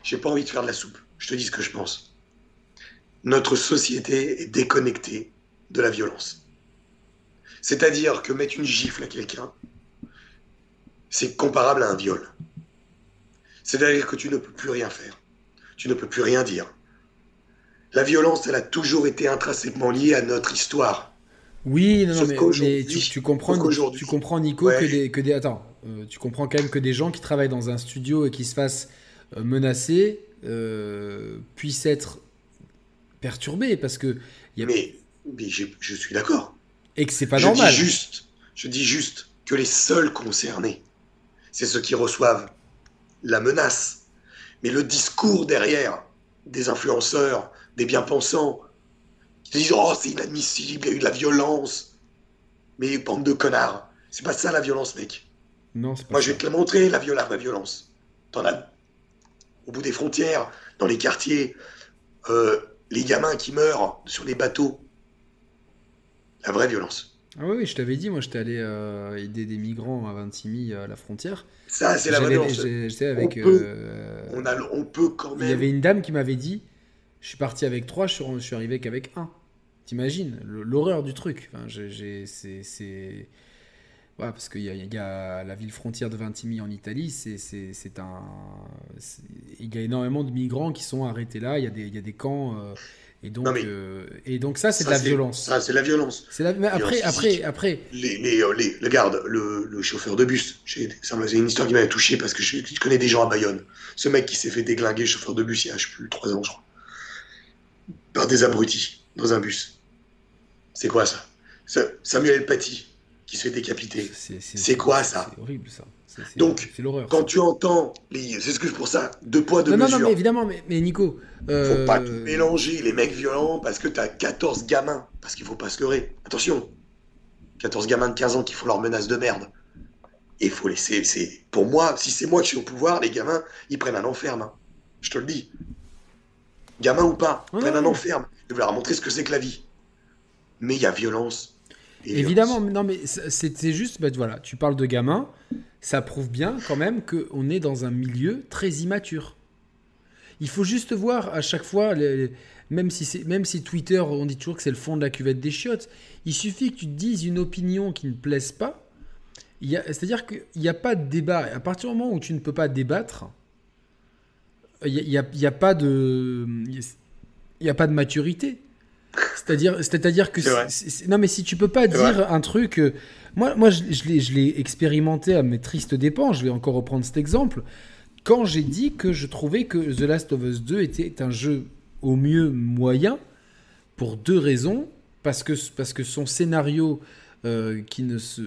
J'ai pas envie de faire de la soupe. Je te dis ce que je pense. Notre société est déconnectée de la violence. C'est-à-dire que mettre une gifle à quelqu'un, c'est comparable à un viol. C'est-à-dire que tu ne peux plus rien faire. Tu ne peux plus rien dire. La violence, elle a toujours été intrinsèquement liée à notre histoire. Oui, non, non, mais, tu, tu comprends, tu comprends Nico Ouais. que des, que des, attends, euh, tu comprends quand même que des gens qui travaillent dans un studio et qui se fassent euh, menacer euh, puissent être perturbés parce que y a- Mais, je suis d'accord. et que c'est pas je normal. Dis juste, je dis juste que les seuls concernés, c'est ceux qui reçoivent la menace. Mais le discours derrière des influenceurs, des bien-pensants, qui disent Oh, c'est inadmissible, il y a eu de la violence. Mais bande de connards, c'est pas ça la violence, mec. Non, c'est pas Moi, ça. je vais te la montrer, la, viol- la violence. T'en as au bout des frontières, dans les quartiers, euh, les gamins qui meurent sur les bateaux. La vraie violence. Ah oui, oui, je t'avais dit, moi j'étais allé euh, aider des migrants à Vintimille à la frontière. Ça, c'est la violence. j'ai- J'étais avec. On peut- euh, On, a, on peut quand Il y même. avait une dame qui m'avait dit Je suis parti avec trois, je suis, arrivé qu'avec un. T'imagines l'horreur du truc. Enfin, j'ai- j'ai- c'est. Ouais, parce qu'il y, a- il y a la ville frontière de Vintimille en Italie, c'est un. Il y a énormément de migrants qui sont arrêtés là, il y a des, il y a des camps. euh, et, donc, Non, mais- euh, et donc, ça, c'est de la violence. Ça, c'est la violence. C'est la... mais après, après, après, Les, les, euh, les, regarde, le, le chauffeur de bus, m'a- c'est une histoire qui m'avait touché parce que je, je connais des gens à Bayonne. Ce mec qui s'est fait déglinguer, chauffeur de bus, il y a, je plus, 3 ans, je crois. Par des abrutis, dans un bus. C'est quoi ça, Ça- Samuel Paty, qui se fait décapiter. c'est quoi, ça C'est horrible ça. Donc. Quand tu entends, les, c'est ce que pour ça, deux poids, deux Non, non, non, mesures. mais évidemment, mais, mais Nico. euh, Faut pas tout mélanger les mecs violents parce que t'as 14 gamins. Parce qu'il faut pas se leurrer. Attention. 14 gamins de 15 ans qui font leurs menaces de merde. Et il faut laisser. C'est, pour moi, si c'est moi qui suis au pouvoir, les gamins, ils prennent un enferme. hein. Je te le dis. Gamin ou pas, ils prennent un enferme. Je vais leur montrer ce que c'est que la vie. Mais il y a violence. Et Évidemment, non, mais c'est c'est juste, bah, voilà, tu parles de gamins, ça prouve bien quand même qu'on est dans un milieu très immature. Il faut juste voir à chaque fois, les- les- même, si c'est- même si Twitter, on dit toujours que c'est le fond de la cuvette des chiottes, il suffit que tu te dises une opinion qui ne plaise pas. C'est-à-dire qu'il n'y a pas de débat. À partir du moment où tu ne peux pas débattre, il n'y a, il y a- il y a pas de. Il n'y a pas de maturité. C'est-à-dire, c'est-à-dire que C'est non mais si tu peux pas dire un truc, euh, Moi, moi je, je l'ai expérimenté à mes tristes dépens. Je vais encore reprendre cet exemple. Quand j'ai dit que je trouvais que The Last of Us 2 était un jeu au mieux moyen, pour deux raisons. Parce que, parce que son scénario, euh, qui ne se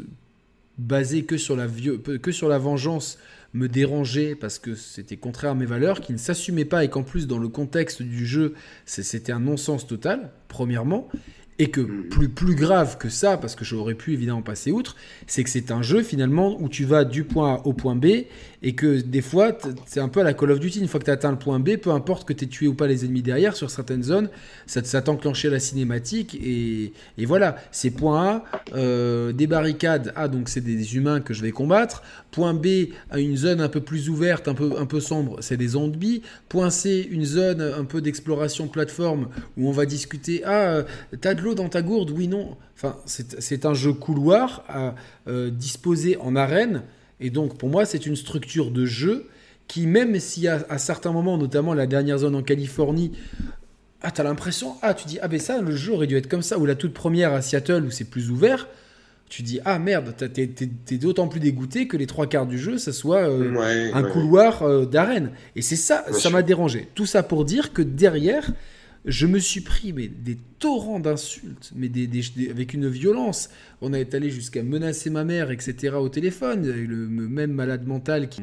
basait que sur, la que sur la vengeance, me dérangeait parce que c'était contraire à mes valeurs, qui ne s'assumait pas et qu'en plus, dans le contexte du jeu, c'était un non-sens total, premièrement. Et que mm. plus, plus grave que ça, parce que j'aurais pu évidemment passer outre, c'est que c'est un jeu finalement où tu vas du point A au point B et que des fois, c'est un peu à la Call of Duty. Une fois que tu as atteint le point B, peu importe que tu aies tué ou pas les ennemis derrière, sur certaines zones, ça, ça t'enclenchait la cinématique. Et, et voilà, c'est point A, euh, des barricades. Ah, donc c'est des humains que je vais combattre. Point B, une zone un peu plus ouverte, un peu, un peu sombre, c'est des zombies. Point C, une zone un peu d'exploration plateforme où on va discuter. Ah, euh, t'as de l'eau dans ta gourde Oui, non. Enfin, c'est un jeu couloir à euh, disposer en arène et donc, pour moi, c'est une structure de jeu qui, même si à, à certains moments, notamment la dernière zone en Californie, ah, t'as l'impression, ah, tu dis, ah, ben ça, le jeu aurait dû être comme ça, ou la toute première à Seattle où c'est plus ouvert, tu dis, ah merde, t'es d'autant plus dégoûté que les trois quarts du jeu, ça soit euh, un couloir euh, d'arène. Et c'est ça, ça m'a dérangé. Tout ça pour dire que derrière, je me suis pris mais, des torrents d'insultes, mais des, avec une violence. On est allé jusqu'à menacer ma mère, etc. au téléphone, le même malade mental qui...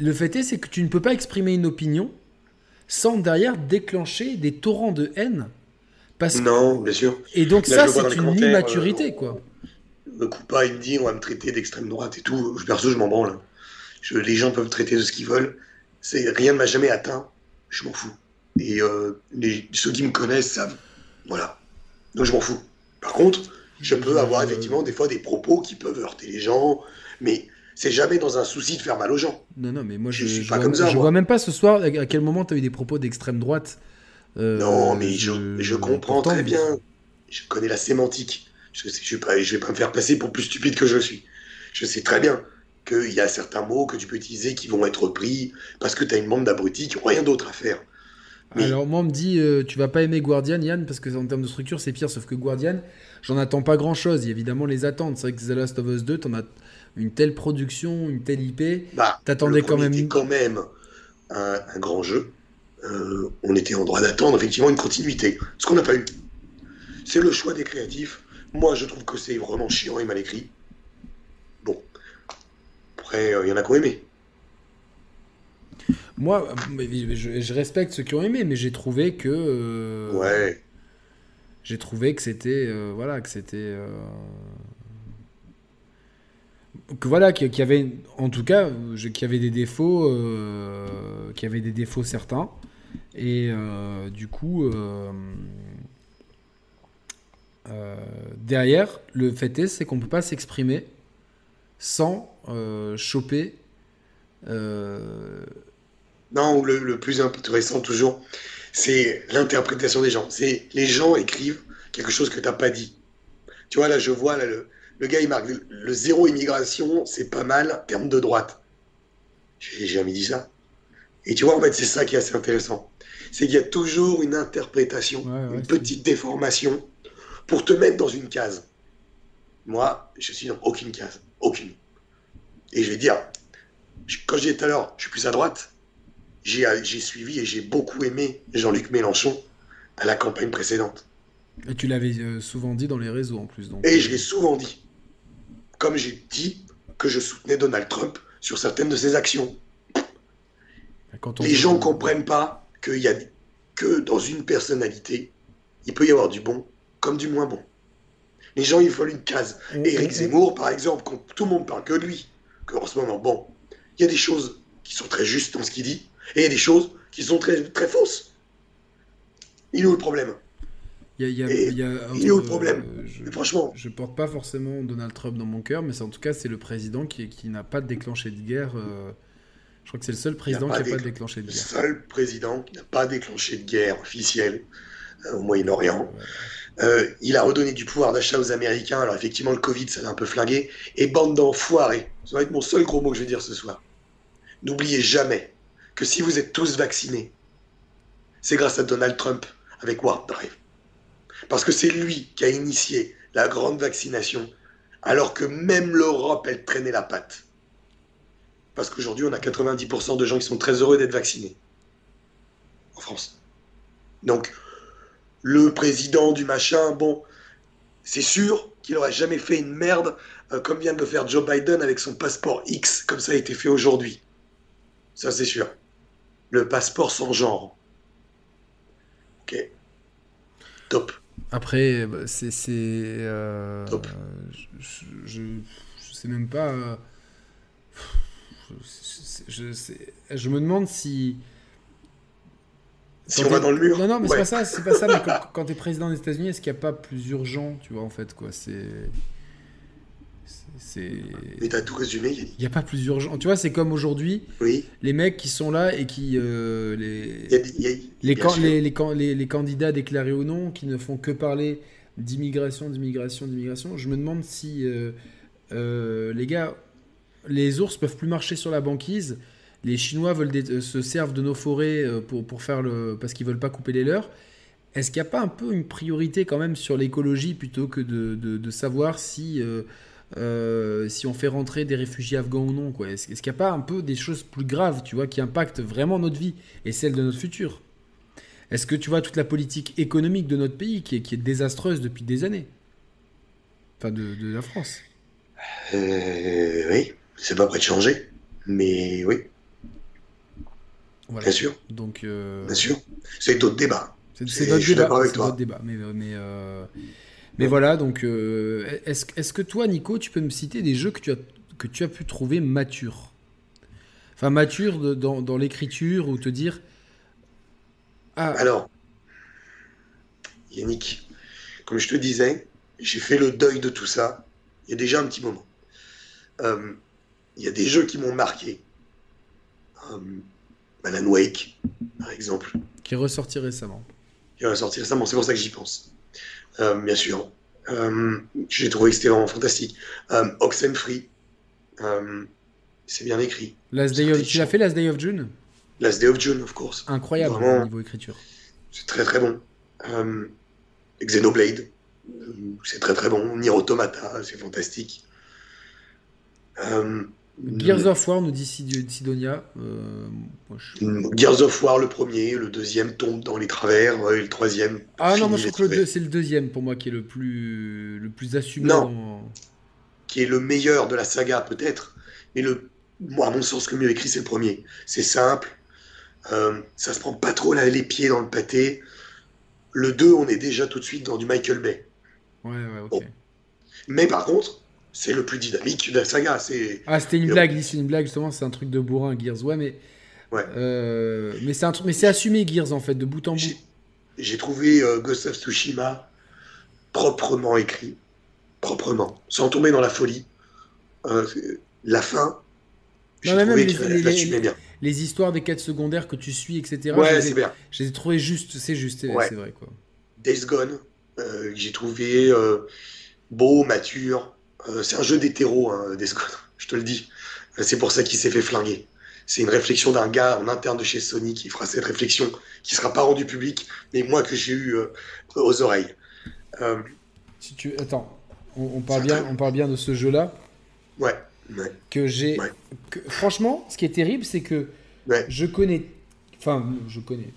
Le fait est, c'est que tu ne peux pas exprimer une opinion sans derrière déclencher des torrents de haine. Parce non, bien sûr. Et donc ça, c'est une immaturité, euh, quoi. Me coupe pas, il me dit, on va me traiter d'extrême droite et tout. Perso, je m'en branle. Je, les gens peuvent me traiter de ce qu'ils veulent. C'est rien ne m'a jamais atteint. Je m'en fous. Et euh, ceux qui me connaissent savent. Voilà. Donc je m'en fous. Par contre, je peux avoir effectivement des fois des propos qui peuvent heurter les gens, mais c'est jamais dans un souci de faire mal aux gens. Non, non, mais moi je, je, suis pas comme ça. Je vois même pas ce soir à quel moment tu as eu des propos d'extrême droite. Euh, non, mais je, je comprends très bien. Je connais la sémantique. Je ne vais, pas, je vais pas me faire passer pour plus stupide que je suis. Je sais très bien qu'il y a certains mots que tu peux utiliser qui vont être pris parce que tu as une bande d'abrutis qui n'ont rien d'autre à faire. Alors moi on me dit euh, tu vas pas aimer Guardian Yann parce que en termes de structure c'est pire sauf que Guardian j'en attends pas grand chose, il y a évidemment les attentes. C'est vrai que The Last of Us 2 t'en as une telle production, une telle IP, bah, t'attendais quand même quand même un, grand jeu. Euh, on était en droit d'attendre effectivement une continuité, ce qu'on n'a pas eu. C'est le choix des créatifs. Moi je trouve que c'est vraiment chiant et mal écrit. Bon. Après il euh, y en a qui ont aimé. Moi, je, respecte ceux qui ont aimé, mais j'ai trouvé que. Euh, ouais. J'ai trouvé que c'était. Euh, voilà, que c'était. Euh, que voilà, qu'il y avait. En tout cas, qu'il y avait des défauts. qu'il y avait des défauts certains. Et du coup. derrière, le fait est, c'est qu'on peut pas s'exprimer sans choper non, le, le plus intéressant toujours, c'est l'interprétation des gens. C'est les gens écrivent quelque chose que tu n'as pas dit. Tu vois, là, je vois, là, le, le gars, il marque le zéro immigration, c'est pas mal en termes de droite. J'ai jamais dit ça. Et tu vois, en fait, c'est ça qui est assez intéressant. C'est qu'il y a toujours une interprétation, une petite déformation pour te mettre dans une case. Moi, je suis dans aucune case. Aucune. Et je vais dire, quand j'ai tout à l'heure, je suis plus à droite, j'ai suivi et j'ai beaucoup aimé Jean-Luc Mélenchon à la campagne précédente. Et tu l'avais euh, souvent dit dans les réseaux en plus. Donc. Et je l'ai souvent dit. Comme j'ai dit que je soutenais Donald Trump sur certaines de ses actions. les gens ne comprennent pas qu'il y a que dans une personnalité, il peut y avoir du bon comme du moins bon. Les gens, il faut une case. Éric Zemmour, par exemple, quand tout le monde parle que de lui, qu'en ce moment, bon, il y a des choses qui sont très justes dans ce qu'il dit, et il y a des choses qui sont très, très fausses. Il est où le problème? Il y a, il est où le problème? je, Franchement. Je porte pas forcément Donald Trump dans mon cœur, mais en tout cas, c'est le président qui, qui n'a pas déclenché de guerre. Euh, je crois que c'est le seul président qui n'a pas déclenché de guerre. Le seul président qui n'a pas déclenché de guerre officielle euh, au Moyen-Orient. Euh, il a redonné du pouvoir d'achat aux Américains. Alors effectivement, le Covid, ça l'a un peu flingué. Et bande d'enfoirés. Ça va être mon seul gros mot que je vais dire ce soir. N'oubliez jamais que si vous êtes tous vaccinés, c'est grâce à Donald Trump avec Warp Drive. Parce que c'est lui qui a initié la grande vaccination alors que même l'Europe, elle traînait la patte. Parce qu'aujourd'hui, on a 90% de gens qui sont très heureux d'être vaccinés. En France. Donc, le président du machin, bon, c'est sûr qu'il n'aurait jamais fait une merde euh, comme vient de le faire Joe Biden avec son passeport X, comme ça a été fait aujourd'hui. Ça, c'est sûr. Le passeport sans genre. Ok. Top. Après, bah, c'est. c'est euh, Top. Je, je, je sais même pas. euh, je, me demande si. Si on va dans le mur. Non, non, mais ouais. c'est pas ça, c'est pas ça. Mais quand, quand t'es président des États-Unis, est-ce qu'il n'y a pas plus urgent, tu vois, en fait, quoi C'est. C'est. Mais t'as tout résumé. Il n'y a pas plus urgent. Tu vois, c'est comme aujourd'hui, Oui. les mecs qui sont là et qui. euh, les... Il y a des- il y a- Les, bien can- sûr. les, les, can- les- les candidats déclarés ou non, qui ne font que parler d'immigration, d'immigration, d'immigration, je me demande si euh, euh, les gars, les ours peuvent plus marcher sur la banquise, les Chinois veulent se servent de nos forêts pour, pour faire le, parce qu'ils veulent pas couper les leurs. Est-ce qu'il n'y a pas un peu une priorité quand même sur l'écologie plutôt que de, de- de savoir si, euh, si on fait rentrer des réfugiés afghans ou non quoi Est-ce qu'il n'y a pas un peu des choses plus graves, tu vois, qui impactent vraiment notre vie et celle de notre futur? Est-ce que tu vois toute la politique économique de notre pays qui est, qui est désastreuse depuis des années? Enfin, de, de la France. Euh, oui, c'est pas prêt de changer. Mais oui, Voilà. bien sûr, Donc, euh, bien sûr. C'est d'autres débats. c'est notre je suis débat. d'accord avec c'est toi. débat. Mais, mais, mais voilà, donc, euh, est-ce que toi, Nico, tu peux me citer des jeux que tu as, que tu as pu trouver matures? Enfin, matures de- dans, dans l'écriture ou te dire. Ah, Alors, Yannick, comme je te disais, j'ai fait le deuil de tout ça il y a déjà un petit moment. Euh, Il y a des jeux qui m'ont marqué. Euh, Alan Wake, par exemple, qui est ressorti récemment. qui va sortir récemment, c'est pour ça que j'y pense. Euh, bien sûr. Euh, j'ai trouvé que c'était vraiment fantastique. Euh, Oxenfree, c'est bien écrit. Last Day of, tu l'as fait Last Day of June? Last Day of June, of course. Incroyable Vraiment. au niveau écriture. C'est très très bon. Xenoblade, c'est très très bon. Nier Automata, c'est fantastique. Gears of War, nous dit Sid- Sidonia. Euh, moi, je- Gears of War, le premier, le deuxième tombe dans les travers, euh, et le troisième. Ah non, moi je trouve que c'est le deuxième pour moi qui est le plus, le plus assumé. Non. dans- Qui est le meilleur de la saga, peut-être, mais le, moi, à mon sens, le mieux écrit, c'est le premier. C'est simple, euh, ça se prend pas trop là, les pieds dans le pâté. Le 2, on est déjà tout de suite dans du Michael Bay. Ouais, ouais, ok. Bon. Mais par contre, c'est le plus dynamique de la saga. C'est Ah, c'était une blague, c'est une blague, justement, c'est un truc de bourrin, Gears. Ouais, mais. Ouais. Euh, mais c'est un truc, mais c'est assumé, Gears, en fait, de bout en bout. J'ai trouvé euh, Ghost of Tsushima proprement écrit, proprement, sans tomber dans la folie. Euh, la fin, j'ai trouvé même les- les- les- bien. Les histoires des quêtes secondaires que tu suis, etc. Ouais, c'est bien. je les ai trouvées juste, c'est juste, Ouais. c'est vrai, quoi. Days Gone, euh, j'ai trouvé beau, mature. Euh, c'est un jeu d'hétéro, hein, je te le dis. Euh, C'est pour ça qu'il s'est fait flinguer. C'est une réflexion d'un gars en interne de chez Sony qui fera cette réflexion, qui sera pas rendue publique, mais moi que j'ai eu euh, aux oreilles. Euh, Si tu... Attends, on, on parle bien, on parle bien de ce jeu-là. ouais, ouais, que j'ai. Ouais. que- Franchement, ce qui est terrible, c'est que ouais. je connais. Enfin, je connais.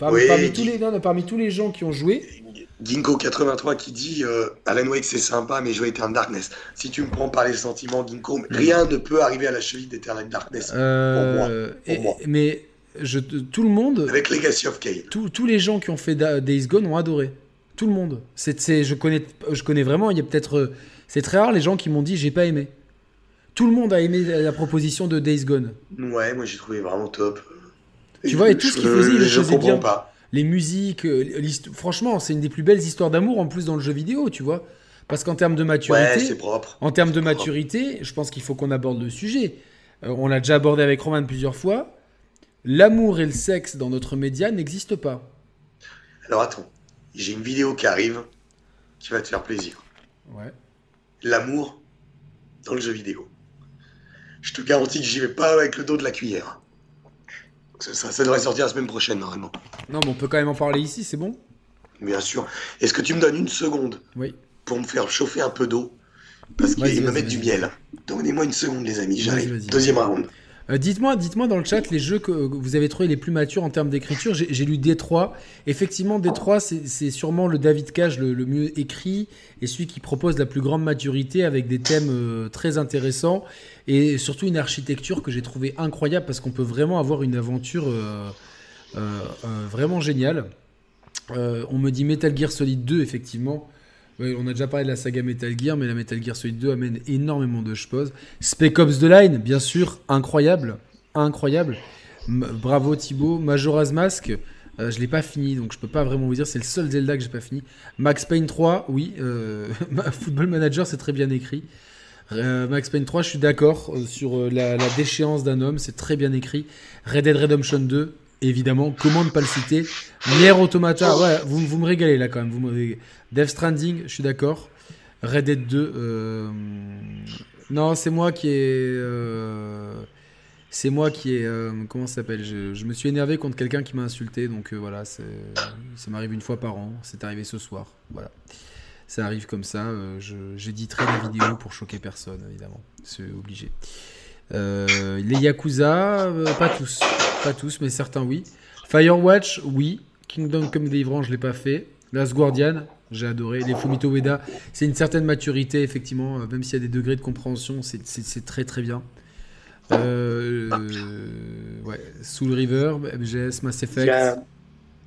parmi, Oui, parmi Guy- tous les, non, non, parmi tous les gens qui ont joué, Ginkgo83 qui dit euh, Alan Wake c'est sympa mais jouer Eternal Darkness. Si tu me prends par les sentiments Ginkgo, rien ne peut arriver à la cheville d'Eternal Darkness euh, Pour et- moi. mais je, tout le monde, avec Legacy of Kain. tous- les gens qui ont fait Da- Days Gone ont adoré. Tout le monde. C'est, je connais, je connais vraiment. Il y a peut-être, euh, c'est très rare les gens qui m'ont dit j'ai pas aimé. Tout le monde a aimé la proposition de Days Gone. Ouais, moi j'ai trouvé vraiment top. Tu vois, et tout ce qu'il faisait, il le je faisait comprends bien. pas. Les musiques, euh, franchement, c'est une des plus belles histoires d'amour en plus dans le jeu vidéo, tu vois. Parce qu'en termes de maturité, propre. en termes de propre. maturité, je pense qu'il faut qu'on aborde le sujet. Euh, on l'a déjà abordé avec Roman plusieurs fois. L'amour et le sexe dans notre média n'existent pas. Alors attends, j'ai une vidéo qui arrive qui va te faire plaisir. Ouais. L'amour dans le jeu vidéo. Je te garantis que j'y vais pas avec le dos de la cuillère. Ça, devrait sortir la semaine prochaine normalement. Non, mais on peut quand même en parler ici, c'est bon? Bien sûr. Est-ce que tu me donnes une seconde Oui. pour me faire chauffer un peu d'eau? Parce qu'il Vas-y, me vas-y, met du miel. Donnez-moi une seconde, les amis, j'arrive. Deuxième round. Euh, dites-moi, dites-moi dans le chat les jeux que vous avez trouvé les plus matures en termes d'écriture. J'ai lu Détroit. Effectivement, Détroit, c'est sûrement le David Cage le, mieux écrit et celui qui propose la plus grande maturité avec des thèmes euh, très intéressants et surtout une architecture que j'ai trouvé incroyable parce qu'on peut vraiment avoir une aventure euh, vraiment géniale. On me dit Metal Gear Solid 2, effectivement. On a déjà parlé de la saga Metal Gear, mais la Metal Gear Solid 2 amène énormément de choses. Spec Ops The Line, bien sûr, incroyable. Incroyable. Bravo Thibaut. Majora's Mask, euh, je l'ai pas fini, donc je peux pas vraiment vous dire. C'est le seul Zelda que j'ai pas fini. Max Payne 3, oui. euh, Football Manager, c'est très bien écrit. Euh, Max Payne 3, je suis d'accord sur la, la déchéance d'un homme, c'est très bien écrit. Red Dead Redemption 2, évidemment, comment ne pas le citer? Nier Automata, ouais, vous, vous me régalez là quand même. Vous me. Death Stranding, je suis d'accord. Red Dead 2, euh, non, c'est moi qui ai. euh, c'est moi qui ai. euh, comment ça s'appelle? Je, je me suis énervé contre quelqu'un qui m'a insulté, donc voilà, ça m'arrive une fois par an. C'est arrivé ce soir, voilà. Ça arrive comme ça. J'éditerai la vidéo pour choquer personne, évidemment. C'est obligé. Euh, les Yakuza, euh, pas tous. Pas tous, mais certains oui. Firewatch, oui. Kingdom Come Deliverance, je l'ai pas fait. Last Guardian, j'ai adoré. Les Fumito Ueda, c'est une certaine maturité, effectivement. euh, Même s'il y a des degrés de compréhension, c'est- très très bien. Euh, ouais. Soul River, MGS, Mass Il Effect. y a,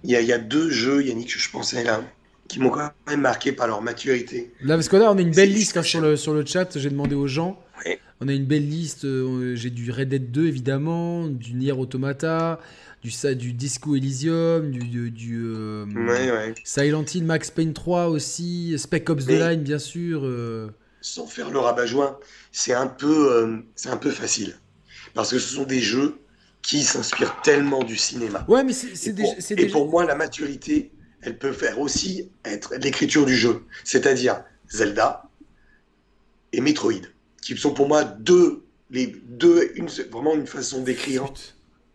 il y a- il y a deux jeux, Yannick, que je pensais là, qui m'ont quand même marqué par leur maturité. Là, parce que là, on a une belle liste hein, sur, le, sur le chat. J'ai demandé aux gens. On a une belle liste. euh, J'ai du Red Dead 2, évidemment, du Nier Automata, du, du Disco Elysium, du, du, du, euh, Ouais, ouais. Silent Hill, Max Payne 3 aussi, Spec Ops The Line, bien sûr. euh. Sans faire le rabat-joint, c'est un peu, euh, c'est un peu facile. Parce que ce sont des jeux qui s'inspirent tellement du cinéma. Ouais, mais c'est c'est Et pour, c'est et pour moi, la maturité, elle peut faire aussi être l'écriture du jeu. C'est-à-dire Zelda et Metroid, qui sont pour moi deux, les deux, une, vraiment une façon d'écrire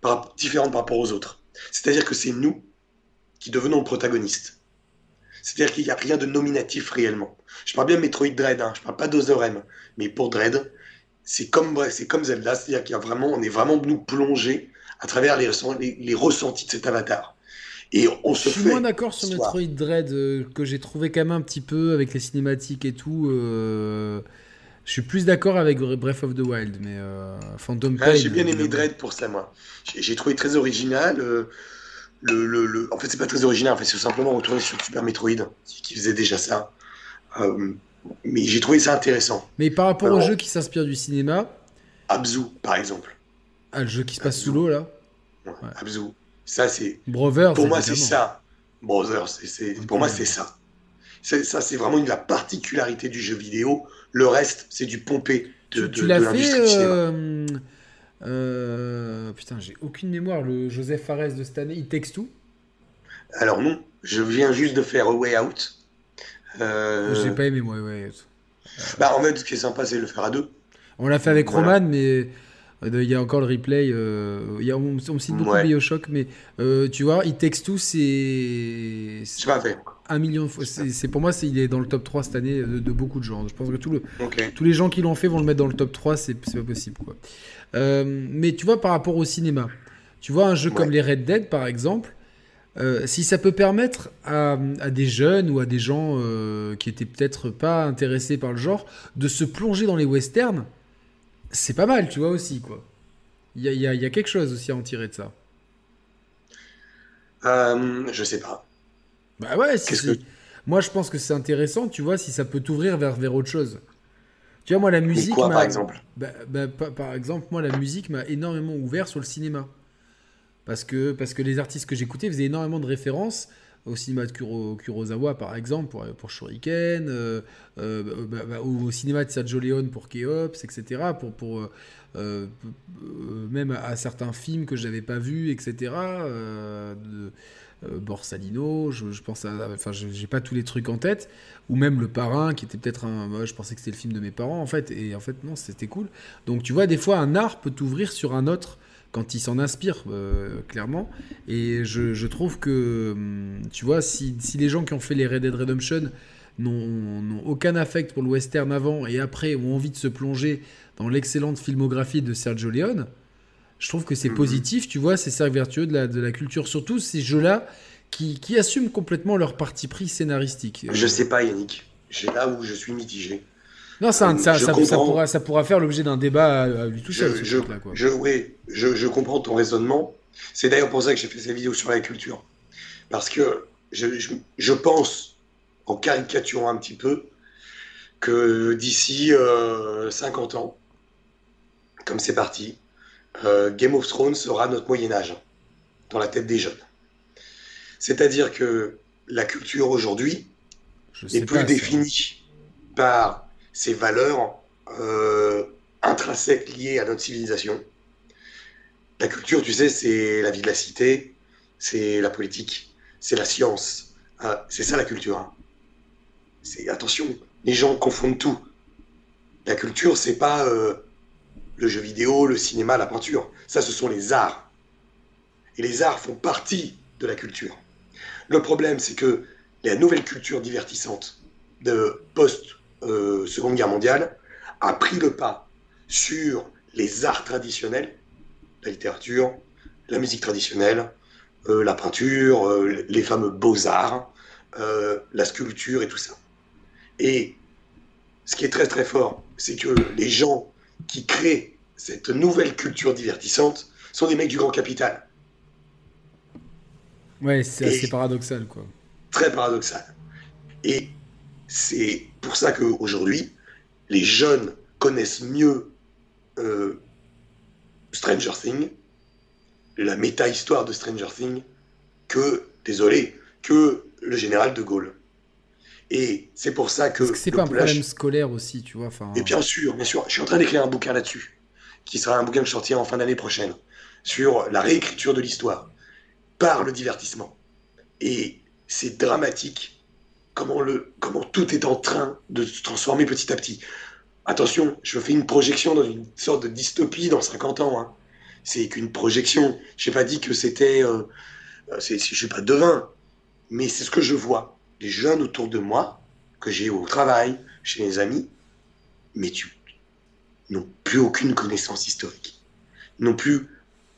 par- différente par rapport aux autres. C'est-à-dire que c'est nous qui devenons le protagoniste. C'est-à-dire qu'il n'y a rien de nominatif réellement. Je parle bien de Metroid Dread, hein, je parle pas d'Other M, mais pour Dread, c'est comme, c'est comme Zelda, c'est-à-dire qu'il y a vraiment, on est vraiment nous plongés à travers les, ressent- les, les ressentis de cet avatar. Et on Je se suis fait. moins d'accord sur. Metroid Dread, euh, que j'ai trouvé quand même un petit peu avec les cinématiques et tout. euh, Je suis plus d'accord avec Breath of the Wild, mais euh, Phantom Ah, Pain. j'ai bien aimé évidemment. Dread pour ça, moi. J'ai trouvé très original. euh, le, le, le- En fait, c'est pas très original. En fait, c'est simplement retourner sur Super Metroid, qui, faisait déjà ça. Euh, mais j'ai trouvé ça intéressant. Mais par rapport au Alors- jeu qui s'inspire du cinéma, Abzu, par exemple. ah, le jeu qui se passe sous l'eau là, Ouais, Ouais. Abzu. Ça, c'est. Brothers. Pour moi, c'est ça. Brothers, c'est- pour moi, c'est ça. Ça, c'est vraiment une, la particularité du jeu vidéo. Le reste, c'est du pompé de, Tu, de, tu de l'as fait. l'industrie du cinéma. euh, euh, putain, j'ai aucune mémoire. Le Joseph Fares de cette année, il texte tout? Alors, non, je viens juste de faire A Way Out. Euh, J'ai pas aimé moi. Ouais. bah, en fait, ce qui est sympa, c'est de le faire à deux. On l'a fait avec Voilà. Roman, mais euh, il y a encore le replay. il y a, on, on cite beaucoup Ouais. Bioshock, mais tu vois, il texte tout, c'est Je pas fait. Un million de fois. C'est pour moi, c'est il est dans le top 3 cette année de, de beaucoup de gens. Je pense que tout le, Ok. tous les gens qui l'ont fait vont le mettre dans le top 3, c'est pas possible. Quoi. Euh, mais tu vois, par rapport au cinéma, tu vois, un jeu Ouais. comme les Red Dead, par exemple, euh, si ça peut permettre à, à des jeunes ou à des gens euh, qui étaient peut-être pas intéressés par le genre de se plonger dans les westerns, c'est pas mal, tu vois, aussi, quoi. Y y il y a quelque chose aussi à en tirer de ça. Euh, je sais pas. Bah ouais, si, si. Moi, je pense que c'est intéressant, tu vois, si ça peut t'ouvrir vers, vers autre chose. Tu vois, moi, la musique. quoi, par exemple? Bah, bah, pa- par exemple, moi, la musique m'a énormément ouvert sur le cinéma. Parce que, parce que les artistes que j'écoutais faisaient énormément de références au cinéma de Kuro- Kurosawa, par exemple, pour, pour Shuriken, euh, euh, bah, bah, au, au cinéma de Sergio Leone pour Keops, etc. Pour, pour, euh, même à, à certains films que je n'avais pas vus, etc. de, Borsalino, je, pense à. Enfin, j'ai pas tous les trucs en tête. Ou même Le Parrain, qui était peut-être un. moi, je pensais que c'était le film de mes parents, en fait. Et en fait, non, c'était cool. Donc, tu vois, des fois, un art peut t'ouvrir sur un autre quand il s'en inspire, euh, clairement. Et je, je trouve que, hum, tu vois, si, si les gens qui ont fait les Red Dead Redemption n'ont aucun affect pour le western avant et après ont envie de se plonger dans l'excellente filmographie de Sergio Leone, je trouve que c'est Mhm. positif, tu vois, c'est cercle vertueux de la, de la culture, surtout ces jeux-là qui, qui assument complètement leur parti pris scénaristique. Je sais pas, Yannick. C'est là où je suis mitigé. Non, ça, ça, ça- ça pourra, ça pourra faire l'objet d'un débat à, à lui tout seul, Je, je, quoi. je- oui, je, je comprends ton raisonnement. C'est d'ailleurs pour ça que j'ai fait cette vidéo sur la culture. Parce que je, je, je pense, en caricaturant un petit peu, que d'ici euh, 50 ans, comme c'est parti, euh, Game of Thrones sera notre Moyen Âge dans la tête des jeunes. C'est-à-dire que la culture aujourd'hui n'est plus définie par ces valeurs euh, intrinsèques liées à notre civilisation. La culture, tu sais, c'est la vie de la cité, c'est la politique, c'est la science. Ah, c'est ça la culture. hein. C'est attention, les gens confondent tout. La culture, c'est pas euh, le jeu vidéo, le cinéma, la peinture. Ça, ce sont les arts. Et les arts font partie de la culture. Le problème, c'est que la nouvelle culture divertissante de post-Seconde Guerre mondiale a pris le pas sur les arts traditionnels, la littérature, la musique traditionnelle, euh, la peinture, euh, les fameux beaux-arts, euh, la sculpture et tout ça. Et ce qui est très très fort, c'est que les gens qui créent cette nouvelle culture divertissante sont des mecs du grand capital. Ouais, c'est assez paradoxal, quoi. très paradoxal. Et c'est pour ça qu'aujourd'hui, les jeunes connaissent mieux euh, Stranger Things, la méta-histoire de Stranger Things, que, désolé, que le général de Gaulle. Et c'est pour ça que... C'est le pas un problème scolaire aussi, tu vois enfin, et bien sûr, bien sûr. Je suis en train d'écrire un bouquin là-dessus, qui sera un bouquin que je sortirai en fin d'année prochaine, sur la réécriture de l'histoire par le divertissement. Et c'est dramatique comment, le, comment tout est en train de se transformer petit à petit. Attention, je fais une projection dans une sorte de dystopie dans 50 ans. hein. C'est qu'une projection. Je n'ai pas dit que c'était... Euh, euh, je ne suis pas devin, mais c'est ce que je vois. Les jeunes autour de moi, que j'ai au travail, chez mes amis, mais tu n'ont plus aucune connaissance historique. N'ont plus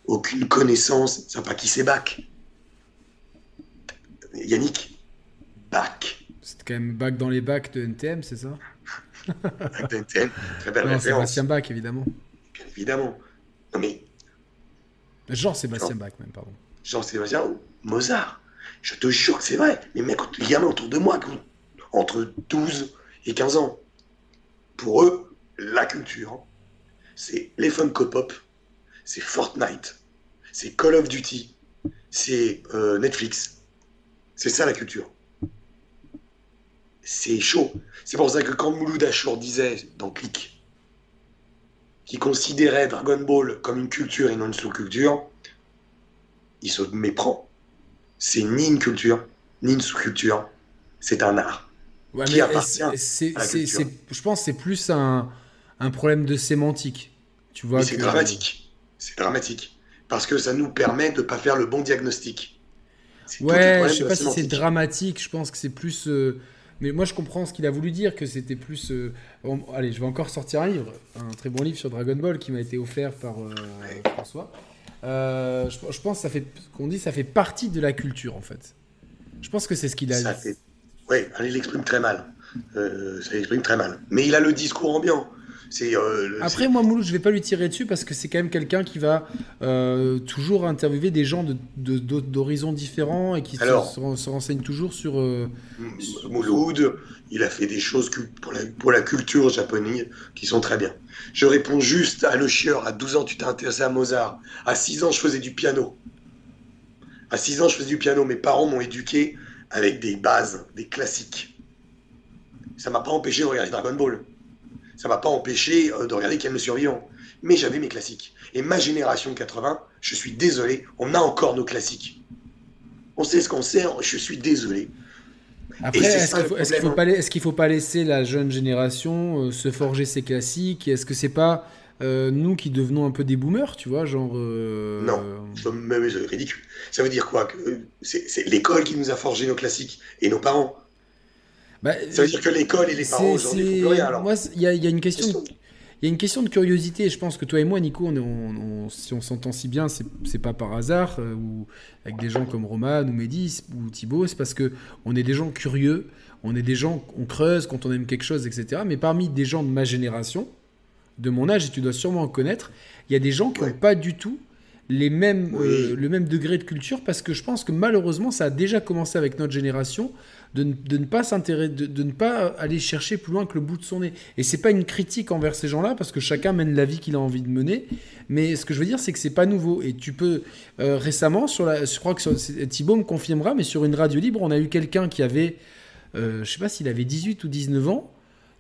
aucune connaissance. Ça pas qui c'est Bach. Yannick, Bach. C'est quand même bac dans les bacs de NTM, c'est ça? Bach de NTM, très belle Non, référence, Sébastien Bach, évidemment. bien évidemment. Non mais Jean-Sébastien Bach, même, pardon. Jean-Sébastien ou Mozart. Je te jure que c'est vrai. Les mecs, les gamins autour de moi, entre 12 et 15 ans, pour eux, la culture, c'est les Funko Pop, c'est Fortnite, c'est Call of Duty, c'est euh, Netflix. C'est ça la culture. C'est chaud. C'est pour ça que quand Mouloud Achour disait dans Click qu'il considérait Dragon Ball comme une culture et non une sous-culture, il se méprend. C'est ni une culture, ni une sous-culture, c'est un art. Ouais, Qui appartient c'est- je pense que c'est plus un, un problème de sémantique. Tu vois c'est que- dramatique. C'est dramatique. Parce que ça nous permet de ne pas faire le bon diagnostic. Ouais, je sais pas si c'est dramatique, je pense que c'est plus. euh, Mais moi, je comprends ce qu'il a voulu dire, que c'était plus. euh, bon, allez, je vais encore sortir un livre, un très bon livre sur Dragon Ball qui m'a été offert par euh, François. Euh, je, je pense que ça fait, qu'on dit, ça fait partie de la culture en fait. Je pense que c'est ce qu'il a Ça dit. fait- Ouais, il l'exprime très mal. Euh, ça l'exprime très mal. Mais il a le discours ambiant. C'est euh, Après, moi, Mouloud, je vais pas lui tirer dessus parce que c'est quand même quelqu'un qui va euh, toujours interviewer des gens de- de- d'ho- d'horizons différents et qui se- Alors. se, se renseigne toujours sur. euh, Mouloud, il a fait des choses cul- pour la, pour la culture japonaise qui sont très bien. Je réponds juste à Le Chieur. À 12 ans, tu t'es intéressé à Mozart. À 6 ans, je faisais du piano. À 6 ans, je faisais du piano. Mes parents m'ont éduqué avec des bases, des classiques. Ça m'a pas empêché de regarder Dragon Ball. Ça m'a pas empêché euh, de regarder le survivant. Mais j'avais mes classiques. Et ma génération de 80, je suis désolé, on a encore nos classiques. On sait ce qu'on sait, je suis désolé. Après, est-ce qu'il le faut, pas, faut laisser la jeune génération euh, se forger ses classiques? Est-ce que c'est pas euh, nous qui devenons un peu des boomers, tu vois, genre euh, Non. Je peux même c'est ridicule. Ça veut dire quoi c'est l'école qui nous a forgé nos classiques et nos parents. Bah, ça veut dire que l'école et les parents aujourd'hui rien. Alors. Moi, il y, y, a une question. Il y a une question de curiosité. Je pense que toi et moi, Nico, on, si on s'entend si bien, c'est pas par hasard, euh, ou avec des gens comme Roman ou Mehdi ou Thibaut, c'est parce que on est des gens curieux, on est des gens, on creuse quand on aime quelque chose, etc. Mais parmi des gens de ma génération, de mon âge, et tu dois sûrement en connaître, il y a des gens qui n'ont pas du tout les mêmes, euh, le même degré de culture parce que je pense que malheureusement ça a déjà commencé avec notre génération de, ne pas s'intéresser, de, ne pas aller chercher plus loin que le bout de son nez. Et c'est pas une critique envers ces gens-là parce que chacun mène la vie qu'il a envie de mener. Mais ce que je veux dire, c'est que c'est pas nouveau. Et tu peux euh, récemment sur je crois que Thibaut me confirmera, mais sur une radio libre, on a eu quelqu'un qui avait, euh, je sais pas s'il avait 18 ou 19 ans.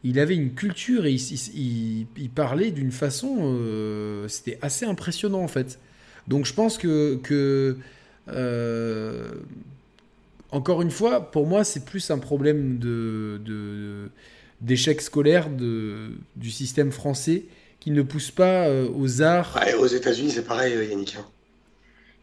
Il avait une culture et il, il, parlait d'une façon, euh, c'était assez impressionnant en fait. Donc je pense que, que euh, encore une fois, pour moi, c'est plus un problème de, d'échec scolaire de, du système français qui ne pousse pas euh, aux arts. aux États-Unis, c'est pareil, euh, Yannick. Hein.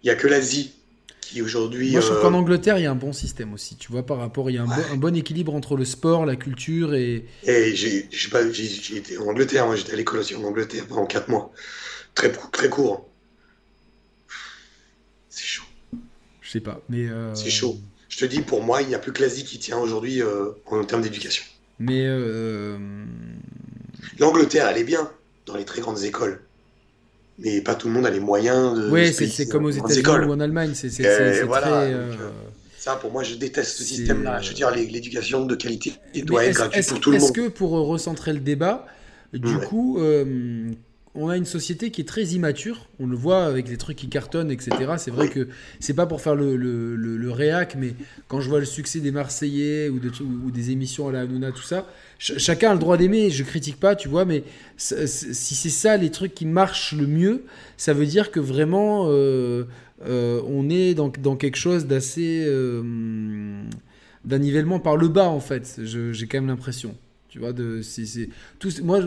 Il n'y a que l'Asie qui aujourd'hui. Moi, je trouve qu'en Angleterre, il y a un bon système aussi. Tu vois, par rapport, il y a un, bon, équilibre entre le sport, la culture et. Et j'ai, j'ai, été en Angleterre. Moi, j'étais à l'école aussi en Angleterre pendant 4 mois. Très, très court. C'est chaud. Je sais pas, mais. Euh, c'est chaud. Je te dis, pour moi, il n'y a plus que l'Asie qui tient aujourd'hui euh, en termes d'éducation. Mais. Euh, L'Angleterre, elle est bien dans les très grandes écoles. Mais pas tout le monde a les moyens de. Oui, c'est comme aux États-Unis ou en Allemagne. C'est très. ça, pour moi, je déteste ce système-là. Je veux dire, l'éducation de qualité doit être gratuite pour tout le monde. Est-ce que, pour recentrer le débat, du coup, on a une société qui est très immature. On le voit avec les trucs qui cartonnent, etc. C'est vrai que c'est pas pour faire le, le, réac, mais quand je vois le succès des Marseillais ou, ou des émissions à la Hanouna, tout ça, chacun a le droit d'aimer. Je critique pas, tu vois, mais si c'est ça les trucs qui marchent le mieux, ça veut dire que vraiment euh, euh, on est dans, quelque chose d'assez euh, d'un nivellement par le bas en fait. J'ai quand même l'impression. Tu vois, de, tout, moi,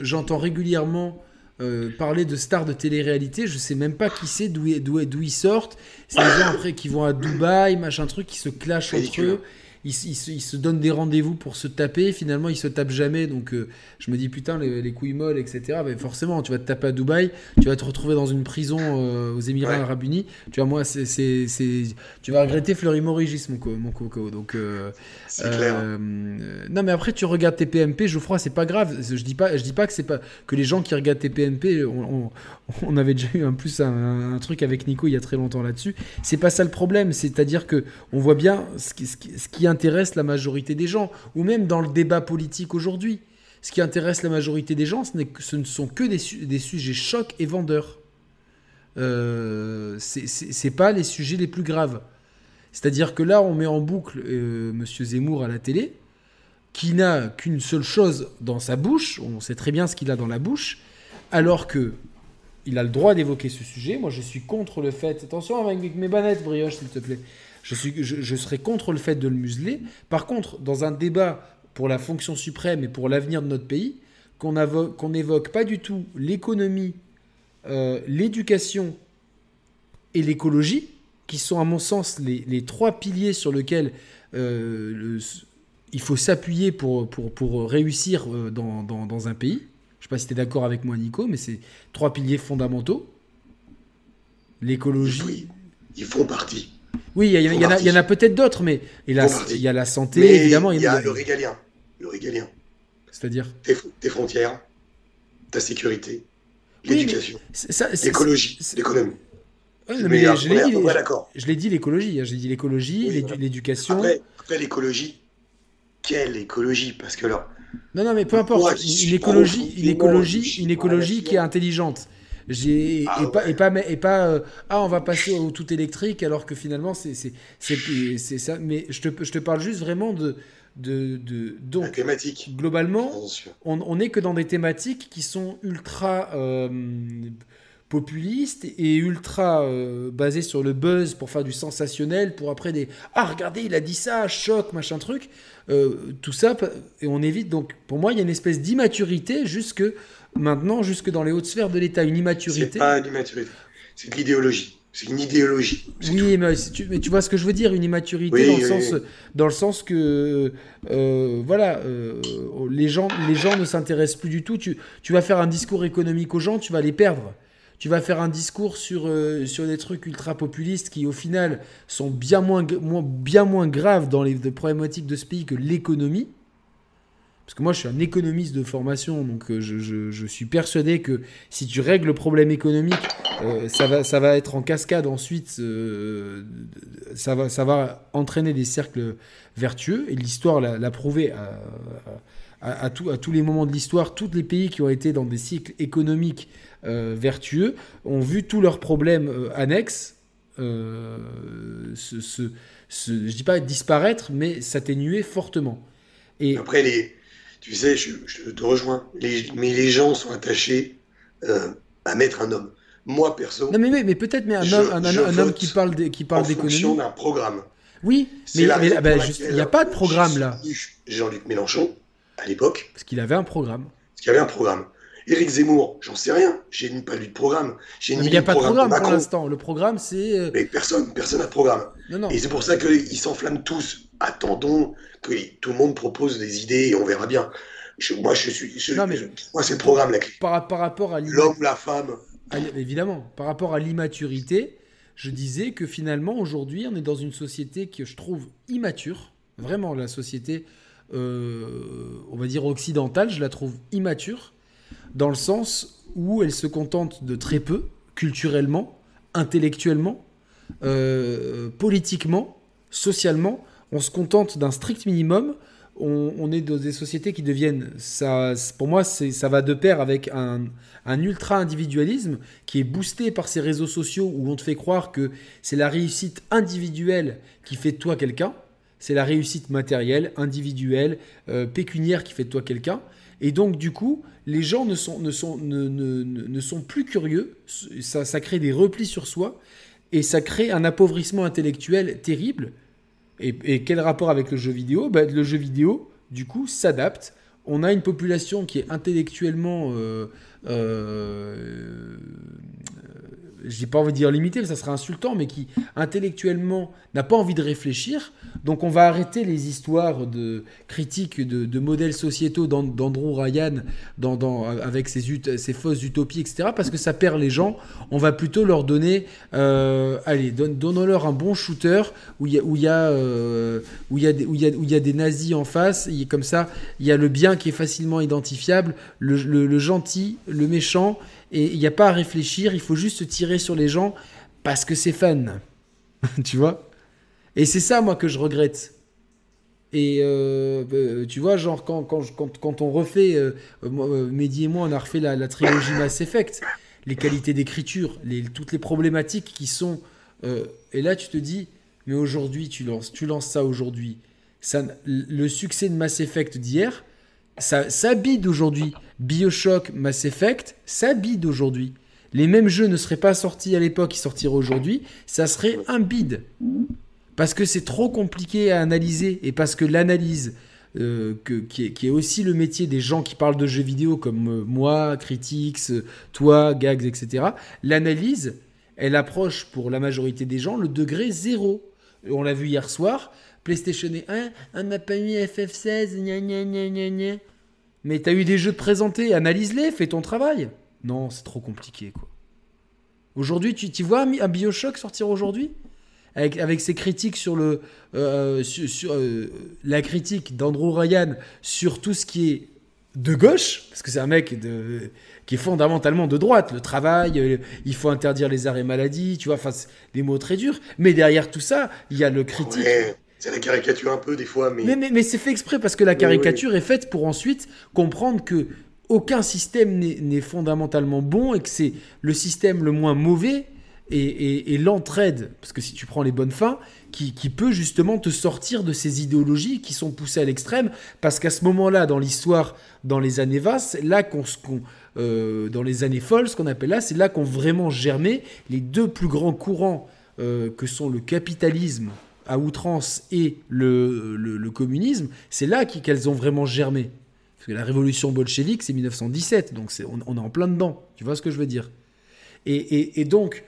j'entends régulièrement euh, parler de stars de télé-réalité, je sais même pas qui c'est, d'où ils sortent. C'est des gens après qui vont à Dubaï, machin truc, qui se clashent entre eux ils, se donnent des rendez-vous pour se taper, finalement ils se tapent jamais, donc euh, je me dis putain les, couilles molles, etc. Mais forcément, tu vas te taper à Dubaï, tu vas te retrouver dans une prison euh, aux Émirats Arabes Unis, tu vois, moi, c'est, tu vas regretter Fleury Morigis, mon, mon coco. Donc, euh, non, mais après, tu regardes tes PMP, Geoffroy, c'est pas grave. Je dis pas, je dis pas que c'est pas que les gens qui regardent tes PMP, on, on, avait déjà eu un plus un, truc avec Nico il y a très longtemps là-dessus. C'est pas ça le problème, c'est-à-dire que on voit bien ce qui, intéresse la majorité des gens, ou même dans le débat politique aujourd'hui. Ce qui intéresse la majorité des gens, ce, ne sont que des, des sujets chocs et vendeurs. Euh, c'est pas les sujets les plus graves. C'est-à-dire que là, on met en boucle euh, Monsieur Zemmour à la télé, qui n'a qu'une seule chose dans sa bouche, on sait très bien ce qu'il a dans la bouche, alors que il a le droit d'évoquer ce sujet. Moi, je suis contre le fait. Attention avec mes bannettes, brioche, s'il te plaît. Je, suis, je, serais contre le fait de le museler. Par contre, dans un débat pour la fonction suprême et pour l'avenir de notre pays, qu'on n'évoque pas du tout l'économie, euh, l'éducation et l'écologie, qui sont à mon sens les, trois piliers sur lesquels euh, il faut s'appuyer pour, réussir euh, dans, un pays. Je ne sais pas si tu es d'accord avec moi, Nico, mais c'est trois piliers fondamentaux. L'écologie. ils font partie. Oui, il y, en a, peut-être d'autres, mais il, y a la santé, évidemment. Il y a le régalien. Le régalien. C'est-à-dire? Tes, frontières, ta sécurité, l'éducation, l'écologie, l'économie. je l'ai dit, l'écologie. Hein, j'ai dit l'écologie, l'éducation. Après, l'écologie, quelle écologie? Parce que là. Non, non, mais peu importe. Une écologie, une écologie, une écologie qui est intelligente. J'ai ah et, pas, et pas et pas euh, ah on va passer au tout électrique alors que finalement c'est c'est c'est ça mais je te je te parle juste vraiment de de, de donc thématique. globalement on n'est que dans des thématiques qui sont ultra euh, populistes et ultra euh, basées sur le buzz pour faire du sensationnel pour après des ah regardez il a dit ça choc machin truc tout ça et on évite donc pour moi il y a une espèce d'immaturité jusque maintenant jusque dans les hautes sphères de l'État, une immaturité. C'est pas une immaturité, c'est de l'idéologie. C'est une idéologie. Oui, mais tu, mais tu, vois ce que je veux dire, une immaturité dans, le sens, dans le sens que, euh, voilà, euh, les, gens, les gens ne s'intéressent plus du tout. Tu, tu vas faire un discours économique aux gens, tu vas les perdre. Tu vas faire un discours sur, euh, sur des trucs ultra populistes qui, au final, sont bien moins, bien moins graves dans les problématiques de ce pays que l'économie. Parce que moi, je suis un économiste de formation, donc euh, je, suis persuadé que si tu règles le problème économique, euh, ça, va, ça va être en cascade ensuite, ça, va, ça va entraîner des cercles vertueux, et l'histoire l'a prouvé à, à, tous les moments de l'histoire. Tous les pays qui ont été dans des cycles économiques vertueux ont vu tous leurs problèmes annexes se, se, je dis pas disparaître, mais s'atténuer fortement. Et après, les, tu sais, je, te rejoins, mais les gens sont attachés euh, à mettre un homme. Moi, perso. Non, mais, mais, peut-être, mais un, homme, un, homme qui parle d'économie. En fonction d'un programme. Oui, mais ah ben, il n'y a pas de programme là. Jean-Luc Mélenchon, à l'époque. Parce qu'il avait un programme. Parce qu'il avait un programme. Éric Zemmour, j'en sais rien. J'ai pas lu de programme. il n'y a pas de programme pour l'instant. Le programme, c'est. Euh, mais personne, personne n'a de programme. Et c'est pour ça qu'ils s'enflamment tous. Attendons que tout le monde propose des idées et on verra bien. moi, je suis. moi, c'est le programme la clé. Par, par rapport à l'homme, la femme. évidemment, par rapport à l'immaturité, je disais que finalement, aujourd'hui, on est dans une société que je trouve immature. Vraiment, la société, euh, on va dire occidentale, je la trouve immature dans le sens où elle se contente de très peu, culturellement, intellectuellement, euh, politiquement, socialement. On se contente d'un strict minimum. On, est dans des sociétés qui deviennent, pour moi, ça va de pair avec un, un ultra-individualisme qui est boosté par ces réseaux sociaux où on te fait croire que c'est la réussite individuelle qui fait de toi quelqu'un, c'est la réussite matérielle, individuelle, euh, pécuniaire qui fait de toi quelqu'un. Et donc, du coup, les gens ne sont, ne sont, ne, ne, sont plus curieux, ça, ça, crée des replis sur soi, et ça crée un appauvrissement intellectuel terrible. Et, quel rapport avec le jeu vidéo? Ben, Le jeu vidéo, du coup, s'adapte. On a une population qui est intellectuellement... Euh, euh, j'ai pas envie de dire limité, ça serait insultant, mais qui intellectuellement n'a pas envie de réfléchir. Donc on va arrêter les histoires de critiques de, modèles sociétaux d'Andrew Ryan avec ses, ses, fausses utopies, etc. Parce que ça perd les gens. On va plutôt leur donner, euh, allez, donnons-leur un bon shooter où il y a, des, nazis en face. Comme ça, il y a le bien qui est facilement identifiable, le gentil, le méchant et il n'y a pas à réfléchir, il faut juste tirer sur les gens parce que c'est fun. tu vois? Et c'est ça, moi, que je regrette. Et euh, euh, tu vois, genre, quand, quand, quand, on refait, euh, Mehdi et moi, on a refait la, trilogie Mass Effect, les qualités d'écriture, toutes les problématiques qui sont. et là, tu te dis, mais aujourd'hui, tu lances, tu lances ça aujourd'hui. Ça, le succès de Mass Effect d'hier, ça, ça bide aujourd'hui. Bioshock, Mass Effect, ça bide aujourd'hui. Les mêmes jeux ne seraient pas sortis à l'époque, ils sortiraient aujourd'hui, ça serait un bide. Parce que c'est trop compliqué à analyser et parce que l'analyse, euh, qui, est, aussi le métier des gens qui parlent de jeux vidéo comme euh, moi, Critics, euh, toi, Gags, etc., l'analyse, elle approche pour la majorité des gens le degré zéro. On l'a vu hier soir, PlayStation 1, on n'a pas mis FF16, gna gna gna gna gna. Mais t'as eu des jeux de présenter, analyse-les, fais ton travail. Non, c'est trop compliqué, quoi. Aujourd'hui, tu, tu vois un Bioshock sortir aujourd'hui? Avec, avec ses critiques sur le euh, sur, euh, la critique d'Andrew Ryan sur tout ce qui est de gauche, parce que c'est un mec de, qui est fondamentalement de droite. Le travail, euh, il faut interdire les arrêts maladie, tu vois, enfin, des mots très durs. Mais derrière tout ça, il y a le critique. C'est la caricature un peu des fois, mais. Mais, mais, c'est fait exprès parce que la caricature est faite pour ensuite comprendre que aucun système n'est fondamentalement bon et que c'est le système le moins mauvais et, l'entraide, parce que si tu prends les bonnes fins, qui, peut justement te sortir de ces idéologies qui sont poussées à l'extrême, parce qu'à ce moment-là, dans l'histoire, dans les années vastes, là qu'on, euh, dans les années folles, ce qu'on appelle là, c'est là qu'ont vraiment germé les deux plus grands courants euh, que sont le capitalisme à outrance et le, communisme, c'est là qu'elles ont vraiment germé. Parce que la révolution bolchevique, c'est 1917, donc on, est en plein dedans. Tu vois ce que je veux dire? Et, donc,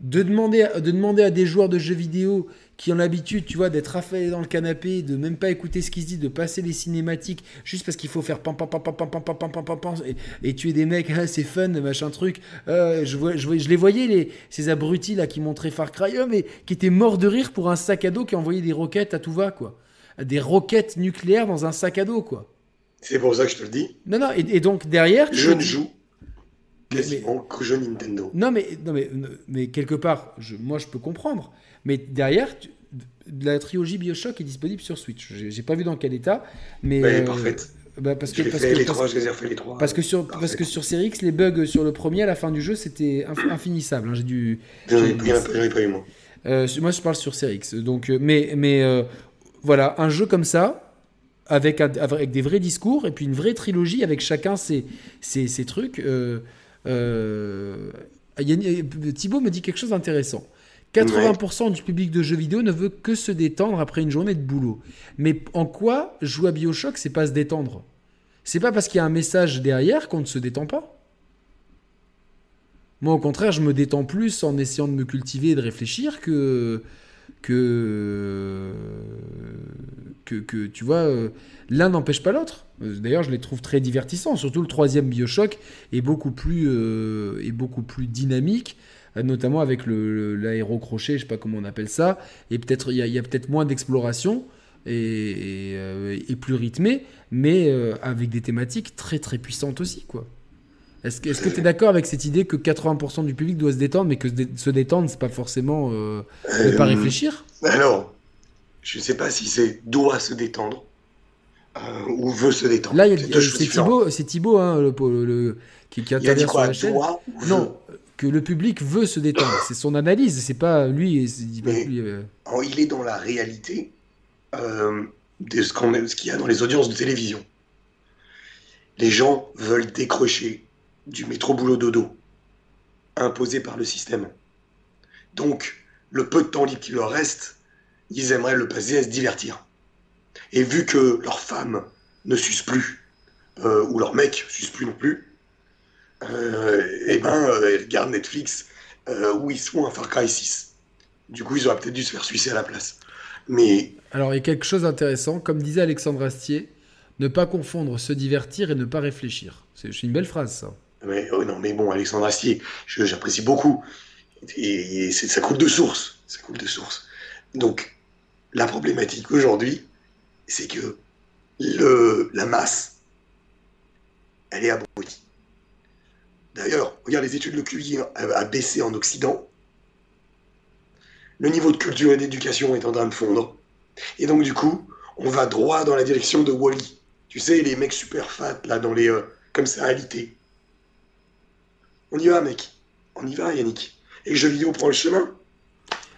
de demander, de demander à des joueurs de jeux vidéo qui ont l'habitude, tu vois, d'être affalés dans le canapé, de même pas écouter ce qui se dit, de passer les cinématiques juste parce qu'il faut faire pam pam pam pam pam pam pam pam pam pam et, et tuer des mecs, ah, c'est fun, machin truc. Euh, je, vois, je, je les voyais les ces abrutis là qui montraient Far Cry, euh, mais qui étaient morts de rire pour un sac à dos qui envoyait des roquettes à tout va quoi, des roquettes nucléaires dans un sac à dos quoi. C'est pour ça que je te le dis. Non non et, et donc derrière Je ne joue quasiment qu'au jeu Nintendo. Non, mais, non, mais, mais quelque part, je, moi je peux comprendre. Mais derrière, tu- la trilogie Bioshock est disponible sur Switch. J'ai pas vu dans quel état, mais. Ouais, euh, parfaite. bah, parce que, parce fait que, les parce- trois, je les ai refait les trois. parce que sur, parce que sur Series X, les bugs sur le premier à la fin du jeu, c'était inf- infinissable. hein. J'ai dû. J'en ai, pas eu moi. euh, moi, je parle sur Series X. Donc, euh, mais, mais euh, voilà, un jeu comme ça, avec, avec des vrais discours, et puis une vraie trilogie avec chacun ses, ses, ses trucs. Euh, Thibaut me dit quelque chose d'intéressant. 80% du public de jeux vidéo ne veut que se détendre après une journée de boulot. Mais en quoi jouer à Bioshock, c'est pas se détendre? C'est pas parce qu'il y a un message derrière qu'on ne se détend pas? Moi, au contraire, je me détends plus en essayant de me cultiver et de réfléchir que. que. que, tu vois, euh, l'un n'empêche pas l'autre. D'ailleurs, je les trouve très divertissants. Surtout le troisième Bioshock est beaucoup plus, euh, dynamique, notamment avec l'aérocrochet, je sais pas comment on appelle ça. Et peut-être, il y a, peut-être moins d'exploration et, et, euh, et plus rythmé, mais euh, avec des thématiques très très puissantes aussi, quoi. Est-ce que tu es d'accord avec cette idée que 80% du public doit se détendre, mais que se dé- se détendre, c'est pas forcément euh, ne pas Euh, réfléchir? Alors, je ne sais pas si c'est doit se détendre euh, ou veut se détendre. Là, C'est. Thibaut, Thibaut hein, le, le- le- qui, qui Il a dit intervient sur la chaîne. Doit Non, que le public veut se détendre. C'est son analyse, c'est pas lui. il Mais- lui, euh, il est dans la réalité euh, de ce qu'il y a dans les audiences de télévision. Les gens veulent décrocher du métro boulot dodo imposé par le système. Donc, le peu de temps libre qui leur reste, ils aimeraient le passer à se divertir. Et vu que leur femme ne suce plus, euh, ou leur mec suce plus non plus, euh, et ben, euh, ils regardent Netflix euh, où ils sont à Far Cry 6. Du coup, ils auraient peut-être dû se faire sucer à la place. Mais Alors, il y a quelque chose d'intéressant. Comme disait Alexandre Astier, ne pas confondre se divertir et ne pas réfléchir. C'est une belle phrase, ça. Mais, oh non, mais bon, Alexandre Astier, j'apprécie beaucoup. Et, et c'est- ça coule de source. Ça coule de source. Donc, la problématique aujourd'hui, c'est que le, la masse, elle est abrutie. D'ailleurs, regarde les études, le QI a, baissé en Occident. Le niveau de culture et d'éducation est en train de fondre. Et donc, du coup, on va droit dans la direction de Wally. Tu sais, les mecs super fat, là, dans les. euh, comme ça, alité. On y va, mec. On y va, Yannick. Et le jeu vidéo prend le chemin.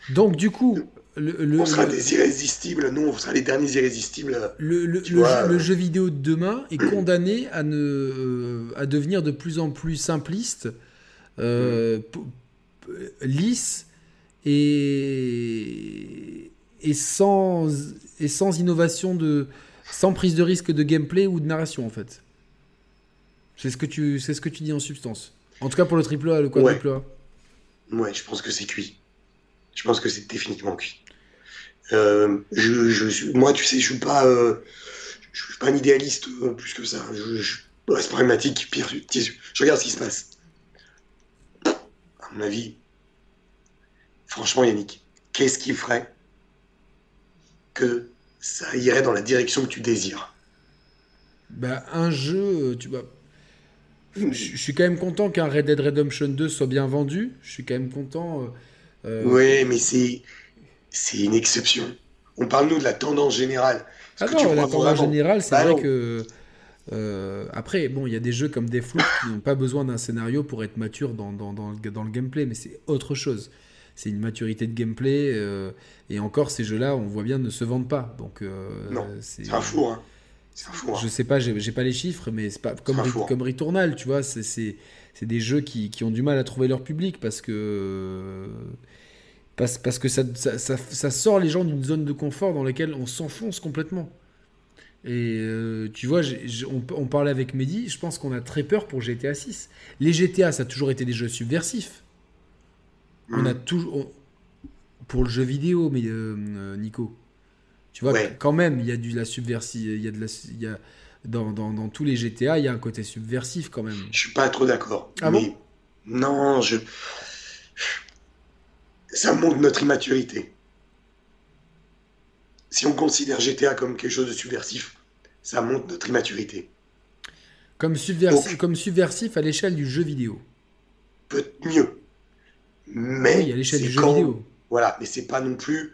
Donc, du coup, le, le- on sera des irrésistibles. Nous, on sera les derniers irrésistibles. le, vois, jeu, euh, jeu vidéo de demain est condamné à, ne, euh, à devenir de plus en plus simpliste, euh, p- lisse et, et, sans, et sans innovation, de, sans prise de risque de gameplay ou de narration en fait. C'est ce, que tu- c'est ce que tu dis en substance. En tout cas pour le triple A, le quadruple A. Ouais, je pense que c'est cuit. Je pense que c'est définitivement cuit. Euh, je, je suis- moi, tu sais, je suis pas, euh, je suis pas un idéaliste euh, plus que ça. Je, je reste pragmatique. Pire, je, regarde ce qui se passe. À mon avis, franchement, Yannick, qu'est-ce qui ferait que ça irait dans la direction que tu désires? Bah, un jeu, tu vois. Je suis quand même content qu'un Red Dead Redemption 2 soit bien vendu. Je suis quand même content. euh, Ouais, mais c'est c'est une exception. On parle nous de la tendance générale. Ah tu la tendance vraiment générale, c'est Bah vrai non. que. euh, après, bon, il y a des jeux comme Deathloop qui n'ont pas besoin d'un scénario pour être mature dans, dans, dans, le- dans le gameplay, mais c'est autre chose. C'est une maturité de gameplay, euh, et encore, ces jeux-là, on voit bien, ne se vendent pas. Donc, euh, Non, c'est un four. Hein. Un four. Je sais pas, j'ai pas les chiffres, mais c'est pas comme, Ri- four. comme Returnal, tu vois, c'est des jeux qui, qui ont du mal à trouver leur public parce que parce, parce que ça, ça, ça- ça sort les gens d'une zone de confort dans laquelle on s'enfonce complètement. Et euh, tu vois, on, on parlait avec Mehdi, je pense qu'on a très peur pour GTA 6. Les GTA, ça a toujours été des jeux subversifs. on a toujours. Pour le jeu vidéo, mais euh, Nico. Tu vois, quand même, il y a de la subversive. Il y a de la. Y a, dans, dans, dans, tous les GTA, il y a un côté subversif quand même. Je suis pas trop d'accord. Ah mais non, je. Ça montre notre immaturité. Si on considère GTA comme quelque chose de subversif, ça montre notre immaturité. Comme subversif, comme subversif à l'échelle du jeu vidéo. Peut mieux. Mais. Oui, à l'échelle du jeu vidéo. Voilà, mais c'est pas non plus.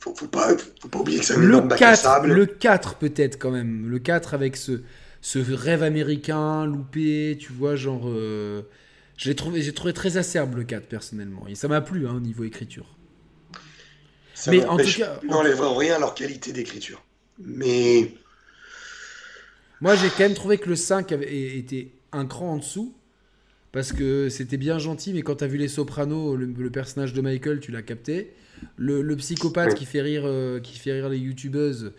Faut, faut, pas, faut pas oublier que ça le 4, Le 4 peut-être quand même. Le 4 avec ce, ce rêve américain loupé, tu vois, genre. Euh, j'ai trouvé, trouvé très acerbe le 4 personnellement. Et ça m'a plu hein, au niveau écriture. Ça mais en tout cas. n'enlève rien à leur qualité d'écriture. Mais. Moi j'ai quand même trouvé que le 5 avait été un cran en dessous. Parce que c'était bien gentil, mais quand tu as vu Les Sopranos, le, personnage de Michael, tu l'as capté. Le, psychopathe qui, fait rire, euh, qui fait rire les youtubeuses,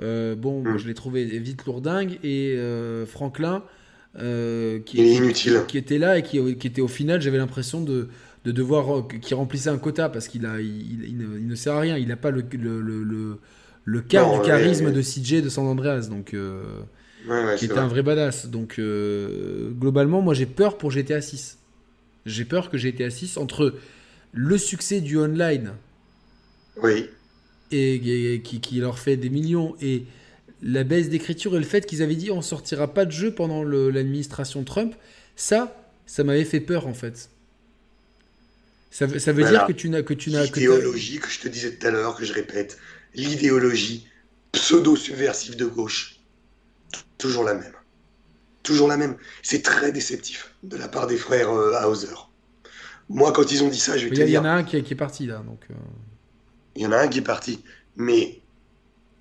euh, bon, mm. je l'ai trouvé vite lourdingue. Et euh, Franklin, euh, qui, inutile. Qui, était là et qui, était au final, j'avais l'impression de, de devoir. qui remplissait un quota parce qu'il a, il, ne, sert à rien. Il n'a pas le, le, le, le quart du charisme de CJ de San Andreas. Donc. qui était un vrai badass. Donc, globalement, moi j'ai peur pour GTA 6. J'ai peur que GTA 6, entre le succès du online. Oui et, qui, leur fait des millions et la baisse d'écriture et le fait qu'ils avaient dit on sortira pas de jeu pendant l'administration Trump, ça, ça m'avait fait peur en fait. Ça, ça veut dire que tu n'as que tu n'as l'idéologie que je te disais tout à l'heure que je répète, l'idéologie pseudo subversive de gauche, toujours la même, toujours la même. C'est très déceptif de la part des frères euh, Hauser. Moi, quand ils ont dit ça, je vais te dire. Il y en a un qui est, qui est parti là, donc. Euh. Il y en a un qui est parti. Mais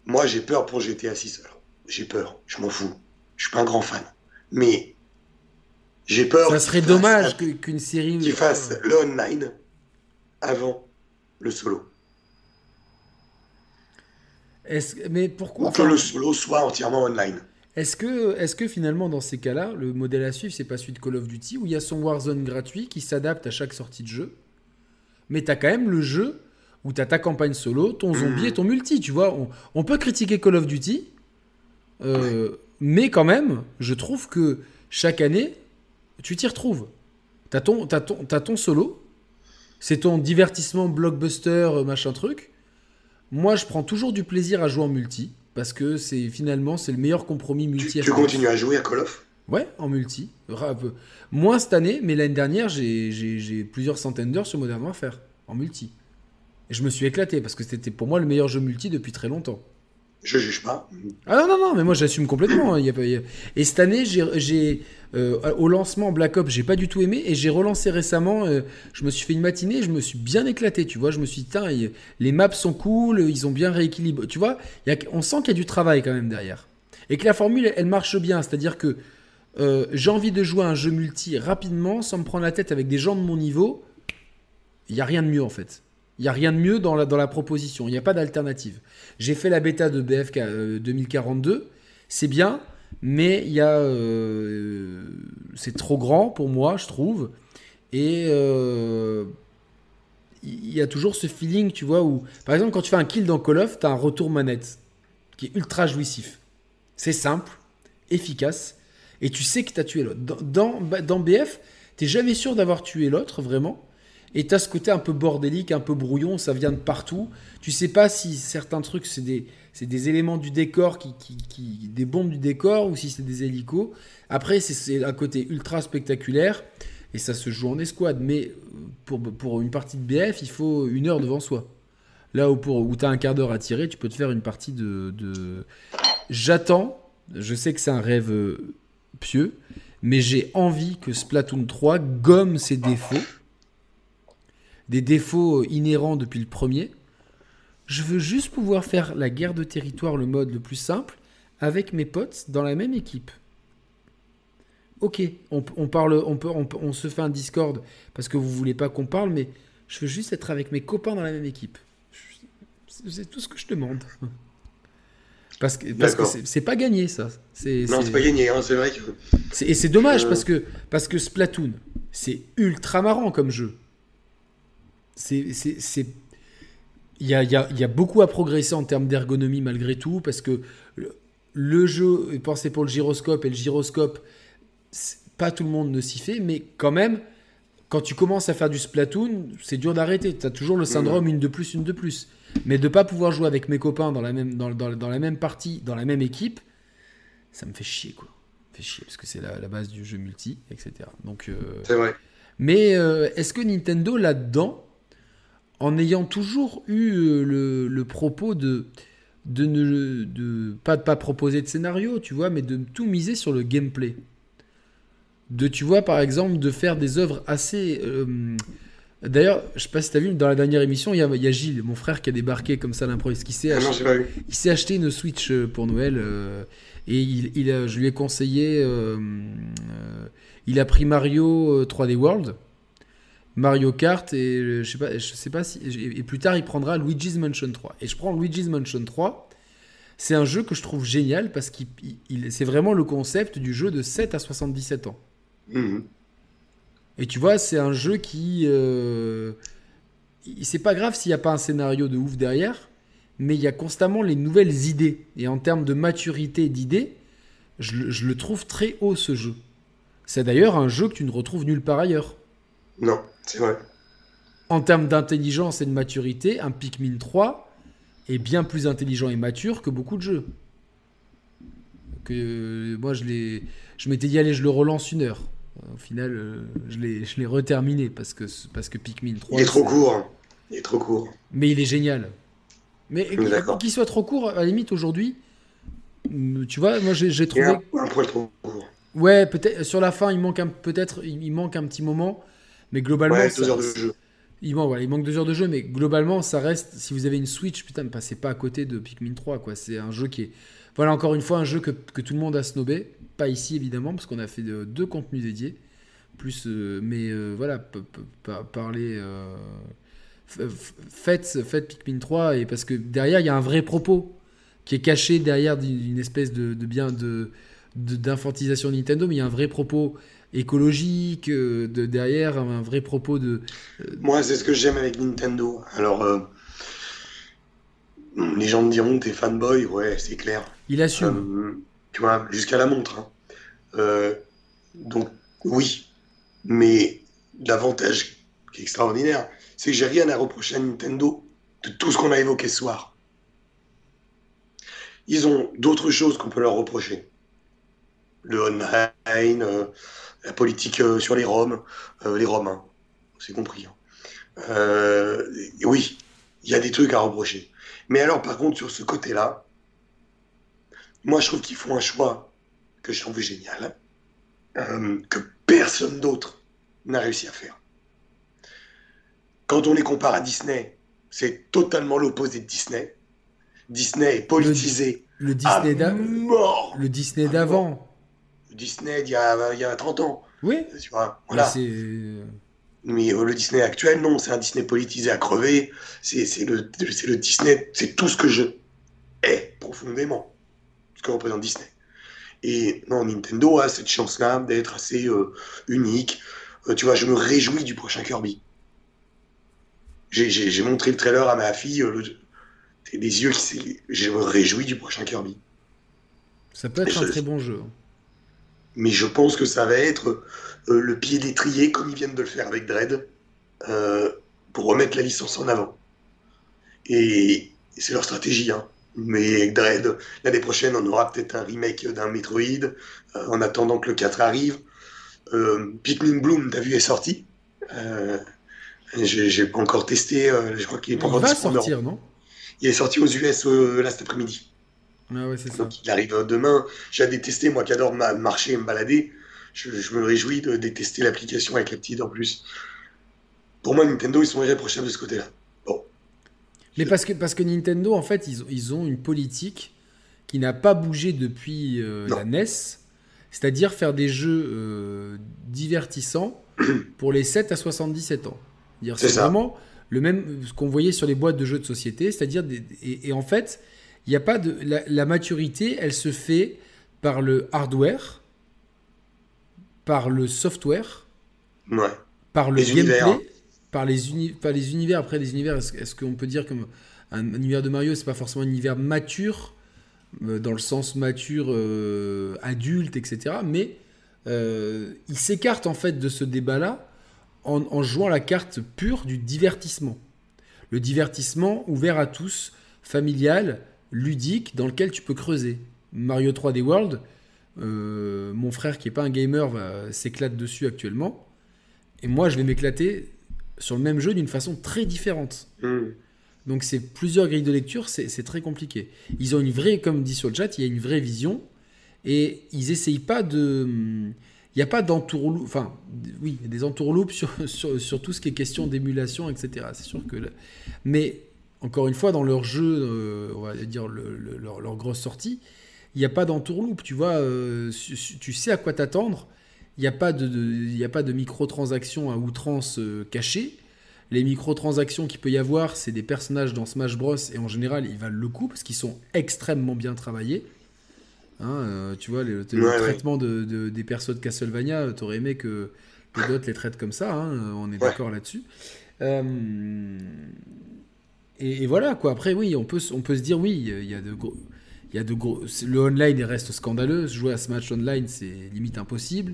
moi, j'ai peur pour GTA 6. J'ai peur. Je m'en fous. Je suis pas un grand fan. Mais j'ai peur. Ça serait dommage qu'une série. Qui fasse le online avant le solo. Mais pourquoi que le solo soit entièrement online. Est-ce que, est que finalement, dans ces cas-là, le modèle à suivre, c'est pas celui de Call of Duty, où il y a son Warzone gratuit qui s'adapte à chaque sortie de jeu, mais tu as quand même le jeu où tu as ta campagne solo, ton zombie et ton multi. Tu vois, on, peut critiquer Call of Duty, euh, mais quand même, je trouve que chaque année, tu t'y retrouves. Tu as, ton, ton, solo, c'est ton divertissement blockbuster, euh, machin truc. Moi, je prends toujours du plaisir à jouer en multi, parce que c'est finalement c'est le meilleur compromis multi. Tu, tu continues à jouer à Call of? Ouais, en multi. Moins cette année, mais l'année dernière, j'ai plusieurs centaines d'heures sur Modern Warfare, en multi. Et je me suis éclaté parce que c'était pour moi le meilleur jeu multi depuis très longtemps. Je juge pas. Ah non, non, non, mais moi j'assume complètement. Hein, et cette année, j'ai, euh, au lancement Black Ops, j'ai pas du tout aimé et j'ai relancé récemment. Euh, je me suis fait une matinée, je me suis bien éclaté, tu vois. Je me suis dit, les maps sont cool, ils ont bien rééquilibré. Tu vois, on sent qu'il y a du travail quand même derrière. Et que la formule, elle marche bien. C'est-à-dire que euh, j'ai envie de jouer un jeu multi rapidement sans me prendre la tête avec des gens de mon niveau. Il n'y a rien de mieux en fait. Il n'y a rien de mieux dans la, dans la proposition. Il n'y a pas d'alternative. J'ai fait la bêta de BFK 2042. Euh, c'est bien, mais il y a, euh, c'est trop grand pour moi, je trouve. Et euh, il y a toujours ce feeling, tu vois, où, par exemple, quand tu fais un kill dans Call of, tu as un retour manette qui est ultra jouissif. C'est simple, efficace, et tu sais que tu as tué l'autre. Dans, dans, BF, tu jamais sûr d'avoir tué l'autre, vraiment. Et tu as ce côté un peu bordélique, un peu brouillon, ça vient de partout. Tu sais pas si certains trucs, c'est des, des éléments du décor, qui, qui, des bombes du décor, ou si c'est des hélicos. Après, c'est un côté ultra spectaculaire, et ça se joue en escouade. Mais pour, pour une partie de BF, il faut une heure devant soi. Là où, où tu as un quart d'heure à tirer, tu peux te faire une partie de... de... J'attends, je sais que c'est un rêve euh, pieux, mais j'ai envie que Splatoon 3 gomme ses défauts des défauts inhérents depuis le premier. Je veux juste pouvoir faire la guerre de territoire, le mode le plus simple, avec mes potes dans la même équipe. Ok, on, parle, on, peut, on, se fait un Discord parce que vous voulez pas qu'on parle, mais je veux juste être avec mes copains dans la même équipe. C'est tout ce que je demande. Parce que parce que c'est pas gagné ça. non, c'est pas gagné, hein, c'est vrai que. Et c'est dommage parce que parce que Splatoon, c'est ultra marrant comme jeu. C'est. Il y a, y a- y a beaucoup à progresser en termes d'ergonomie malgré tout, parce que le, le jeu pensé pour le gyroscope, et le gyroscope, pas tout le monde ne s'y fait, mais quand même, quand tu commences à faire du Splatoon, c'est dur d'arrêter. Tu as toujours le syndrome une de plus, une de plus. Mais de pas pouvoir jouer avec mes copains dans la même, dans, dans- dans la même partie, dans la même équipe, ça me fait chier, quoi. Ça me fait chier, parce que c'est la, la base du jeu multi, etc. Donc, euh, C'est vrai. mais euh, est-ce que Nintendo, là-dedans, en ayant toujours eu euh, le, le propos de, de ne de, pas de pas proposer de scénario, tu vois, mais de tout miser sur le gameplay. De, tu vois, par exemple, de faire des œuvres assez... euh, D'ailleurs, je sais pas si tu as vu, dans la dernière émission, il y a, il y a Gilles, mon frère, qui a débarqué comme ça à l'improviste, qui s'est Ah acheté- il s'est acheté une Switch euh, pour Noël euh, et il, il a- je lui ai conseillé. euh, il a pris Mario euh, 3D World, Mario Kart et euh, je sais pas, je sais pas si et plus tard il prendra Luigi's Mansion 3. Et je prends Luigi's Mansion 3. C'est un jeu que je trouve génial parce qu'il il- c'est vraiment le concept du jeu de 7 à 77 ans. Mhm. Et tu vois, c'est un jeu qui. euh, c'est pas grave s'il n'y a pas un scénario de ouf derrière, mais il y a constamment les nouvelles idées. Et en termes de maturité d'idées, je le trouve très haut ce jeu. C'est d'ailleurs un jeu que tu ne retrouves nulle part ailleurs. Non, c'est vrai. En termes d'intelligence et de maturité, un Pikmin 3 est bien plus intelligent et mature que beaucoup de jeux. Que moi, je l'ai, je m'étais dit allez, je le relance une heure. Au final, euh, je l'ai, je l'ai reterminé parce que parce que Pikmin 3. Il est trop court. Il est trop court. Mais il est génial. Mais qu'il soit trop court, à la limite aujourd'hui, mm, tu vois, moi j'ai, trouvé. un, un poil trop court. Ouais, peut-être sur la fin, il manque un peut-être, il manque un petit moment, mais globalement, Ouais, ça- deux heures de jeu. Il manque, voilà, il manque deux heures de jeu, mais globalement, ça reste. Si vous avez une Switch, putain, ne passez pas à côté de Pikmin 3, quoi. C'est un jeu qui est. Voilà, encore une fois, un jeu que, que tout le monde a snobé. Pas ici, évidemment, parce qu'on a fait de- deux contenus dédiés. Plus. euh, mais euh, voilà, parler. euh, faites, faites Pikmin 3, et parce que derrière, il y a un vrai propos qui est caché derrière d'une espèce de, de bien. de d'infantilisation de Nintendo, mais il y a un vrai propos écologique euh, de derrière, un vrai propos de, Moi, c'est ce que j'aime avec Nintendo. Alors, euh, les gens me diront, t'es fanboy, ouais, c'est clair. Il assume. Euh, tu vois, jusqu'à la montre. hein. Euh, donc, oui. Mais l'avantage qui est extraordinaire, c'est que j'ai rien à reprocher à Nintendo de tout ce qu'on a évoqué ce soir. Ils ont d'autres choses qu'on peut leur reprocher. Le online, euh, la politique euh, sur les Roms, euh, les Romains, c'est compris. hein. Euh, oui, il y a des trucs à reprocher. Mais alors, par contre, sur ce côté-là, moi, je trouve qu'ils font un choix que je trouve génial, que personne d'autre n'a réussi à faire. Quand on les compare à Disney, c'est totalement l'opposé de Disney. Disney est politisé Le à Disney d'a- mort. le Disney d'avant. Disney d'il y a, il y a 30 ans, Oui. tu vois. Mais Voilà. Mais euh, le Disney actuel, non, c'est un Disney politisé à crever. C'est le, Disney, c'est tout ce que je hais profondément, ce que représente Disney. Et non, Nintendo a cette chance-là d'être assez euh, unique. Euh, tu vois, je me réjouis du prochain Kirby. J'ai- montré le trailer à ma fille, le- des yeux qui. s'est- Je me réjouis du prochain Kirby. ça peut être Je- un très bon jeu. Mais je pense que ça va être euh, le pied d'étrier, comme ils viennent de le faire avec Dread, euh, pour remettre la licence en avant. Et c'est leur stratégie. Hein. Mais avec Dread, l'année prochaine, on aura peut-être un remake d'un Metroid, euh, en attendant que le 4 arrive. Pikmin Bloom, t'as vu, est sorti. J'ai pas encore testé, je crois qu'il est pas Il va sortir, non? Il est sorti aux US là cet après-midi. Ah ouais, c'est ça. Donc il arrive demain. J'ai à détester, moi qui adore ma- marcher et me balader. Je, je me réjouis de détester l'application avec la petite en plus. Pour moi, Nintendo, ils sont irréprochables de ce côté-là. Bon. Mais parce que, parce que Nintendo, en fait, ils, ont- ils ont une politique qui n'a pas bougé depuis euh, la NES, c'est-à-dire faire des jeux euh, divertissants pour les 7 à 77 ans. C'est vraiment le même ce qu'on voyait sur les boîtes de jeux de société, c'est-à-dire et en fait, il n'y a pas de la, la maturité, elle se fait par le hardware, par le software Ouais. Par le Les univers. gameplay, par les, uni- par les univers. Après, les univers, est-ce, qu'on peut dire comme un, un univers de Mario, c'est pas forcément un univers mature, euh, dans le sens mature, euh, adulte, etc. Mais euh, il s'écarte en fait de ce débat-là en, en jouant la carte pure du divertissement. Le divertissement ouvert à tous, familial, ludique, dans lequel tu peux creuser. Mario 3D World, euh, mon frère qui est pas un gamer va- s'éclate dessus actuellement. Et moi, je vais m'éclater sur le même jeu d'une façon très différente. Hmm. Donc, c'est plusieurs grilles de lecture, c'est c'est très compliqué. Ils ont une vraie, comme dit sur le chat, il y a une vraie vision. Et ils essayent pas de. Il n'y a pas d'entourloupe. Enfin, oui, il y a des entourloupes sur, sur, sur tout ce qui est question d'émulation, etc. C'est sûr que. Mais, encore une fois, dans leur jeu, euh, on va dire le- le- leur, leur grosse sortie, il n'y a pas d'entourloupe. Tu vois, euh, tu sais à quoi t'attendre. Il n'y a pas de, de- y a pas de microtransactions à outrance euh, cachées. Les microtransactions qu'il peut y avoir, c'est des personnages dans Smash Bros. Et en général, ils valent le coup parce qu'ils sont extrêmement bien travaillés. Hein, tu vois, le, le Ouais, ouais. traitement de, de- des persos de Castlevania, t'aurais aimé que les d'autres les traitent comme ça. hein, on est Ouais. d'accord là-dessus. Euh, et, et voilà, quoi. Après, oui, on peut, se- on peut se dire, oui, il y a de gros. Il y a de gros... Le online il reste scandaleux. Jouer à Smash Online, c'est limite impossible.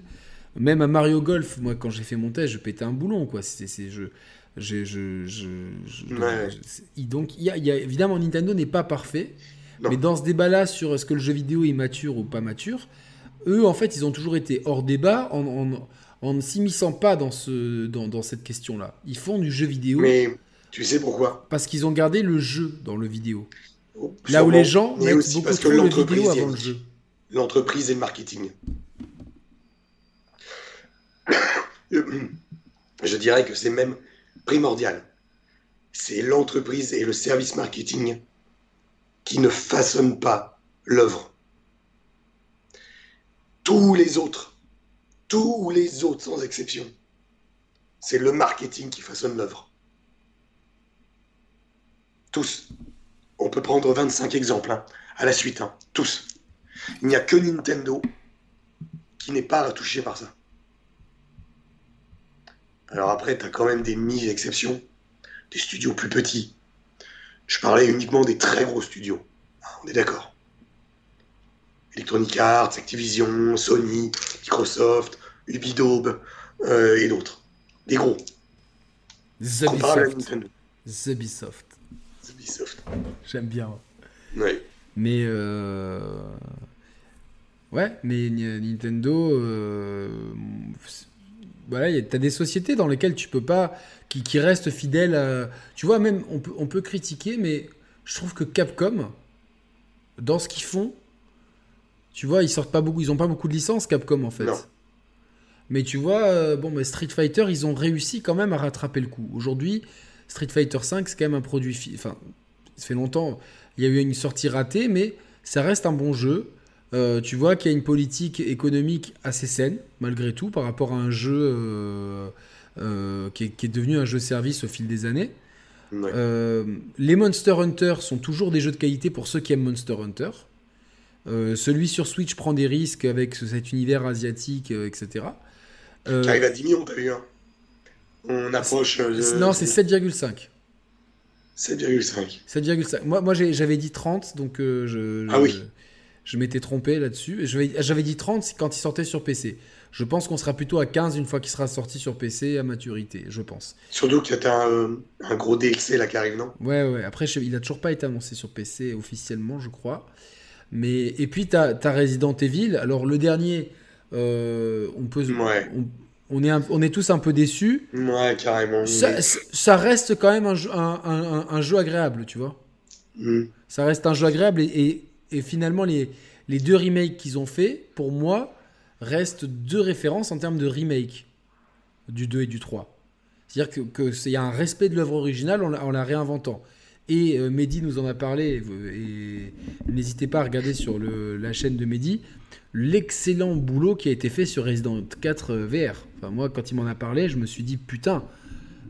Même à Mario Golf, moi, quand j'ai fait mon test, je pétais un boulon, quoi. C'est, c'est, je, je, je, je- Ouais. donc, y a, y a- évidemment, Nintendo n'est pas parfait. Non. Mais dans ce débat-là sur est-ce que le jeu vidéo est mature ou pas mature, eux, en fait, ils ont toujours été hors débat en, en, en ne s'immisçant pas dans, ce, dans, dans cette question-là. Ils font du jeu vidéo Mais tu sais pourquoi? Parce qu'ils ont gardé le jeu dans le vidéo. Oh, Là où les gens mais mettent aussi beaucoup parce que le l'entreprise le mis. jeu. l'entreprise et le marketing. Je dirais que c'est même primordial. C'est l'entreprise et le service marketing qui ne façonnent pas l'œuvre. Tous les autres, tous les autres sans exception, c'est le marketing qui façonne l'œuvre. Tous. On peut prendre 25 exemples hein, à la suite, hein, tous. Il n'y a que Nintendo qui n'est pas touché par ça. Alors après, tu as quand même des mini-exceptions, des studios plus petits. Je parlais uniquement des très gros studios. Ah, On est d'accord. Electronic Arts, Activision, Sony, Microsoft, Ubisoft euh, et d'autres. Des gros. Comparable à. Nintendo. Zubisoft. Ubisoft. J'aime bien. Ouais. Mais euh... ouais, mais Ni- Nintendo, euh... voilà, y a- t'as des sociétés dans lesquelles tu peux pas, qui, qui restent fidèles. À... Tu vois, même on peut, on peut critiquer, mais je trouve que Capcom, dans ce qu'ils font, tu vois, ils sortent pas beaucoup, ils ont pas beaucoup de licences Capcom en fait. Non. Mais tu vois, euh, bon, mais Street Fighter, ils ont réussi quand même à rattraper le coup. Aujourd'hui, Street Fighter 5, c'est quand même un produit. fi- Enfin, ça fait longtemps. Il y a eu une sortie ratée, mais ça reste un bon jeu. Euh, tu vois qu'il y a une politique économique assez saine, malgré tout, par rapport à un jeu euh, euh, qui, est, qui est devenu un jeu service au fil des années. Ouais. Les Monster Hunter sont toujours des jeux de qualité pour ceux qui aiment Monster Hunter. Celui sur Switch prend des risques avec ce- cet univers asiatique, etc. Qui arrive à 10 millions, t'as vu, hein On approche euh, de non, c'est 7,5. 7,5. 7,5. Moi, j'avais dit 30, donc euh, je, Ah je- oui. je m'étais trompé là-dessus. J'avais dit 30 c'est quand il sortait sur PC. Je pense qu'on sera plutôt à 15 une fois qu'il sera sorti sur PC à maturité, je pense. Surtout que t'as un, euh, un gros DLC là qui arrive, non? Ouais, ouais. Après, je- il a toujours pas été annoncé sur PC officiellement, je crois. Mais et puis t'as as Resident Evil. Alors le dernier, euh, on peut, Ouais. on, on est un- on est tous un peu déçus. Ouais, carrément. Ça, reste quand même un jeu, un, jeu agréable, tu vois. Hmm. Ça reste un jeu agréable et, et- et finalement les, les deux remakes qu'ils ont fait, pour moi, restent deux références en termes de remake du 2 et du 3. C'est-à-dire que- que y a un respect de l'œuvre originale en, la- en la réinventant. Et euh, Mehdi nous en a parlé, et n'hésitez pas à regarder sur le- la chaîne de Mehdi l'excellent boulot qui a été fait sur Resident 4 VR. Enfin, moi, quand il m'en a parlé, je me suis dit, putain,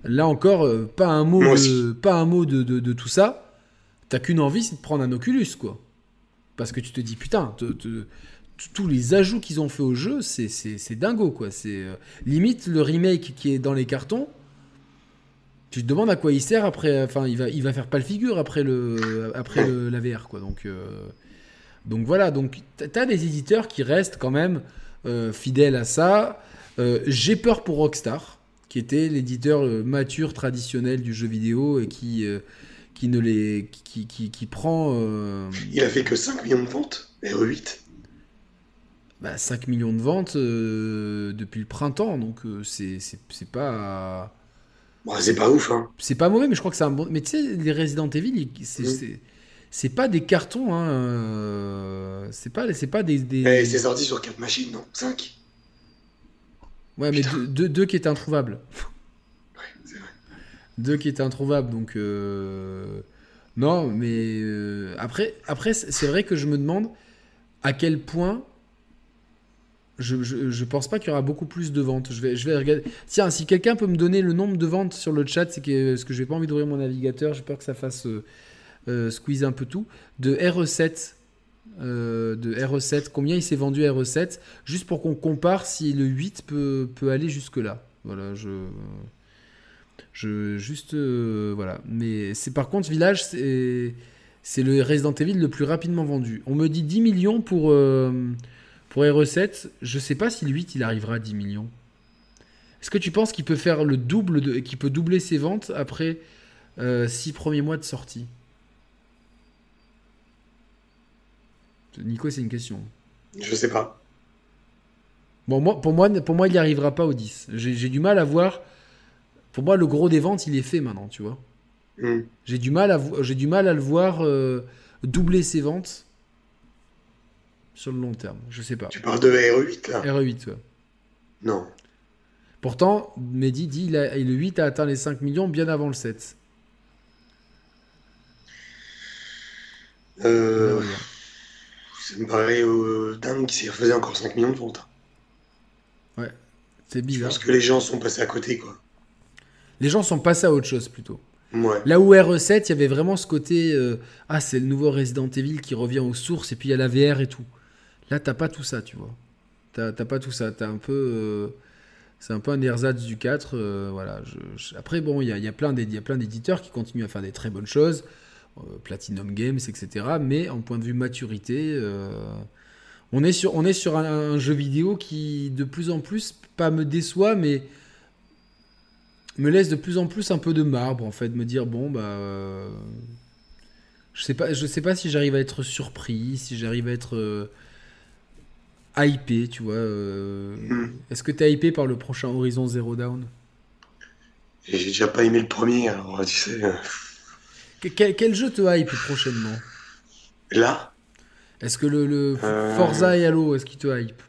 là encore, euh, pas un mot, de, pas un mot de, de- de tout ça. T'as qu'une envie, c'est de prendre un Oculus, quoi. Parce que tu te dis, putain, te- te- tous les ajouts qu'ils ont fait au jeu, c'est dingo quoi. C'est euh, limite le remake qui est dans les cartons. Tu te demandes à quoi il sert après. Enfin, il va, il va faire pas le figure après le, après le, la VR quoi. Donc, euh, donc voilà. Donc t'as des éditeurs qui restent quand même euh, fidèles à ça. J'ai peur pour Rockstar, qui était l'éditeur mature traditionnel du jeu vidéo et qui qui ne les qui, qui, qui prend. Il a fait que 5 millions de ventes. RE8 bah, 5 millions de ventes euh, depuis le printemps, donc euh, c'est pas. Bon, c'est pas ouf, hein. C'est pas mauvais, mais je crois que c'est un bon. Mais tu sais, les Resident Evil, mm. C'est pas des cartons, hein. Euh, c'est pas, pas des. des... Eh, c'est sorti sur 4 machines, non 5 Ouais, mais deux, deux, qui étaient introuvables. Ouais, c'est vrai. Deux qui étaient introuvables, donc. Non, mais après, après c'est vrai que je me demande à quel point je, je, pense pas qu'il y aura beaucoup plus de ventes. Je vais, je vais regarder. Tiens, si quelqu'un peut me donner le nombre de ventes sur le chat, c'est que, parce que j'ai pas envie d'ouvrir mon navigateur, j'ai peur que ça fasse euh, euh squeeze un peu tout. De RE7, euh, de RE7, combien il s'est vendu RE7, juste pour qu'on compare si le 8 peut, peut aller jusque-là. Voilà, je. Je. Juste. Euh, voilà. Mais c'est par contre, Village, c'est. Le Resident Evil le plus rapidement vendu. On me dit 10 millions pour. Pour RE7, je sais pas si le 8 il arrivera à 10 millions. Est-ce que tu penses qu'il peut faire le double, qu'il peut doubler ses ventes après 6 euh, premiers mois de sortie? Nico, c'est une question. Je sais pas. Bon, moi, pour, moi, pour moi, il n'y arrivera pas au 10. J'ai, du mal à voir. Pour moi, le gros des ventes, il est fait maintenant, tu vois. Hmm. J'ai, du mal à, j'ai du mal à le voir euh, doubler ses ventes sur le long terme. Je sais pas. Tu parles de RE8 là RE8, ouais. Non. Pourtant, Mehdi dit il a, le 8 a atteint les 5 millions bien avant le 7. Euh, ça me paraît euh, dingue qu'il faisait encore 5 millions de ventes. Ouais, c'est bizarre. Parce que les gens sont passés à côté, quoi. Les gens sont passés à autre chose plutôt. Ouais. Là où RE7, il y avait vraiment ce côté euh, Ah, c'est le nouveau Resident Evil qui revient aux sources et puis il y a la VR et tout. Là, t'as pas tout ça, tu vois. T'as pas tout ça. T'as un peu. Euh, c'est un peu un ersatz du 4. Euh, voilà. après, bon, il y a, y a, plein d'éditeurs qui continuent à faire des très bonnes choses. Euh, Platinum Games, etc. Mais en point de vue maturité, on est sur, on est sur un, jeu vidéo qui, de plus en plus, pas me déçoit, mais me laisse de plus en plus un peu de marbre, en fait. Me dire, bon, bah. je sais pas, je sais pas si j'arrive à être surpris, si j'arrive à être hypé, tu vois. Euh, hmm. Est-ce que tu es hypé par le prochain Horizon Zero Dawn? J'ai déjà pas aimé le premier, alors tu sais. Quel, jeu te hype prochainement? Là? Est-ce que le, le euh. Forza et Halo, est-ce qu'il te hype?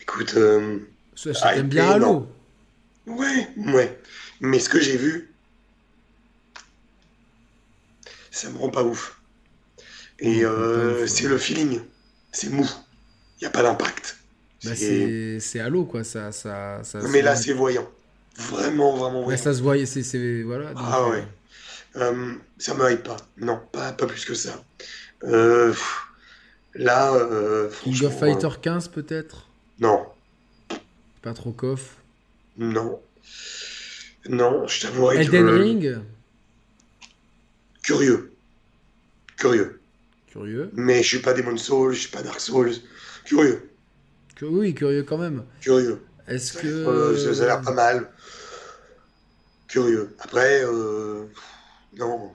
Écoute. Euh... T'aimes bien Halo Ouais, ouais. Mais ce que j'ai vu, ça me rend pas ouf. Et euh, c'est le feeling. C'est mou. Il n'y a pas d'impact. Bah c'est à l'eau, quoi. Ça, ça, ça mais là, c'est voyant. Vraiment, vraiment voyant. ça se voit. C'est, voilà, ah ouais. Euh, euh ça me hype pas. Non, pas, pas plus que ça. Euh, là, euh, King of Fighter 15, peut-être? Non. Pas trop coff? Non. Non, je t'avouerai Elden Ring? Curieux. Curieux. Curieux. Mais je suis pas Demon Souls, je suis pas Dark Souls. Curieux. oui, curieux quand même. Curieux. Est-ce que. Euh, ça, a l'air pas mal. Curieux. Après, euh, non.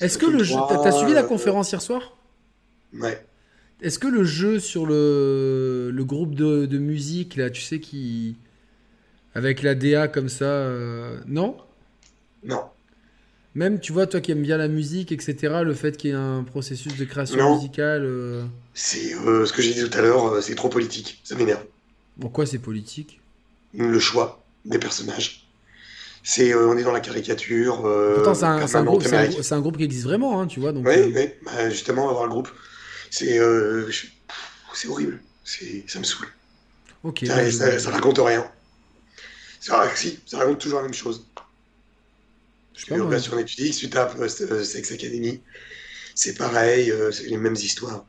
Est-ce que le jeu. T'as suivi la conférence hier soir? Ouais. Est-ce que le jeu sur le, le groupe de, de, musique, là, tu sais, qui. Avec la DA comme ça. Euh, non? Non. Même, tu vois, toi qui aimes bien la musique, etc., le fait qu'il y ait un processus de création musicale. Euh, c'est euh, ce que j'ai dit tout à l'heure, euh, c'est trop politique. Ça m'énerve. Pourquoi c'est politique? Le choix des personnages. C'est, on est dans la caricature. Pourtant, c'est un, groupe, qui existe vraiment, hein, tu vois. Donc, oui, oui. Bah, justement, avoir le groupe, c'est, c'est horrible. Ça me saoule. Ok. Ça, ça, raconte rien. Ça, si, ça raconte toujours la même chose. Je suis sur Netflix, tu tapes euh, Sex Academy, c'est pareil, euh, c'est les mêmes histoires.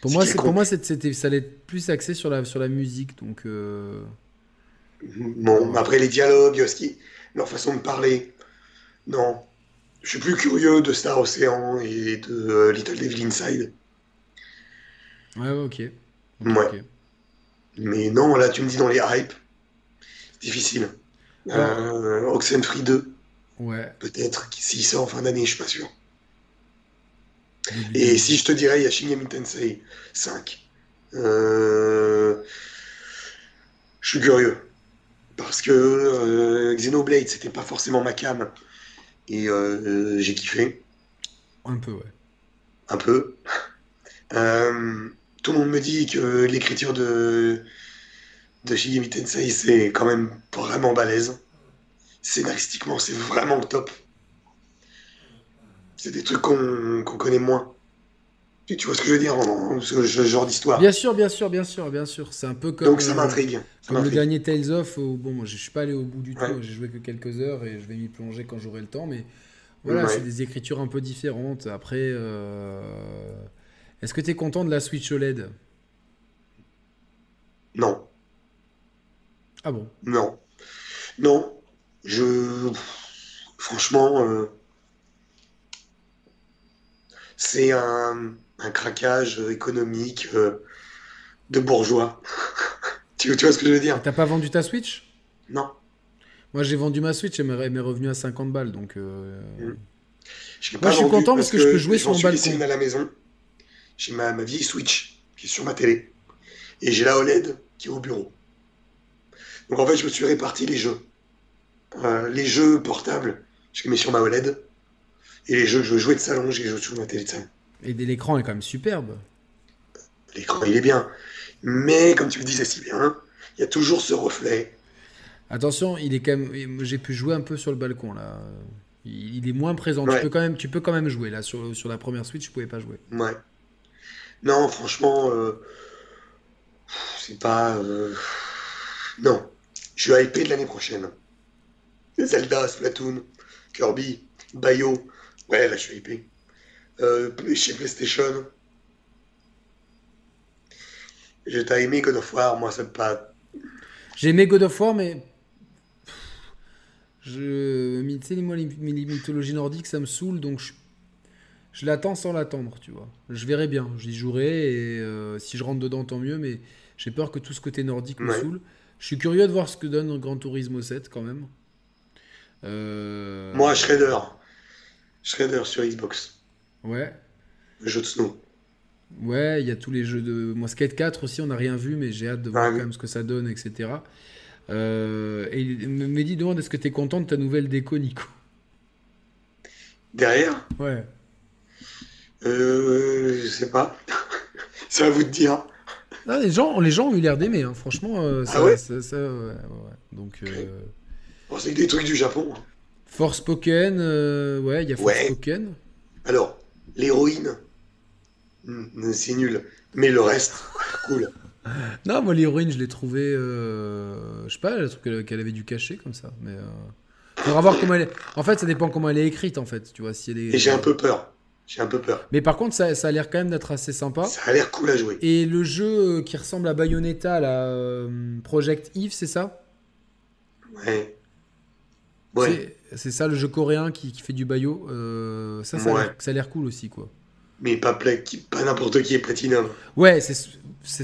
Pour moi, pour moi c'était ça allait être plus axé sur la sur la musique donc. Euh... Bon, après les dialogues, leur façon de parler. Non, je suis plus curieux de Star Ocean et de euh, Little Devil Inside. Ouais, ok. ouais. Mais non, là, tu me dis dans les hypes, difficile. Euh, Oxenfree 2. Ouais. Peut-être, s'il sort en fin d'année, je suis pas sûr. Et si je te dirais, il y a Shin Tensei 5. Euh, je suis curieux. Parce que euh, Xenoblade, c'était pas forcément ma cam. Et euh, j'ai kiffé. Un peu, ouais. Un peu. tout le monde me dit que l'écriture de, de Shigemi Tensei, c'est quand même vraiment balèze. Scénaristiquement, c'est vraiment top. C'est des trucs qu'on connaît moins. Tu, vois ce que je veux dire, ce, genre d'histoire Bien sûr, bien sûr, bien sûr, bien sûr. C'est un peu comme. Donc ça m'intrigue. Comme le dernier Tales of, bon, moi je suis pas allé au bout du tout, j'ai joué que quelques heures et je vais m'y plonger quand j'aurai le temps, mais voilà, c'est des écritures un peu différentes. Après, euh, est-ce que tu es content de la Switch OLED Non. Ah bon? Non. Non. Je. Franchement. Euh, c'est un, craquage économique euh, de bourgeois. tu, vois ce que je veux dire? T'as pas vendu ta Switch? Non. Moi j'ai vendu ma Switch et mes revenus à 50 balles donc. Euh, mm. Moi je suis content parce que, je peux jouer sur mon balcon. à la maison. J'ai ma, ma vieille Switch qui est sur ma télé. Et j'ai la OLED qui est au bureau. Donc en fait je me suis réparti les jeux. Euh, les jeux portables, je les mets sur ma OLED. Et les jeux que je veux jouer de salon, j'ai joué sur ma télé de salon. Et l'écran est quand même superbe. L'écran, il est bien. Mais, comme tu me disais si bien, il y a toujours ce reflet. Attention, il est quand même. J'ai pu jouer un peu sur le balcon là. Il est moins présent. Tu, peux quand même, tu peux quand même jouer là. Sur, sur la première Switch, je pouvais pas jouer. Ouais. Non, franchement, euh, c'est pas. Euh, non. Je suis hypé de l'année prochaine. Zelda, Splatoon, Kirby, Bayo, Ouais, là, je suis hypé. Euh, chez PlayStation. J'ai aimé God of War, moi, c'est pas. J'ai aimé God of War, mais. Je. Tu sais, moi, les mythologies nordiques, ça me saoule, donc je. Je l'attends sans l'attendre, tu vois. Je verrai bien, j'y jouerai, et euh, si je rentre dedans, tant mieux, mais j'ai peur que tout ce côté nordique me saoule. Je suis curieux de voir ce que donne Grand Turismo 7, quand même. Euh... Moi, Shredder. Shredder sur Xbox. Ouais. Le jeu de snow. Ouais, il y a tous les jeux de. Moi, Skate 4 aussi, on n'a rien vu, mais j'ai hâte de voir quand même ce que ça donne, etc. Euh, et Mehdi demande est-ce que tu es content de ta nouvelle déco, Nico? Derrière? Ouais. Euh, je sais pas. C'est à vous de dire. les, gens, les gens ont eu l'air d'aimer, hein. franchement. Euh, ah ouais, Donc. Euh... c'est des trucs du Japon. Hein. Forspoken, euh, ouais, il y a Forspoken. Alors, l'héroïne, hmm, c'est nul. Mais le reste, cool. Non, moi, l'héroïne, je l'ai trouvé. Euh, je sais pas, le truc qu'elle avait dû cacher comme ça. Mais. Euh... Faudra voir comment elle est. En fait, ça dépend comment elle est écrite, en fait. Tu vois, si elle est. Et j'ai un peu peur. J'ai un peu peur. Mais par contre, ça, ça a l'air quand même d'être assez sympa. Ça a l'air cool à jouer. Et le jeu euh, qui ressemble à Bayonetta, la euh, Project Eve, c'est ça? Ouais. Ouais. C'est ça le jeu coréen qui, fait du bayo. Euh, ça, ça, a l'air cool aussi, quoi. Mais pas, pas n'importe qui est Platinum. Ouais, c'est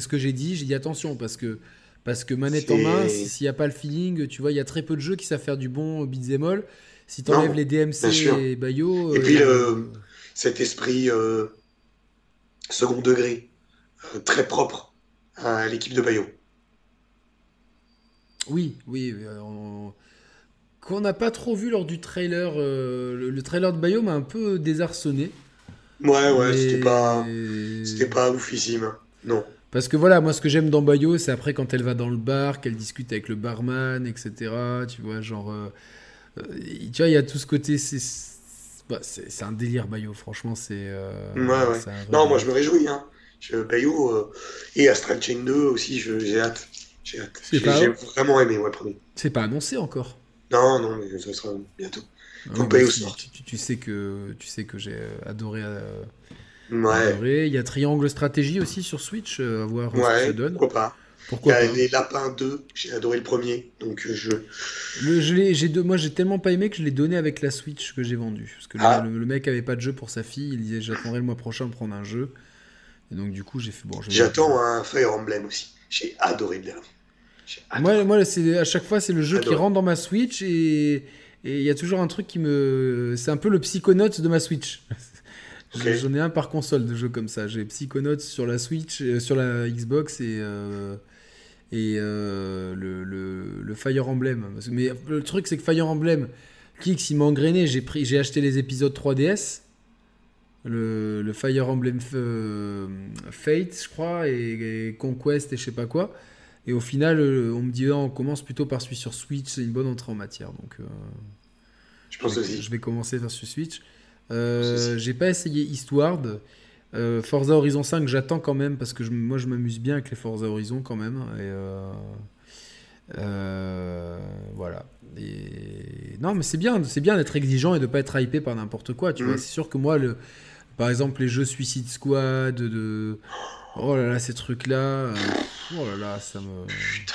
ce que j'ai dit. J'ai dit attention parce que, parce que manette en main, s'il n'y a pas le feeling, tu vois, il y a très peu de jeux qui savent faire du bon beat'em all. Si tu enlèves les DMC et Bayo. Et puis euh, cet esprit euh, second degré, très propre à l'équipe de Bayo. Oui, oui qu'on n'a pas trop vu lors du trailer. Euh, le, trailer de Bayo m'a un peu désarçonné. Ouais, ouais, c'était pas, c'était pas oufissime, non. Parce que voilà, moi ce que j'aime dans Bayo, c'est après quand elle va dans le bar, qu'elle discute avec le barman, etc. Tu vois, genre, euh, euh, tu vois, il y a tout ce côté, c'est, bah, c'est, un délire Bayo. Franchement, c'est. ouais, ouais. Non, moi je me réjouis. Hein. Je, Bayo et Astral Chain 2 aussi, j'ai hâte. J'ai hâte. J'ai, vraiment aimé, ouais, premier. C'est pas annoncé encore. Non, non, mais ça sera bientôt. Ah tu, sais que, tu sais que j'ai euh, adoré euh, Ouais. Il y a Triangle Stratégie aussi sur Switch, à voir ce que Ouais, ça donne. pourquoi pas. Il y Pourquoi a pas les Lapins 2, j'ai adoré le premier, donc euh, je... Le- je j'ai moi j'ai tellement pas aimé que je l'ai donné avec la Switch que j'ai vendue. Parce que le- Ah. le, le mec avait pas de jeu pour sa fille, il disait j'attendrai le mois prochain de prendre un jeu. Et donc du coup j'ai fait bon. j'attends un Fire Emblem aussi. J'ai adoré le dernier. Moi, moi à chaque fois c'est le jeu qui rentre dans ma Switch et il y a toujours un truc qui me. C'est un peu le Psychonauts de ma Switch. J'en ai un par console de jeux comme ça. J'ai Psychonauts sur la Switch, euh, sur la Xbox et euh, et euh, le, le, le Fire Emblem. Mais le truc c'est que Fire Emblem, Kix il m'a engrainé. J'ai pris, j'ai acheté les épisodes 3DS. Le, le Fire Emblem Fate, je crois, et, et Conquest et je sais pas quoi. Et au final, euh, on me dit, Ah, on commence plutôt par celui sur Switch, c'est une bonne entrée en matière. Donc, euh, Je pense je vais- aussi. Je vais commencer vers sur Switch. Euh, j'ai pas essayé Eastward. Euh, Forza Horizon 5, j'attends quand même parce que je, moi je m'amuse bien avec les Forza Horizon quand même. Et euh, euh, voilà. Et non, mais c'est bien, c'est bien d'être exigeant et de pas être hypé par n'importe quoi. Tu vois, c'est sûr que moi, le, par exemple, les jeux Suicide Squad, de oh là là, ces trucs-là, euh, oh là là, ça me. Putain.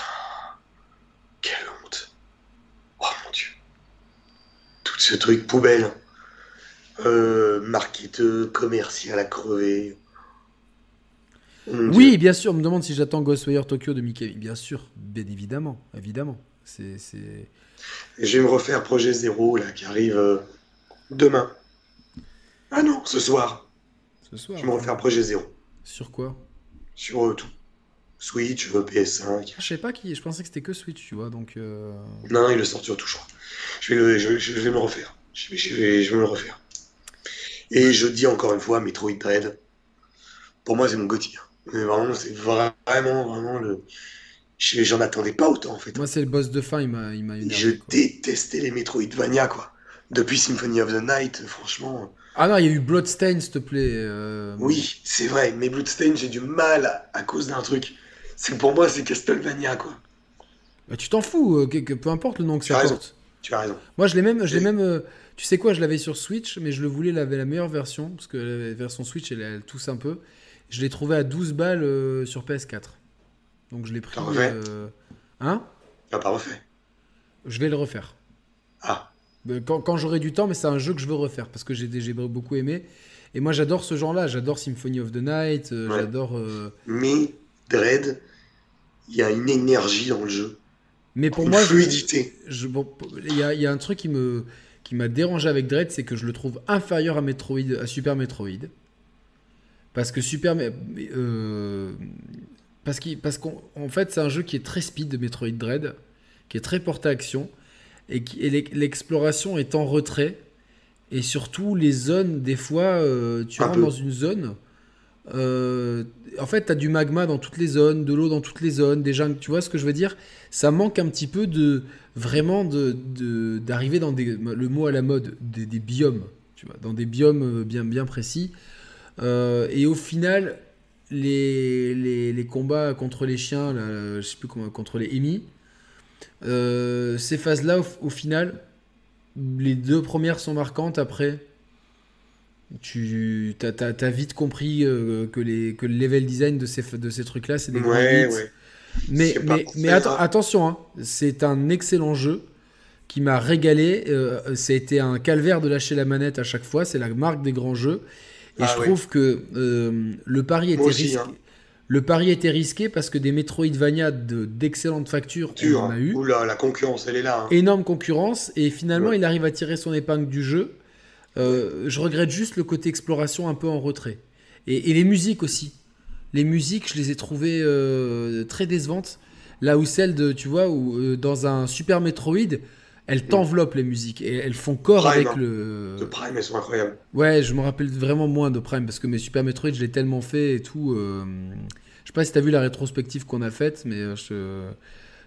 Quelle honte. Oh mon dieu. Tout ce truc poubelle. Euh, marketeur, commercial à crever. Oui, bien sûr. On me demande si j'attends Ghostwire Tokyo de Mickey. Bien sûr, bien évidemment, évidemment. C'est, je vais me refaire Projet Zéro, là, qui arrive euh, demain. Ah non, ce soir. ce soir. Je vais me refaire Projet Zéro. Sur quoi? Sur euh, tout. Switch, euh, PS5. Ah, Je sais pas qui. Je pensais que c'était que Switch, tu vois. Donc. euh, Non, il le sort sur tout, je crois. Je vais, le, je, je vais me le refaire. Je vais, je, vais, je vais me le refaire. Et je dis encore une fois, Metroid Dread, pour moi, c'est mon hein. Mais vraiment, c'est vraiment, vraiment le. je- J'en attendais pas autant, en fait. Moi, c'est le boss de fin. Il m'a, il m'a énervé. Je quoi. détestais les Metroidvania, quoi. Depuis Symphony of the Night, franchement. Ah non, il y a eu Bloodstain, s'il te plaît. euh, Oui, c'est vrai, mais Bloodstained, j'ai du mal à, à cause d'un truc. C'est que pour moi, c'est Castlevania, quoi. bah, tu t'en fous. euh, que, que- peu importe le nom que Tu as ça raison. porte. Tu as raison. Moi, je l'ai même. Je l'ai même euh, tu sais quoi Je l'avais sur Switch, mais je le voulais la, la meilleure version parce que la version Switch, elle, elle tousse un peu. Je l'ai trouvé à 12 balles sur PS4. Donc je l'ai pris. T'as refait Hein? Tu l'as pas refait? Je vais le refaire. Ah, Quand, quand j'aurai du temps, mais c'est un jeu que je veux refaire parce que j'ai beaucoup aimé. Et moi, j'adore ce genre-là. J'adore Symphony of the Night. euh, Ouais. J'adore. euh, mais Dread, il y a une énergie dans le jeu. Mais pour une moi, fluidité. je- bon, il y, a, y a un truc qui me qui m'a dérangé avec Dread, c'est que je le trouve inférieur à Metroid, à Super Metroid. Parce que Super, euh, parce qu'en en fait, c'est un jeu qui est très speed, Metroid Dread, qui est très porté action, et, l'exploration est en retrait. Et surtout, les zones, des fois, euh, tu rentres dans une zone. euh, en fait, tu as du magma dans toutes les zones, de l'eau dans toutes les zones, des jungles, tu vois ce que je veux dire? Ça manque un petit peu de vraiment de de- d'arriver dans des le mot à la mode des, des biomes, tu vois, dans des biomes euh, bien bien précis. Euh, et au final, les, les, les combats contre les chiens, là, je sais plus comment, contre les émis, euh, ces phases-là, au, au final, les deux premières sont marquantes. Après, tu as, vite compris euh, que, les, que le level design de ces, de ces trucs-là, c'est des grands Ouais. Mais, mais, mais atten- hein. attention, hein, c'est un excellent jeu qui m'a régalé. Euh, ça a été un calvaire de lâcher la manette à chaque fois. C'est la marque des grands jeux. Et Ah je trouve que euh, le pari était risqué. hein. Le pari était risqué parce que des Metroidvania de- d'excellente facture, on Dur. en a hein. eu. Oula, la concurrence, elle est là. hein. Énorme concurrence. Et finalement, Ouais. il arrive à tirer son épingle du jeu. Euh, je regrette juste le côté exploration un peu en retrait. Et, et les musiques aussi. Les musiques, je les ai trouvées euh, très décevantes. Là où celles de, tu vois, où euh, dans un Super Metroid, elles t'enveloppent les musiques et elles font corps Prime, avec hein. le. The Prime, elles sont incroyables. Ouais, je me rappelle vraiment moins de Prime parce que mes Super Metroid, je l'ai tellement fait et tout. euh, Je sais pas si t'as vu la rétrospective qu'on a faite, mais euh, je-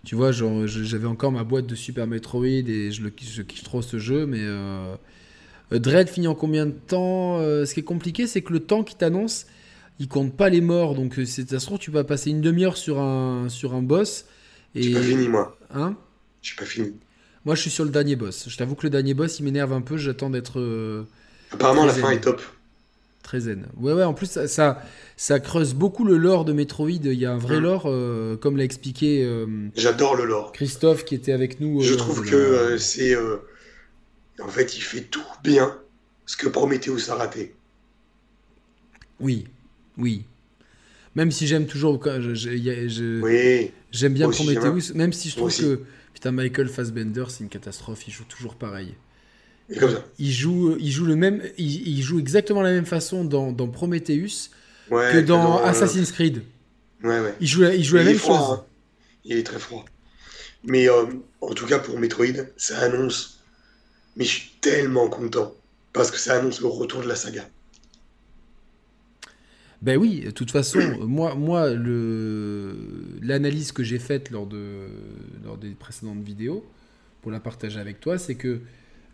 tu vois, j'avais encore ma boîte de Super Metroid et je, le, kiffe- je kiffe trop ce jeu, mais. euh, euh, Dread finit en combien de temps Euh, Ce qui est compliqué, c'est que le temps qui t'annonce, il compte pas les morts. Donc, c'est- ça se trouve, tu vas passer une demi-heure sur un, sur un boss. Et... J'ai pas fini, moi. Hein? J'ai pas fini. Moi, je suis sur le dernier boss. Je t'avoue que le dernier boss, il m'énerve un peu. J'attends d'être. euh, Apparemment, la fin est top. Très zen. Ouais, ouais, en plus, ça, ça, ça creuse beaucoup le lore de Metroid. Il y a un vrai Mm. lore, euh, comme l'a expliqué euh, J'adore le lore. Christophe qui était avec nous. Je trouve que c'est. en fait, il fait tout bien ce que Prometheus a raté. Oui, oui. Même si j'aime toujours. je- je- y a- je- Oui, J'aime bien Prometheus, même si je trouve que. Putain, Michael Fassbender, c'est une catastrophe. Il joue toujours pareil. et comme ça. Il joue, il joue le même, il, il joue exactement la même façon dans, dans Prometheus Ouais, que dans euh, Assassin's Creed. Ouais, ouais. Il joue, il joue la Il même froid, chose. hein. Il est très froid. Mais euh, en tout cas, pour Metroid, ça annonce. Mais je suis tellement content. Parce que ça annonce le retour de la saga. Ben oui, de toute façon, moi, moi l'analyse que j'ai faite lors de lors des précédentes vidéos pour la partager avec toi, c'est que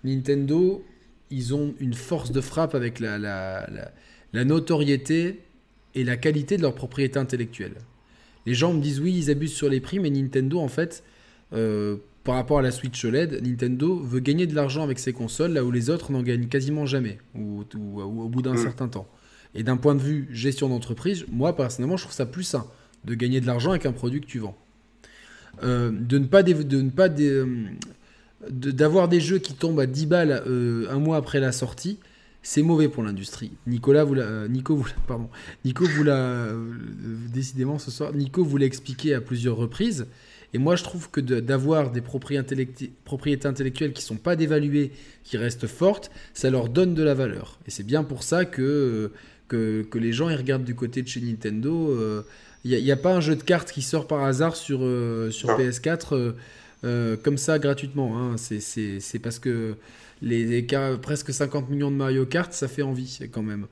Nintendo, ils ont une force de frappe avec la, la, la, la notoriété et la qualité de leur propriété intellectuelle. Les gens me disent oui, ils abusent sur les prix, mais Nintendo, en fait, euh, par rapport à la Switch OLED, Nintendo veut gagner de l'argent avec ses consoles, là où les autres n'en gagnent quasiment jamais, ou, ou- ou au bout d'un Mm. certain temps. Et d'un point de vue gestion d'entreprise, moi personnellement, je trouve ça plus sain de gagner de l'argent avec un produit que tu vends. Euh, de ne pas, ne d'avoir des jeux qui tombent à 10 balles euh, un mois après la sortie, c'est mauvais pour l'industrie. Nicolas vous l'a- euh, Nico vous l'a- pardon, Nico vous l'a décidément ce soir. Nico vous l'a expliqué à plusieurs reprises. Et moi, je trouve que d'avoir des propriétés, intellectuelles qui sont pas dévaluées, qui restent fortes, ça leur donne de la valeur. Et c'est bien pour ça que, que, que les gens ils regardent du côté de chez Nintendo. euh, Il n'y a, pas un jeu de cartes qui sort par hasard sur, euh, sur Non. PS4 euh, euh, comme ça gratuitement. hein. C'est- parce que les, les presque 50 millions de Mario Kart, ça fait envie quand même.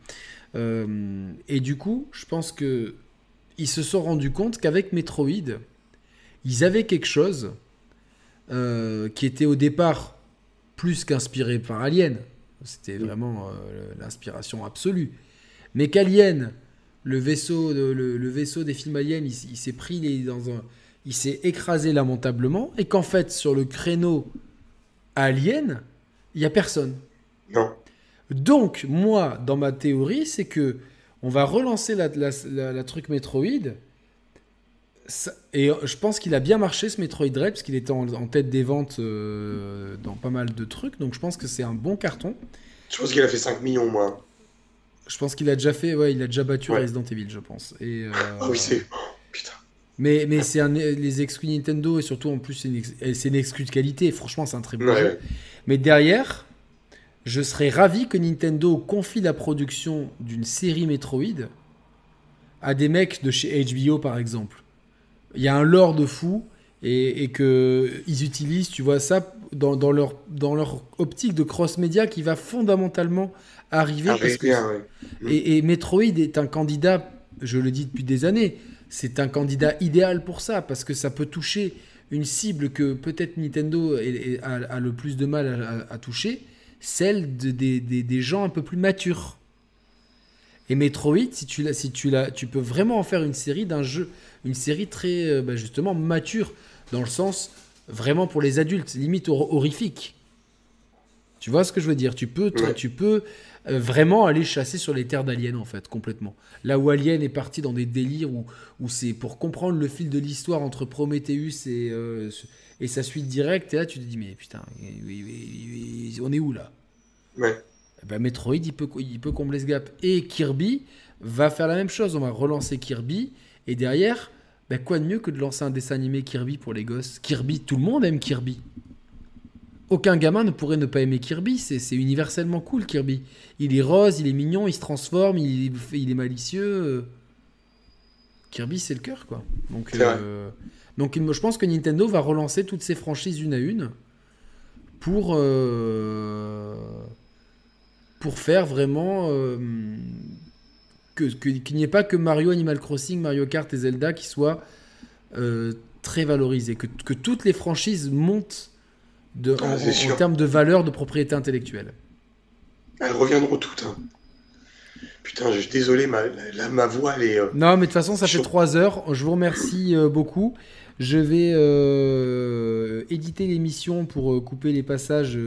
Euh, et du coup, je pense que ils se sont rendus compte qu'avec Metroid, ils avaient quelque chose euh, qui était au départ plus qu'inspiré par Alien. C'était vraiment euh, l'inspiration absolue. Mais qu'Alien, le vaisseau, de- le, le vaisseau des films Alien, il, s'est pris les- dans un, il s'est écrasé lamentablement, et qu'en fait sur le créneau Alien, il y a personne. Non. Donc, moi, dans ma théorie, c'est que on va relancer la, la- la- la truc Metroid. Ça- et je pense qu'il a bien marché ce Metroid Dread, parce qu'il était en, en tête des ventes euh, dans pas mal de trucs. Donc, je pense que c'est un bon carton. Je pense qu'il a fait 5 millions, moi. Je pense qu'il a déjà fait, ouais, il a déjà battu Ouais. Resident Evil, je pense. Et, euh, Ah oui, c'est. oh, putain. Mais, mais c'est un, les exclus Nintendo, et surtout en plus, c'est une, ex- une exclus de qualité. Franchement, c'est un très bon Ouais, jeu. Mais derrière, je serais ravi que Nintendo confie la production d'une série Metroid à des mecs de chez HBO, par exemple. Il y a un lore de fou et, et que ils utilisent, tu vois, ça dans, dans leur, dans leur optique de cross-média qui va fondamentalement arriver. Parce que- ouais. et, et Metroid est un candidat, je le dis depuis des années, c'est un candidat idéal pour ça, parce que ça peut toucher une cible que peut-être Nintendo est- a, a le plus de mal à, toucher, celle de- des, des- des gens un peu plus matures. Et Metroid, si tu, l'as- si tu, l'as- tu peux vraiment en faire une série d'un jeu, une série très euh, bah, justement mature, dans le sens vraiment pour les adultes, limite hor- horrifique. Tu vois ce que je veux dire? Tu peux, tu peux euh, vraiment aller chasser sur les terres d'Alien en fait, complètement. Là où Alien est parti dans des délires où, où c'est pour comprendre le fil de l'histoire entre Prometheus et, euh, et sa suite directe, et là tu te dis mais putain, on est où là? Ouais. Ben, Metroid, il peut, il peut combler ce gap. Et Kirby va faire la même chose. On va relancer Kirby. Et derrière, ben, quoi de mieux que de lancer un dessin animé Kirby pour les gosses? Kirby, tout le monde aime Kirby. Aucun gamin ne pourrait ne pas aimer Kirby. C'est universellement cool, Kirby. Il est rose, il est mignon, il se transforme, il, il est malicieux. Kirby, c'est le cœur, quoi. Donc, euh, donc je pense que Nintendo va relancer toutes ses franchises une à une pour, euh, pour faire vraiment euh, que- qu'il n'y ait pas que Mario, Animal Crossing, Mario Kart et Zelda qui soient euh, très valorisés, que, que toutes les franchises montent de, Ah, en, termes de valeur de propriété intellectuelle. Elles reviendront toutes. hein. Putain, je suis désolé, ma, la- ma voix, elle est. euh, Non, mais de toute façon, ça fait Chaud. 3 heures. Je vous remercie euh, beaucoup. Je vais euh, éditer l'émission pour couper les passages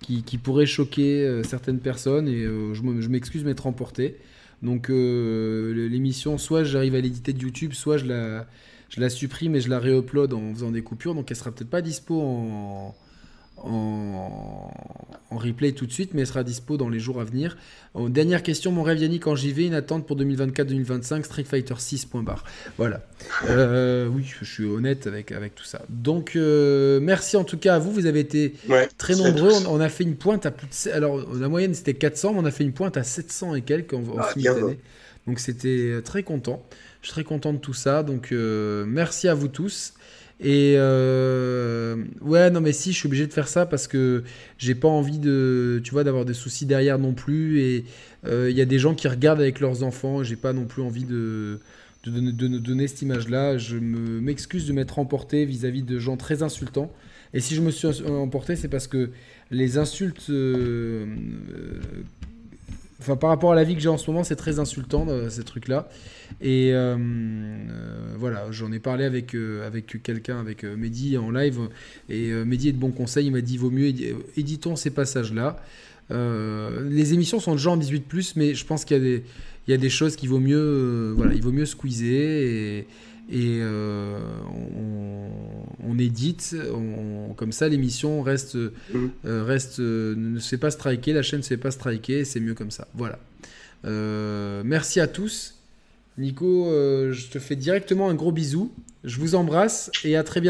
qui, qui pourrait choquer certaines personnes et je m'excuse m'être emporté. Donc l'émission, soit j'arrive à l'éditer de YouTube, soit je la, je la supprime et je la réupload en faisant des coupures. Donc elle sera peut-être pas dispo en, en, replay tout de suite, mais elle sera dispo dans les jours à venir. dernière question, mon rêve Yannick, quand j'y vais, une attente pour 2024-2025, Street Fighter 6. Voilà. Euh, oui, je suis honnête avec, avec tout ça. Donc, euh, merci en tout cas à vous. Vous avez été très nombreux. On, a fait une pointe à plus de. Alors, la moyenne c'était 400, mais on a fait une pointe à 700 et quelques en, ah, simultané. Donc, c'était très content. Je suis très content de tout ça. Donc, euh, merci à vous tous. Et euh, ouais, non, mais si, je suis obligé de faire ça parce que j'ai pas envie de, tu vois, d'avoir des soucis derrière non plus. Et euh, il y a des gens qui regardent avec leurs enfants. J'ai pas non plus envie de, de, donner cette image-là. Je m'excuse de m'être emporté vis-à-vis de gens très insultants. Et si je me suis emporté, c'est parce que les insultes Enfin, par rapport à la vie que j'ai en ce moment, c'est très insultant, euh, ces trucs-là. Et euh, euh, voilà, j'en ai parlé avec, avec quelqu'un, avec Mehdi en live. Et Mehdi est de bons conseils. Il m'a dit vaut mieux éditons ces passages-là. les émissions sont déjà en 18, mais je pense qu'il y, a des, il y a des choses qu'il vaut mieux, voilà, il vaut mieux squeezer. Et, et euh, on, édite, comme ça l'émission reste, mmh. euh, reste euh, ne se fait pas striker, la chaîne ne se fait pas striker, c'est mieux comme ça. Voilà. merci à tous. Nico, je te fais directement un gros bisou. Je vous embrasse et à très bientôt.